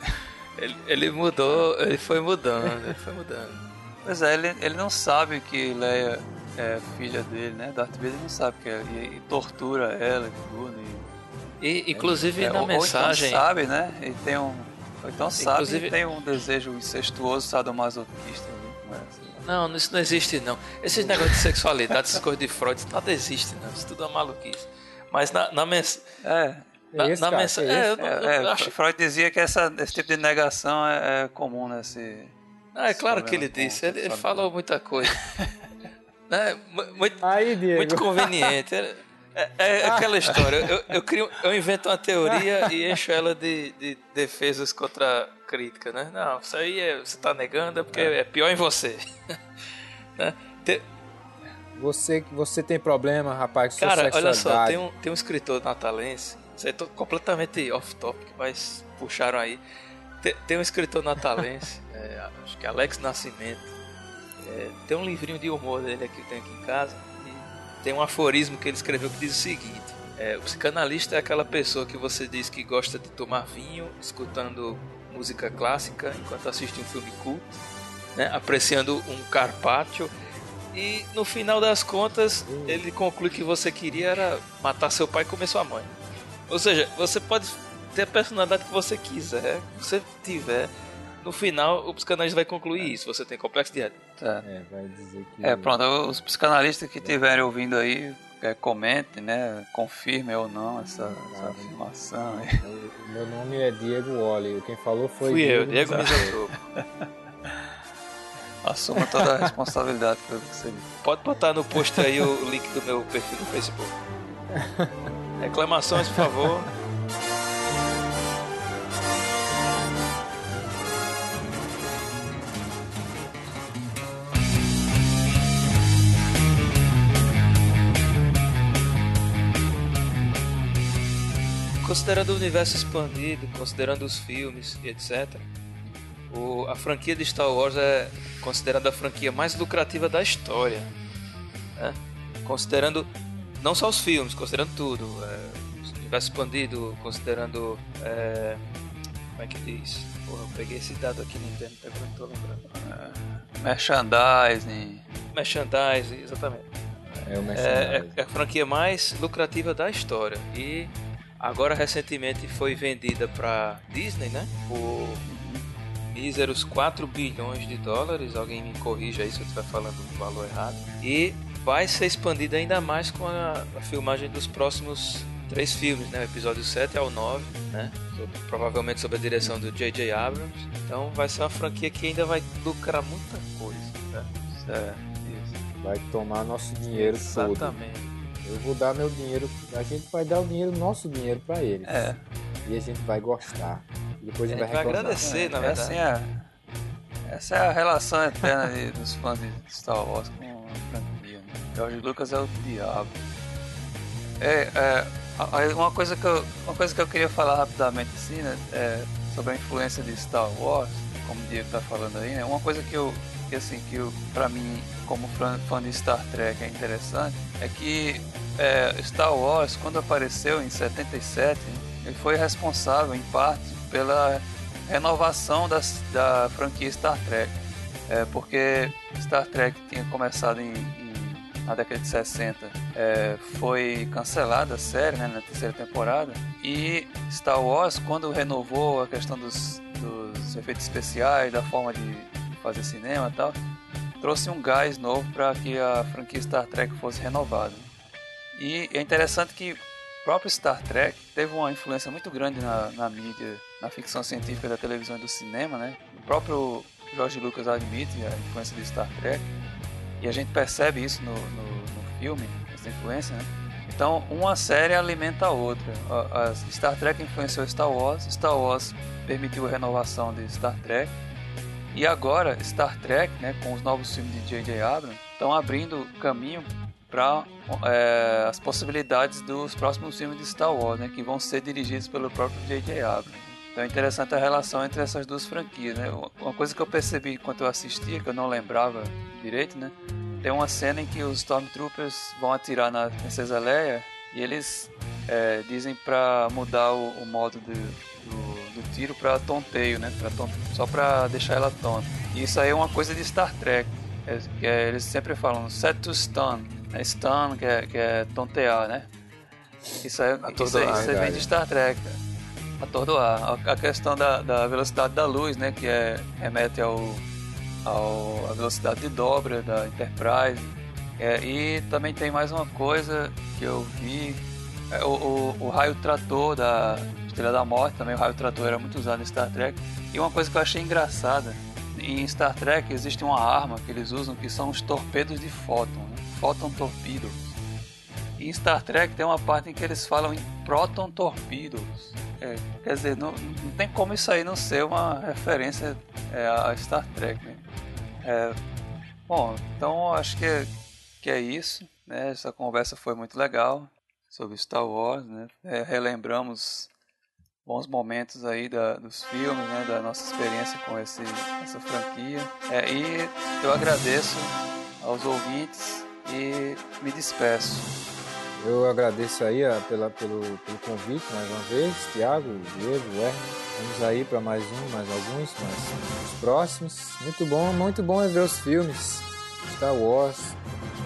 Speaker 2: ele, ele mudou, ele foi mudando, ele foi mudando.
Speaker 1: Pois é, ele, ele não sabe que Leia é filha dele, né? Darth Vader não sabe que é, e, e tortura ela e tudo, e
Speaker 2: e, inclusive, é, na ou, mensagem.
Speaker 1: Ou então sabe, né? E tem um. Então sabe inclusive... tem um desejo incestuoso sadomasoquista. Né?
Speaker 2: Não, isso não existe, não. Esses negócios de sexualidade, essas coisas de Freud, nada existe, não. Isso tudo é maluquice. Mas na, na mensagem.
Speaker 1: É.
Speaker 2: Na, na mensagem. É,
Speaker 1: é, é, acho... Freud dizia que essa, esse tipo de negação é, é comum nesse.
Speaker 2: Ah, é claro que ele disse. Ele, ele falou muita coisa. né? muito,
Speaker 3: Aí,
Speaker 2: muito conveniente. É, é aquela história. Eu, eu, crio, eu invento uma teoria e encho ela de, de defesas contra crítica, né? Não, isso aí é, você está negando é porque é pior em você. né? Te...
Speaker 3: Você, você tem problema, rapaz, com
Speaker 2: Cara, olha só, tem um, tem um escritor natalense, isso aí tô completamente off-topic, mas puxaram aí. Tem, tem um escritor natalense, é, acho que é Alex Nascimento, é, tem um livrinho de humor dele aqui que eu tenho aqui em casa tem um aforismo que ele escreveu que diz o seguinte: é, o psicanalista é aquela pessoa que você diz que gosta de tomar vinho, escutando música clássica enquanto assiste um filme culto, né, apreciando um carpaccio e no final das contas ele conclui que você queria era matar seu pai e comer sua mãe. Ou seja, você pode ter a personalidade que você quiser, que você tiver, no final o psicanalista vai concluir isso. Você tem complexo de Édipo.
Speaker 3: É. é, vai dizer que.
Speaker 1: É, pronto. Os psicanalistas que estiverem ouvindo aí, é, comentem, né? Confirmem ou não essa, essa afirmação.
Speaker 3: Meu nome é Diego Wally. Quem falou foi.
Speaker 2: Fui Diego eu, Diego Misantropo.
Speaker 1: Assuma toda a responsabilidade pelo que você
Speaker 2: Pode botar no post aí o link do meu perfil no Facebook. Reclamações, por favor. Considerando o universo expandido, considerando os filmes e etc., o, a franquia de Star Wars é considerada a franquia mais lucrativa da história. Né? Considerando não só os filmes, considerando tudo. É, o universo expandido, considerando. É, como é que diz? Porra, eu peguei esse dado aqui no Nintendo, até não tô lembrando.
Speaker 1: É, merchandising.
Speaker 2: Merchandising, exatamente.
Speaker 3: É, o merchandising.
Speaker 2: É, é a franquia mais lucrativa da história. E Agora recentemente foi vendida para Disney, né? Por míseros 4 bilhões de dólares. Alguém me corrija aí se eu estiver falando o valor errado. E vai ser expandida ainda mais com a, a filmagem dos próximos três filmes, né? O episódio 7 ao 9, né? provavelmente sob a direção do J.J. Abrams. Então vai ser uma franquia que ainda vai lucrar muita coisa, né?
Speaker 3: É, Vai tomar nosso dinheiro
Speaker 2: Exatamente.
Speaker 3: todo. Eu vou dar meu dinheiro, a gente vai dar o dinheiro, nosso dinheiro para eles.
Speaker 1: É.
Speaker 3: E a gente vai gostar. E depois a gente vai,
Speaker 2: vai agradecer, na
Speaker 1: É
Speaker 2: verdade.
Speaker 1: assim a, essa é a relação eterna de- dos fãs de Star Wars com a franquia. Né? George Lucas é o diabo. É, é, uma, coisa que eu, uma coisa que eu queria falar rapidamente assim, né, é, sobre a influência de Star Wars, como o Diego tá falando aí, né? Uma coisa que eu que assim que eu, pra mim como fã, fã de Star Trek é interessante é que é, Star Wars quando apareceu em 77 ele foi responsável em parte pela renovação das, da franquia Star Trek. É, porque Star Trek tinha começado em, em- na década de 60, é, foi cancelada a série né, na terceira temporada. E Star Wars, quando renovou a questão dos, dos efeitos especiais, da forma de fazer cinema e tal, trouxe um gás novo para que a franquia Star Trek fosse renovada. E é interessante que o próprio Star Trek teve uma influência muito grande na, na mídia, na ficção científica da televisão e do cinema, né? O próprio George Lucas admite a influência de Star Trek e a gente percebe isso no, no, no filme, essa influência, né? Então, uma série alimenta a outra. A, Star Trek influenciou Star Wars, Star Wars permitiu a renovação de Star Trek e agora Star Trek, né, com os novos filmes de J.J. Abrams, estão abrindo caminho para as possibilidades dos próximos filmes de Star Wars, né, que vão ser dirigidos pelo próprio J.J. Abrams. Então é interessante a relação entre essas duas franquias, né? Uma coisa que eu percebi enquanto eu assistia, que eu não lembrava direito, né? Tem uma cena em que os Stormtroopers vão atirar na Princesa Leia e eles é, dizem para mudar o, o modo do, do, do tiro para tonteio, né? Pra ton, só para deixar ela tonta. E isso aí é uma coisa de Star Trek. É, é, eles sempre falam set to stun. Né? Stun, que é, que é tontear, né? Isso aí, isso aí, isso aí vem de Star Trek. Atordoar. A, a questão da, da velocidade da luz, né? Que é, remete ao, ao a velocidade de dobra da Enterprise. É, e também tem mais uma coisa que eu vi. É, o, o, o raio trator da Estrela da Morte, também o raio trator era muito usado em Star Trek. E uma coisa que eu achei engraçada, em Star Trek existe uma arma que eles usam que são os torpedos de fóton, né? Photon Torpedoes. E em Star Trek tem uma parte em que eles falam em Proton Torpedoes. É, quer dizer, não, não tem como isso aí não ser uma referência é, a Star Trek. Né? É, bom, então acho que é, que é isso. Né? Essa conversa foi muito legal sobre Star Wars. Né? É, relembramos bons momentos aí da, dos filmes, né? da nossa experiência com esse, essa franquia. É, e eu agradeço aos ouvintes e me despeço.
Speaker 3: Eu agradeço aí ó, pela, pelo, pelo convite mais uma vez, Tiago, Diego, Werner. Vamos aí para mais um, mais alguns, mais os próximos. Muito bom, muito bom rever os filmes. Star Wars.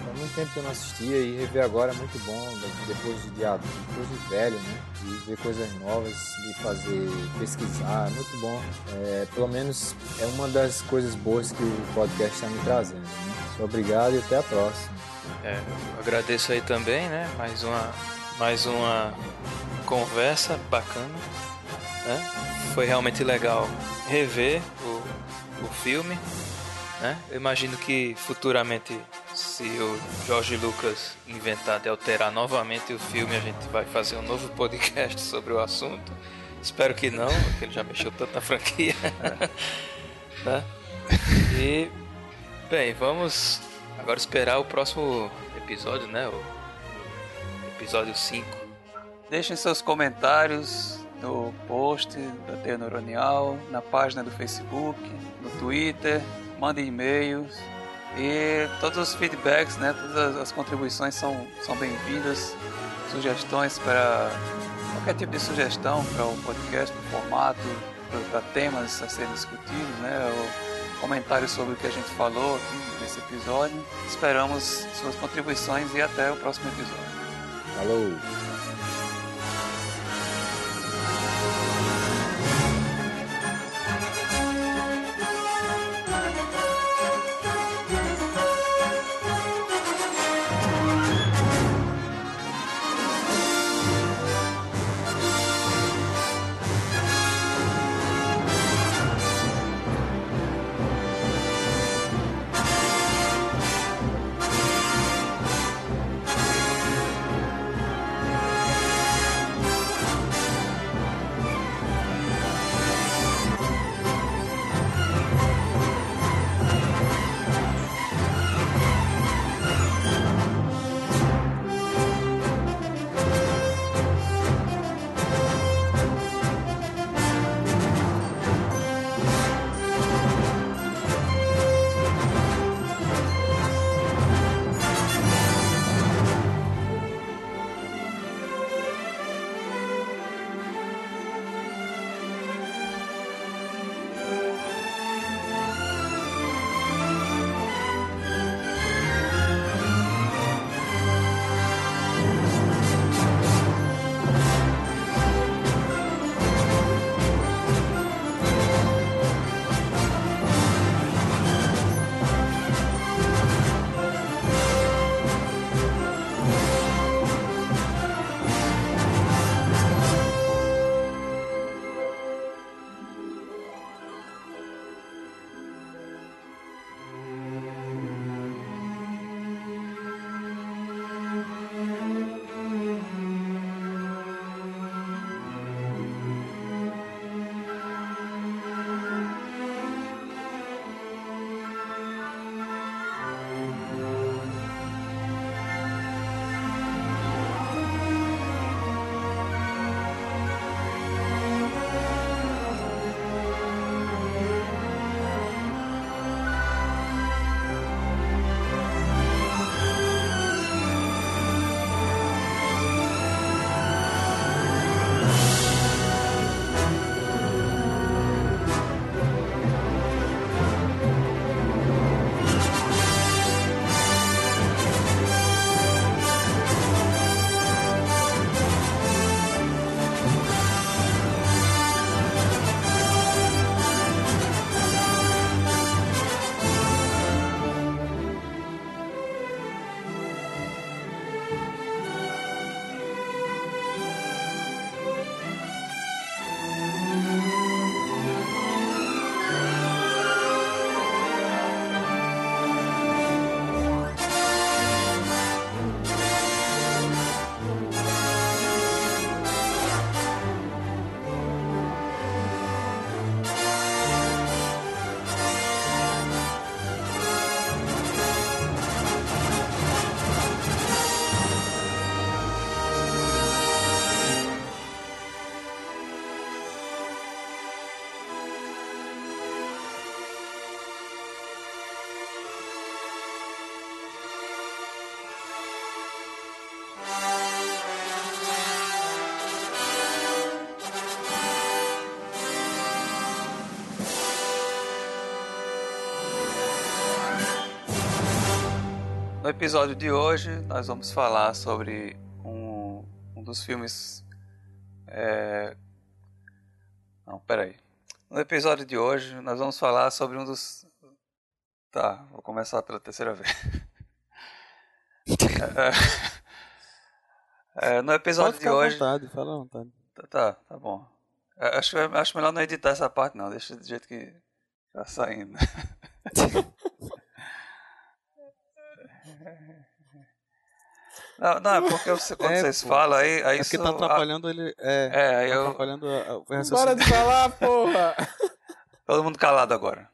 Speaker 3: Há muito tempo que eu não assistia e rever agora é muito bom, depois de, adulto, depois de velho, né? De ver coisas novas, de fazer, pesquisar, é muito bom. É, pelo menos é uma das coisas boas que o podcast está me trazendo. Né? Obrigado e até a próxima.
Speaker 2: É, agradeço aí também, né? Mais uma, mais uma conversa bacana. Né? Foi realmente legal rever o, o filme. Né? Eu imagino que futuramente, se o George Lucas inventar de alterar novamente o filme, a gente vai fazer um novo podcast sobre o assunto. Espero que não, porque ele já mexeu tanto na franquia. né? E, bem, vamos agora esperar o próximo episódio, né? O episódio 5.
Speaker 1: Deixem seus comentários no post da Teia Neuronial, na página do Facebook, no Twitter, mandem e-mails e todos os feedbacks, né, todas as contribuições são, são bem-vindas, sugestões para qualquer tipo de sugestão para o podcast, para o formato, para temas a serem discutidos, né, ou comentários sobre o que a gente falou aqui nesse episódio. Esperamos suas contribuições e até o próximo episódio.
Speaker 3: Falou!
Speaker 1: Episódio de hoje, nós vamos falar sobre um, um dos filmes. É... Não, peraí. No episódio de hoje, nós vamos falar sobre um dos. Tá, vou começar pela terceira vez. é, é, no episódio de hoje.
Speaker 4: Vontade, fala à vontade.
Speaker 1: Tá, tá, tá bom. É, acho, acho melhor não editar essa parte, não. Deixa do jeito que tá saindo. Não, não, é porque você, quando
Speaker 4: É,
Speaker 1: vocês
Speaker 4: pô.
Speaker 1: falam aí. aí
Speaker 4: É porque
Speaker 1: isso-
Speaker 4: tá atrapalhando ele. É,
Speaker 1: É,
Speaker 4: tá
Speaker 1: eu.
Speaker 4: atrapalhando a- o
Speaker 3: Para de falar, porra!
Speaker 1: Todo mundo calado agora.